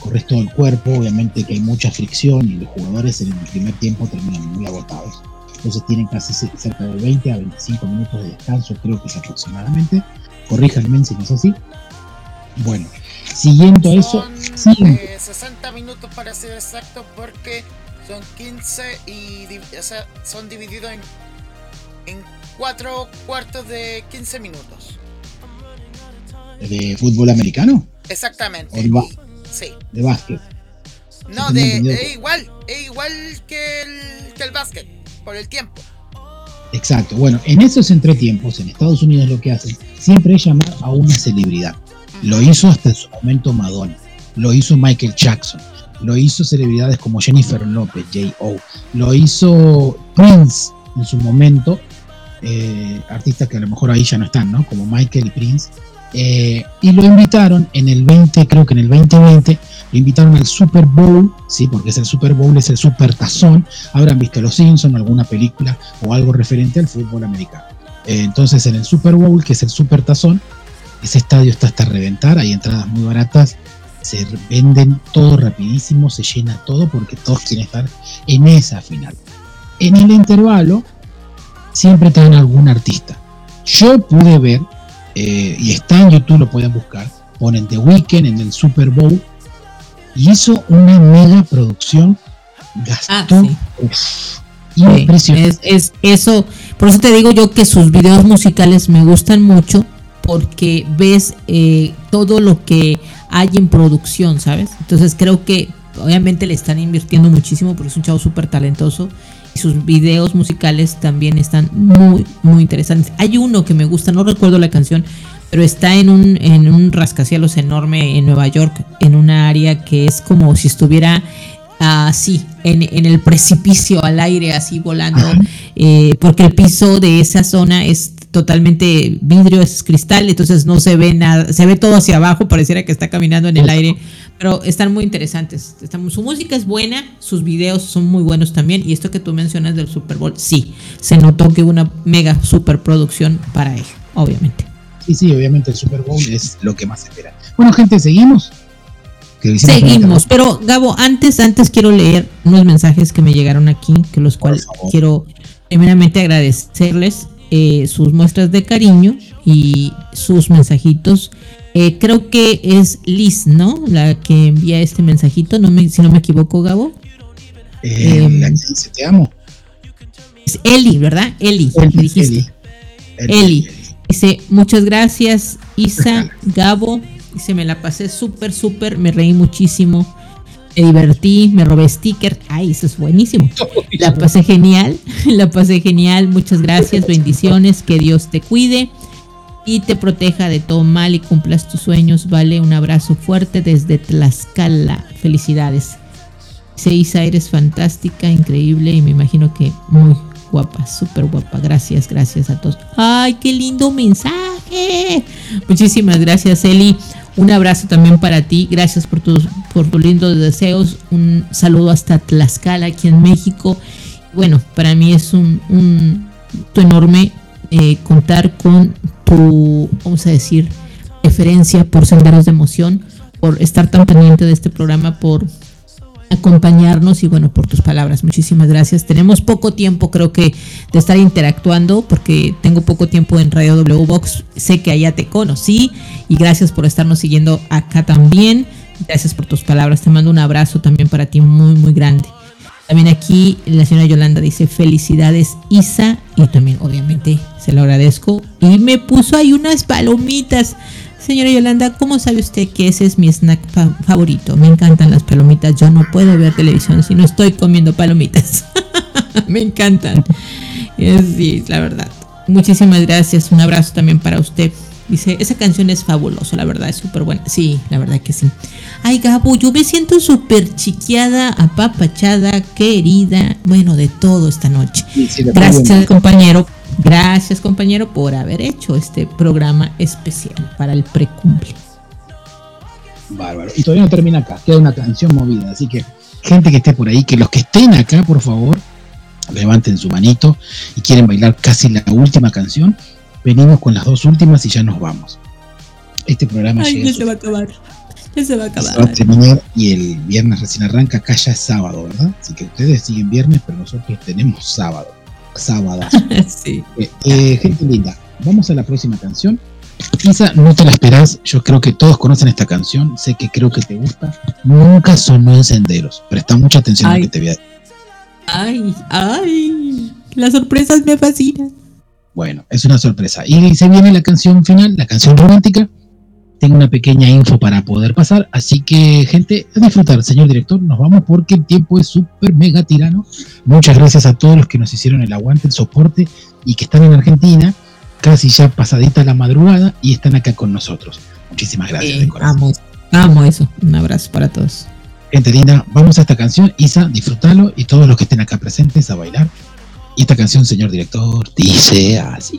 corres todo el cuerpo, obviamente que hay mucha fricción y los jugadores en el primer tiempo terminan muy agotados. Entonces tienen casi ce- cerca de 20 a 25 minutos de descanso, creo que es aproximadamente. Corríjanme si no es así. Bueno, siguiendo eso, eh, 60 minutos para ser exacto porque son 15 y o sea, son divididos en, en cuatro cuartos de 15 minutos. de fútbol americano, Exactamente. Sí. de básquet. No, de, es igual, es igual que el, que el básquet, por el tiempo. Exacto. Bueno, en esos entretiempos, en Estados Unidos lo que hacen siempre es llamar a una celebridad. Lo hizo hasta en su momento Madonna, lo hizo Michael Jackson, lo hizo celebridades como Jennifer Lopez, J.O., lo hizo Prince en su momento, eh, artistas que a lo mejor ahí ya no están, ¿no? Como Michael y Prince. Eh, y lo invitaron en el 20, creo que en el 2020, lo invitaron al Super Bowl, sí, porque es el Super Bowl, es el Super Tazón. Habrán visto Los Simpsons, alguna película o algo referente al fútbol americano. Eh, entonces, en el Super Bowl, que es el Super Tazón, ese estadio está hasta reventar, hay entradas muy baratas, se venden todo rapidísimo, se llena todo porque todos quieren estar en esa final. En el intervalo, siempre traen algún artista. Yo pude ver, eh, y está en YouTube, lo pueden buscar, ponen The Weeknd en el Super Bowl, y hizo una mega producción, gastó Ah, sí. uf, Impresionante. Es, es eso, por eso te digo yo que sus videos musicales me gustan mucho porque ves eh, todo lo que hay en producción, ¿sabes? Entonces creo que obviamente le están invirtiendo muchísimo porque es un chavo súper talentoso y sus videos musicales también están muy, muy interesantes. Hay uno que me gusta, no recuerdo la canción, pero está en un, en un rascacielos enorme en Nueva York, en una área que es como si estuviera así, en, en el precipicio al aire, así volando, eh, porque el piso de esa zona es totalmente vidrio, es cristal, entonces no se ve nada, se ve todo hacia abajo, pareciera que está caminando en el aire, pero están muy interesantes. Están- su música es buena, sus videos son muy buenos también, y esto que tú mencionas del Super Bowl, sí, se notó que hubo una mega superproducción para él, obviamente. Sí, sí, obviamente el Super Bowl es lo que más espera. Bueno, gente, seguimos. Seguimos, pero Gabo, antes, antes quiero leer unos mensajes que me llegaron aquí, que los cuales quiero primeramente agradecerles eh, sus muestras de cariño y sus mensajitos. Eh, creo que es Liz, ¿no? La que envía este mensajito, no me, si no me equivoco, Gabo. Eh, Em, la que dice, te amo. Es Eli, ¿verdad? Eli, dijiste. Eli. Dice, muchas gracias, Isa, Gabo. Dice, me la pasé súper, súper, me reí muchísimo. Me divertí, me robé sticker. Ay, eso es buenísimo. [laughs] La pasé genial, [laughs] la pasé genial. Muchas gracias, [laughs] bendiciones, que Dios te cuide y te proteja de todo mal y cumplas tus sueños. Vale, un abrazo fuerte desde Tlaxcala. Felicidades. Dice Isa, eres fantástica, increíble y me imagino que muy guapa, súper guapa. Gracias, gracias a todos. ¡Ay, qué lindo mensaje! Muchísimas gracias, Eli. Un abrazo también para ti. Gracias por tus, por tus lindos deseos. Un saludo hasta Tlaxcala, aquí en México. Bueno, para mí es un, un gusto enorme eh, contar con tu, vamos a decir, preferencia por Senderos de Emoción, por estar tan pendiente de este programa, por acompañarnos y bueno, por tus palabras. Muchísimas gracias. Tenemos poco tiempo, creo que, de estar interactuando porque tengo poco tiempo en Radio W Box. Sé que allá te conocí y gracias por estarnos siguiendo acá también. Gracias por tus palabras. Te mando un abrazo también para ti muy, muy grande. También aquí la señora Yolanda dice felicidades Isa y también obviamente se lo agradezco. Y me puso ahí unas palomitas. Señora Yolanda, ¿cómo sabe usted que ese es mi snack fa- favorito? Me encantan las palomitas. Yo no puedo ver televisión si no estoy comiendo palomitas. [laughs] me encantan. Eh, Sí, la verdad. Muchísimas gracias. Un abrazo también para usted. Dice, esa canción es fabulosa, la verdad, es súper buena. Sí, la verdad que sí. Ay, Gabo, yo me siento súper chiqueada, apapachada, querida. Bueno, de todo esta noche. Sí, sí, le Gracias, compañero. Gracias, compañero, por haber hecho este programa especial para el precumple. Bárbaro. Y todavía no termina acá, queda una canción movida. Así que, gente que esté por ahí, que los que estén acá, por favor, levanten su manito y quieren bailar casi la última canción. Venimos con las dos últimas y ya nos vamos. Este programa llega a su va a acabar. Ya se va a se va a terminar y el viernes recién arranca, acá ya es sábado, ¿verdad? Así que ustedes siguen viernes, pero nosotros tenemos sábado. Sábado. [laughs] sí. Eh, eh, gente linda, vamos a la próxima canción. Isa, no te la esperás, yo creo que todos conocen esta canción, sé que creo que te gusta. Nunca sonó en senderos. Presta mucha atención a Ay. lo que te voy a decir. Ay, ay. Las sorpresas me fascinan. Bueno, es una sorpresa. Y se viene la canción final, la canción romántica. Tengo una pequeña info para poder pasar, así que gente, a disfrutar, señor director, nos vamos porque el tiempo es súper mega tirano. Muchas gracias a todos los que nos hicieron el aguante, el soporte y que están en Argentina, casi ya pasadita la madrugada y están acá con nosotros. Muchísimas gracias. Eh, amo, amo eso. Un abrazo para todos. Gente linda, vamos a esta canción, Isa, disfrútalo y todos los que estén acá presentes a bailar. Y esta canción, señor director, dice así.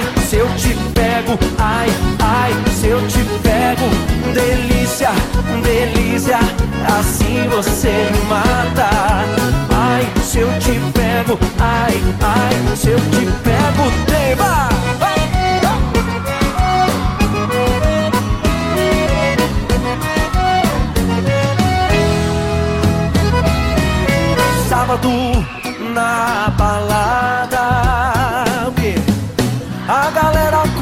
Ai, se eu te pego, ai, ai, se eu te pego, delícia, delícia, assim você me mata. Ai, se eu te pego, ai, ai, se eu te pego, tema. Sábado na balada,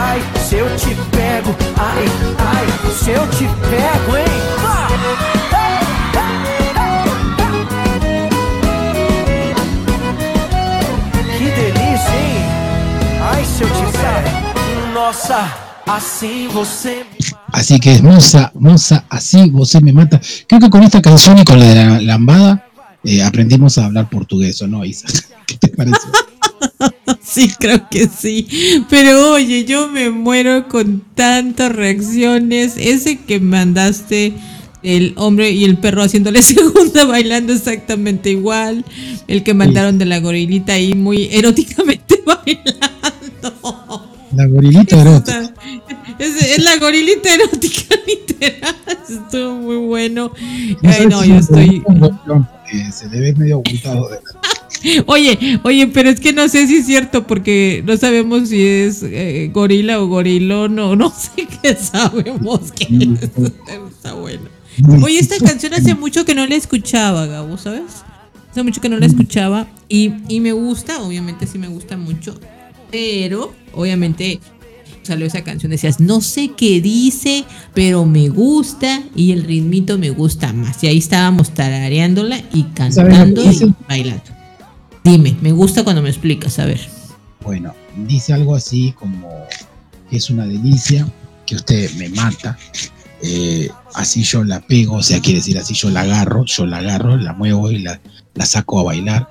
Ai, se eu te pego, ai, ai, se eu te pego, hein? Que delícia, hein? Ai, se eu te pego. Nossa, assim você Así que es Moza, Moza, así vos me mata. Creo que con esta canción y con la de la lambada eh, aprendimos a hablar portugués, ¿o no, Isa? [laughs] ¿Qué te parece? Sí, creo que sí. Pero oye, yo me muero con tantas reacciones. Ese que mandaste, el hombre y el perro haciéndole [laughs] segunda bailando exactamente igual. El que mandaron de la gorilita ahí muy eróticamente [laughs] bailando. La gorilita erótica. Es, es la gorilita erótica, [laughs] literal. Estuvo muy bueno. No Ay, no, yo es estoy. se le ve medio ocultado. de- [laughs] Oye, oye, pero es que no sé si es cierto porque no sabemos si es eh, gorila o gorilón o no [laughs] sé qué sabemos que es. Está bueno. Oye, esta [laughs] canción hace mucho que no la escuchaba, Gabo, ¿sabes? Hace mucho que no la escuchaba y, y me gusta, obviamente sí me gusta mucho, pero obviamente salió esa canción, decías, no sé qué dice, pero me gusta y el ritmito me gusta más. Y ahí estábamos tarareándola y ¿Sabes lo que cantando y bailando. Dime, me gusta cuando me explicas, a ver. Bueno, dice algo así como que es una delicia, que usted me mata, eh, así yo la pego, o sea, quiere decir así yo la agarro, yo la agarro, la muevo y la, saco a bailar.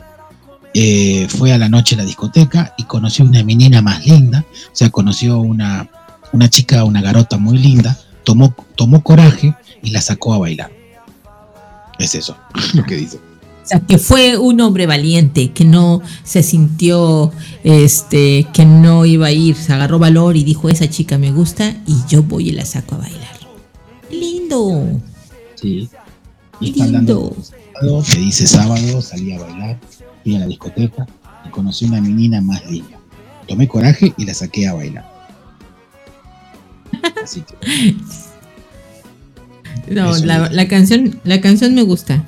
Eh, fue a la noche a la discoteca y conoció una menina más linda, o sea, conoció una, una chica, una garota muy linda, tomó, tomó coraje y la sacó a bailar. Es eso, [laughs] lo que dice. O sea, que fue un hombre valiente, que no se sintió, este, que no iba a ir, se agarró valor y dijo, esa chica me gusta y yo voy y la saco a bailar. Lindo. Sí. Y está hablando de sábado, que dice sábado, salí a bailar, fui a la discoteca y conocí una menina más linda. Tomé coraje y la saqué a bailar. [laughs] Así que, No, la canción, la canción me gusta.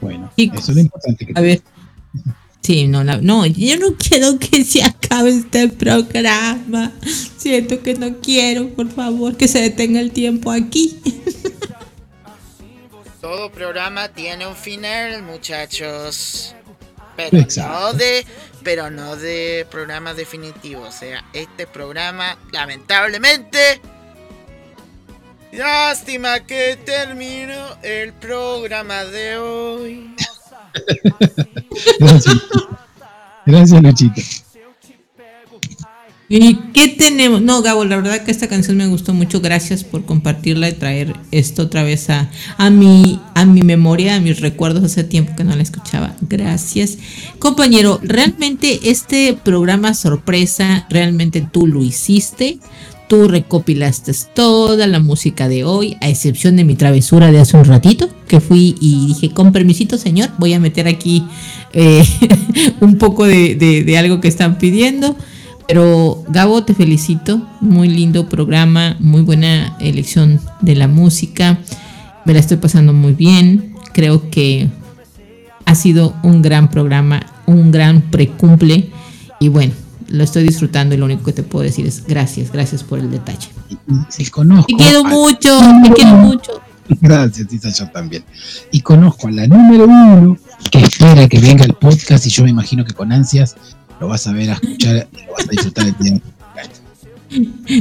Bueno, Chicos, eso es lo importante que A ver. Sí, no, la- no, yo no quiero que se acabe este programa. Siento que no quiero, por favor, que se detenga el tiempo aquí. Todo programa tiene un final, muchachos. Pero Exacto. no de, pero no de programa definitivo. O sea, este programa, lamentablemente. Lástima que terminó el programa de hoy. Gracias, Gracias, Luchito. ¿Y qué tenemos? No, Gabo, la verdad que esta canción me gustó mucho. Gracias por compartirla y traer esto otra vez a, a, mi, a mi memoria, a mis recuerdos. Hace tiempo que no la escuchaba. Gracias. Compañero, realmente este programa sorpresa, realmente tú lo hiciste. Tú recopilaste toda la música de hoy, a excepción de mi travesura de hace un ratito, que fui y dije, con permisito señor, voy a meter aquí eh, [laughs] un poco de, de- de algo que están pidiendo. Pero Gabo, te felicito, muy lindo programa, muy buena elección de la música, me la estoy pasando muy bien, creo que ha sido un gran programa, un gran precumple. Y bueno, lo estoy disfrutando y lo único que te puedo decir es gracias, gracias por el detalle. Y conozco. Te quiero mucho, te quiero mucho. Gracias, Tita, yo también. Y conozco a la número uno que espera que venga el podcast y yo me imagino que con ansias lo vas a ver, a escuchar y lo vas a disfrutar el día.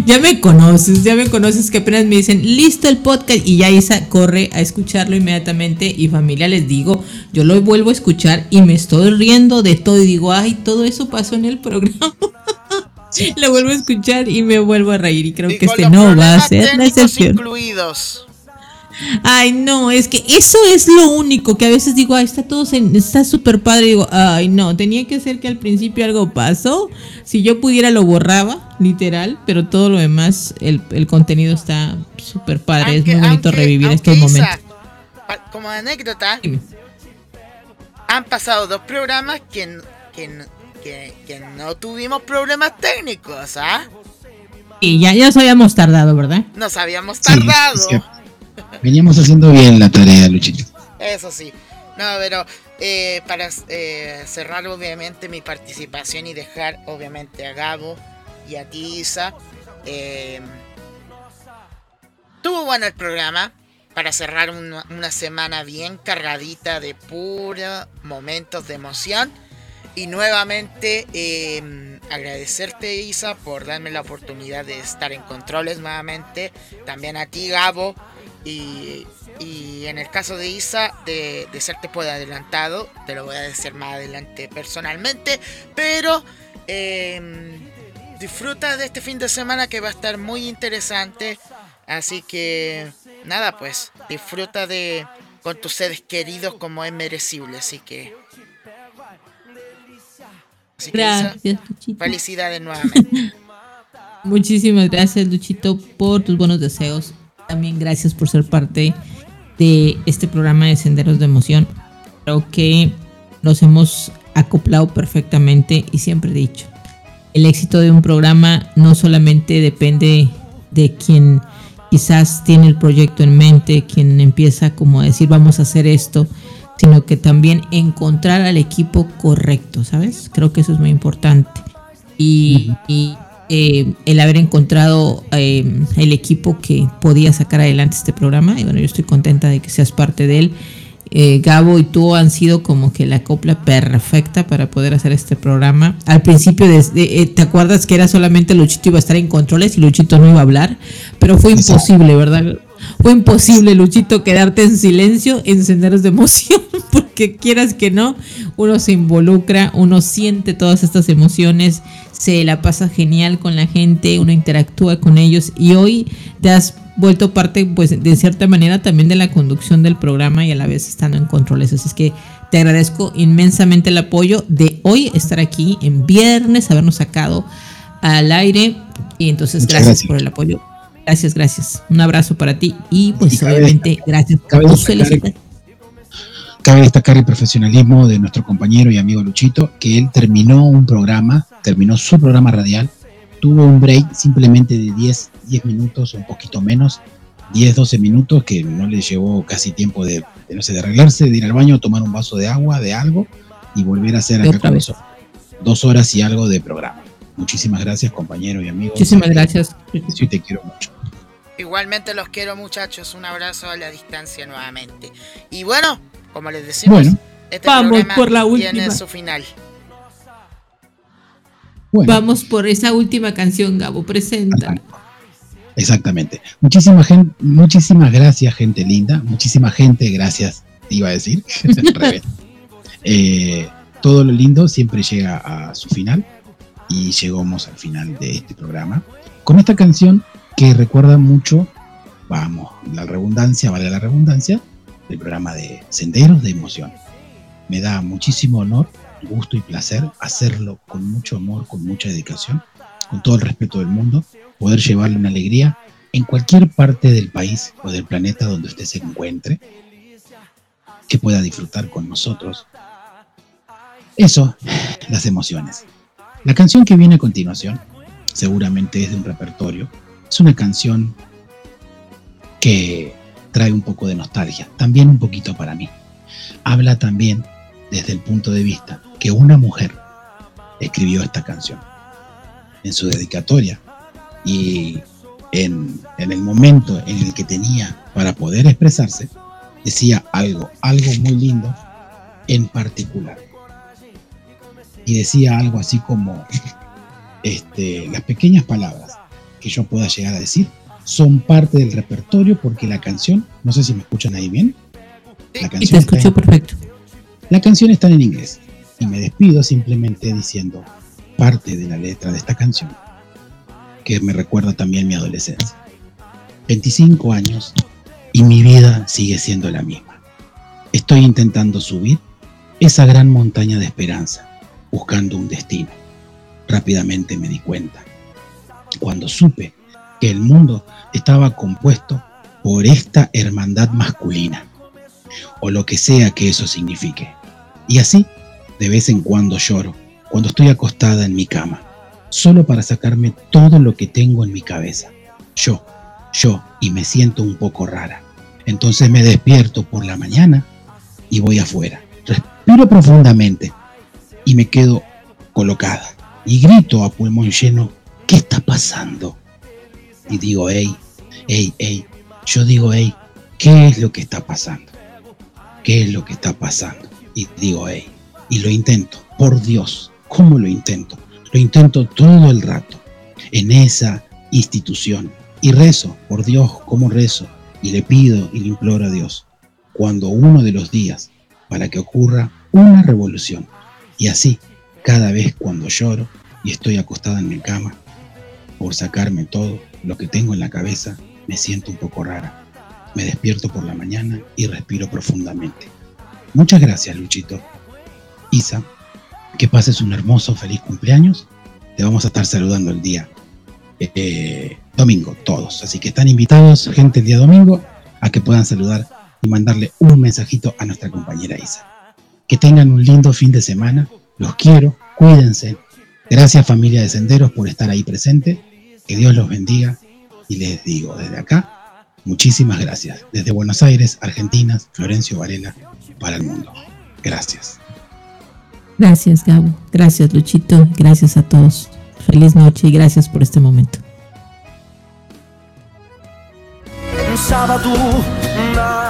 Ya me conoces, ya me conoces que apenas me dicen, listo el podcast y ya Isa corre a escucharlo inmediatamente y familia les digo, yo lo vuelvo a escuchar y me estoy riendo de todo y digo, ay, todo eso pasó en el programa. [laughs] lo vuelvo a escuchar y me vuelvo a reír y creo que este no va a ser la excepción. incluidos. Ay, no, es que eso es lo único que a veces digo, ay, está todo, sen- está súper padre. Y digo, ay, no, tenía que ser que al principio algo pasó. Si yo pudiera lo borraba, literal, pero todo lo demás, el, el contenido está súper padre. es muy bonito revivir Aunque, estos Isa, momentos. pa- como anécdota, han pasado dos programas que, que, que, que no tuvimos problemas técnicos, ¿ah? Y ya, ya nos habíamos tardado, ¿verdad? Nos habíamos Sí, tardado. sí. Veníamos haciendo bien la tarea, Luchito. Eso sí. No, pero eh, para eh, cerrar obviamente mi participación y dejar obviamente a Gabo y a ti, Isa. eh, tuvo bueno el programa para cerrar una, una semana bien cargadita de pura momentos de emoción. Y nuevamente eh, agradecerte Isa por darme la oportunidad de estar en controles nuevamente. También a ti Gabo. Y, y en el caso de Isa, de, de serte por adelantado, te lo voy a decir más adelante personalmente. Pero eh, disfruta de este fin de semana que va a estar muy interesante. Así que nada, pues disfruta de con tus seres queridos como es merecible. Así que Así que, Isa, Gracias, Luchito. felicidades nuevamente. [laughs] Muchísimas gracias, Luchito, por tus buenos deseos. También gracias por ser parte de este programa de Senderos de Emoción. Creo que nos hemos acoplado perfectamente y siempre he dicho, el éxito de un programa no solamente depende de quien quizás tiene el proyecto en mente, quien empieza como a decir vamos a hacer esto, sino que también encontrar al equipo correcto, ¿sabes? Creo que eso es muy importante. Y, y, eh, el haber encontrado eh, el equipo que podía sacar adelante este programa, y bueno, yo estoy contenta de que seas parte de él. Eh, Gabo y tú han sido como que la copla perfecta para poder hacer este programa. Al principio, desde, eh, ¿te acuerdas que era solamente Luchito iba a estar en controles y Luchito no iba a hablar? Pero fue imposible, ¿verdad? Fue imposible, Luchito, quedarte en silencio, en senderos de emoción, [laughs] porque quieras que no, uno se involucra, uno siente todas estas emociones, se la pasa genial con la gente, uno interactúa con ellos y hoy te has vuelto parte, pues, de cierta manera también de la conducción del programa y a la vez estando en controles. Así es que te agradezco inmensamente el apoyo de hoy estar aquí en viernes, habernos sacado al aire y entonces gracias, gracias. por el apoyo. Gracias, gracias. Un abrazo para ti y pues Y obviamente gracias por tus felicidades. Cabe destacar el profesionalismo de nuestro compañero y amigo Luchito, que él terminó un programa, terminó su programa radial, tuvo un break simplemente de 10, 10 minutos, un poquito menos, 10, 12 minutos, que no le llevó casi tiempo de, de, no sé, de arreglarse, de ir al baño, tomar un vaso de agua, de algo, y volver a hacer acá otra con. Dos horas y algo de programa. Muchísimas gracias, compañero y amigo. Muchísimas gracias. Sí, te quiero mucho. Igualmente los quiero muchachos, un abrazo a la distancia nuevamente. Y bueno, como les decimos, Bueno. este Vamos por la tiene última. su final. Bueno. Vamos por esa última canción, Gabo, presenta. Exactamente. Muchísima gente, muchísimas gracias, gente linda. Muchísima gente, gracias, te iba a decir. [laughs] Eh, todo lo lindo siempre llega a su final y llegamos al final de este programa con esta canción que recuerda mucho, vamos, la redundancia, vale la redundancia, del programa de Senderos de Emoción. Me da muchísimo honor, gusto y placer hacerlo con mucho amor, con mucha dedicación, con todo el respeto del mundo poder llevarle una alegría en cualquier parte del país o del planeta donde usted se encuentre, que pueda disfrutar con nosotros. Eso, las emociones. La canción que viene a continuación, seguramente es de un repertorio, es una canción que trae un poco de nostalgia, también un poquito para mí. Habla también desde el punto de vista que una mujer escribió esta canción en su dedicatoria y en, en el momento en el que tenía para poder expresarse, decía algo, algo muy lindo en particular. Y decía algo así como, este, las pequeñas palabras que yo pueda llegar a decir son parte del repertorio porque la canción, no sé si me escuchan ahí bien, la Y te canción, está escucho en, perfecto. la canción está en inglés y me despido simplemente diciendo parte de la letra de esta canción que me recuerda también mi adolescencia. 25 años y mi vida sigue siendo la misma. Estoy intentando subir esa gran montaña de esperanza, buscando un destino. Rápidamente me di cuenta, cuando supe que el mundo estaba compuesto por esta hermandad masculina, o lo que sea que eso signifique. Y así, de vez en cuando lloro, cuando estoy acostada en mi cama, solo para sacarme todo lo que tengo en mi cabeza. Yo, yo, y me siento un poco rara. Entonces me despierto por la mañana y voy afuera. Respiro profundamente y me quedo colocada. Y grito a pulmón lleno, ¿qué está pasando? Y digo, hey, hey, hey. Yo digo, hey, ¿qué es lo que está pasando? ¿Qué es lo que está pasando? Y digo, hey. Y lo intento, por Dios, ¿cómo lo intento? Lo intento todo el rato en esa institución. Y rezo, por Dios, ¿cómo rezo? Y le pido y le imploro a Dios. Cuando uno de los días, para que ocurra una revolución. Y así, cada vez cuando lloro y estoy acostada en mi cama, por sacarme todo lo que tengo en la cabeza, me siento un poco rara. Me despierto por la mañana y respiro profundamente. Muchas gracias, Luchito. Isa, que pases un hermoso, feliz cumpleaños. Te vamos a estar saludando el día eh, domingo, todos. Así que están invitados, gente, el día domingo, a que puedan saludar y mandarle un mensajito a nuestra compañera Isa. Que tengan un lindo fin de semana. Los quiero, cuídense. Gracias familia de Senderos por estar ahí presente. Que Dios los bendiga. Y les digo desde acá, muchísimas gracias. Desde Buenos Aires, Argentina, Florencio Varela, para el mundo. Gracias. Gracias, Gabo. Gracias, Luchito. Gracias a todos. Feliz noche y gracias por este momento. Un sábado na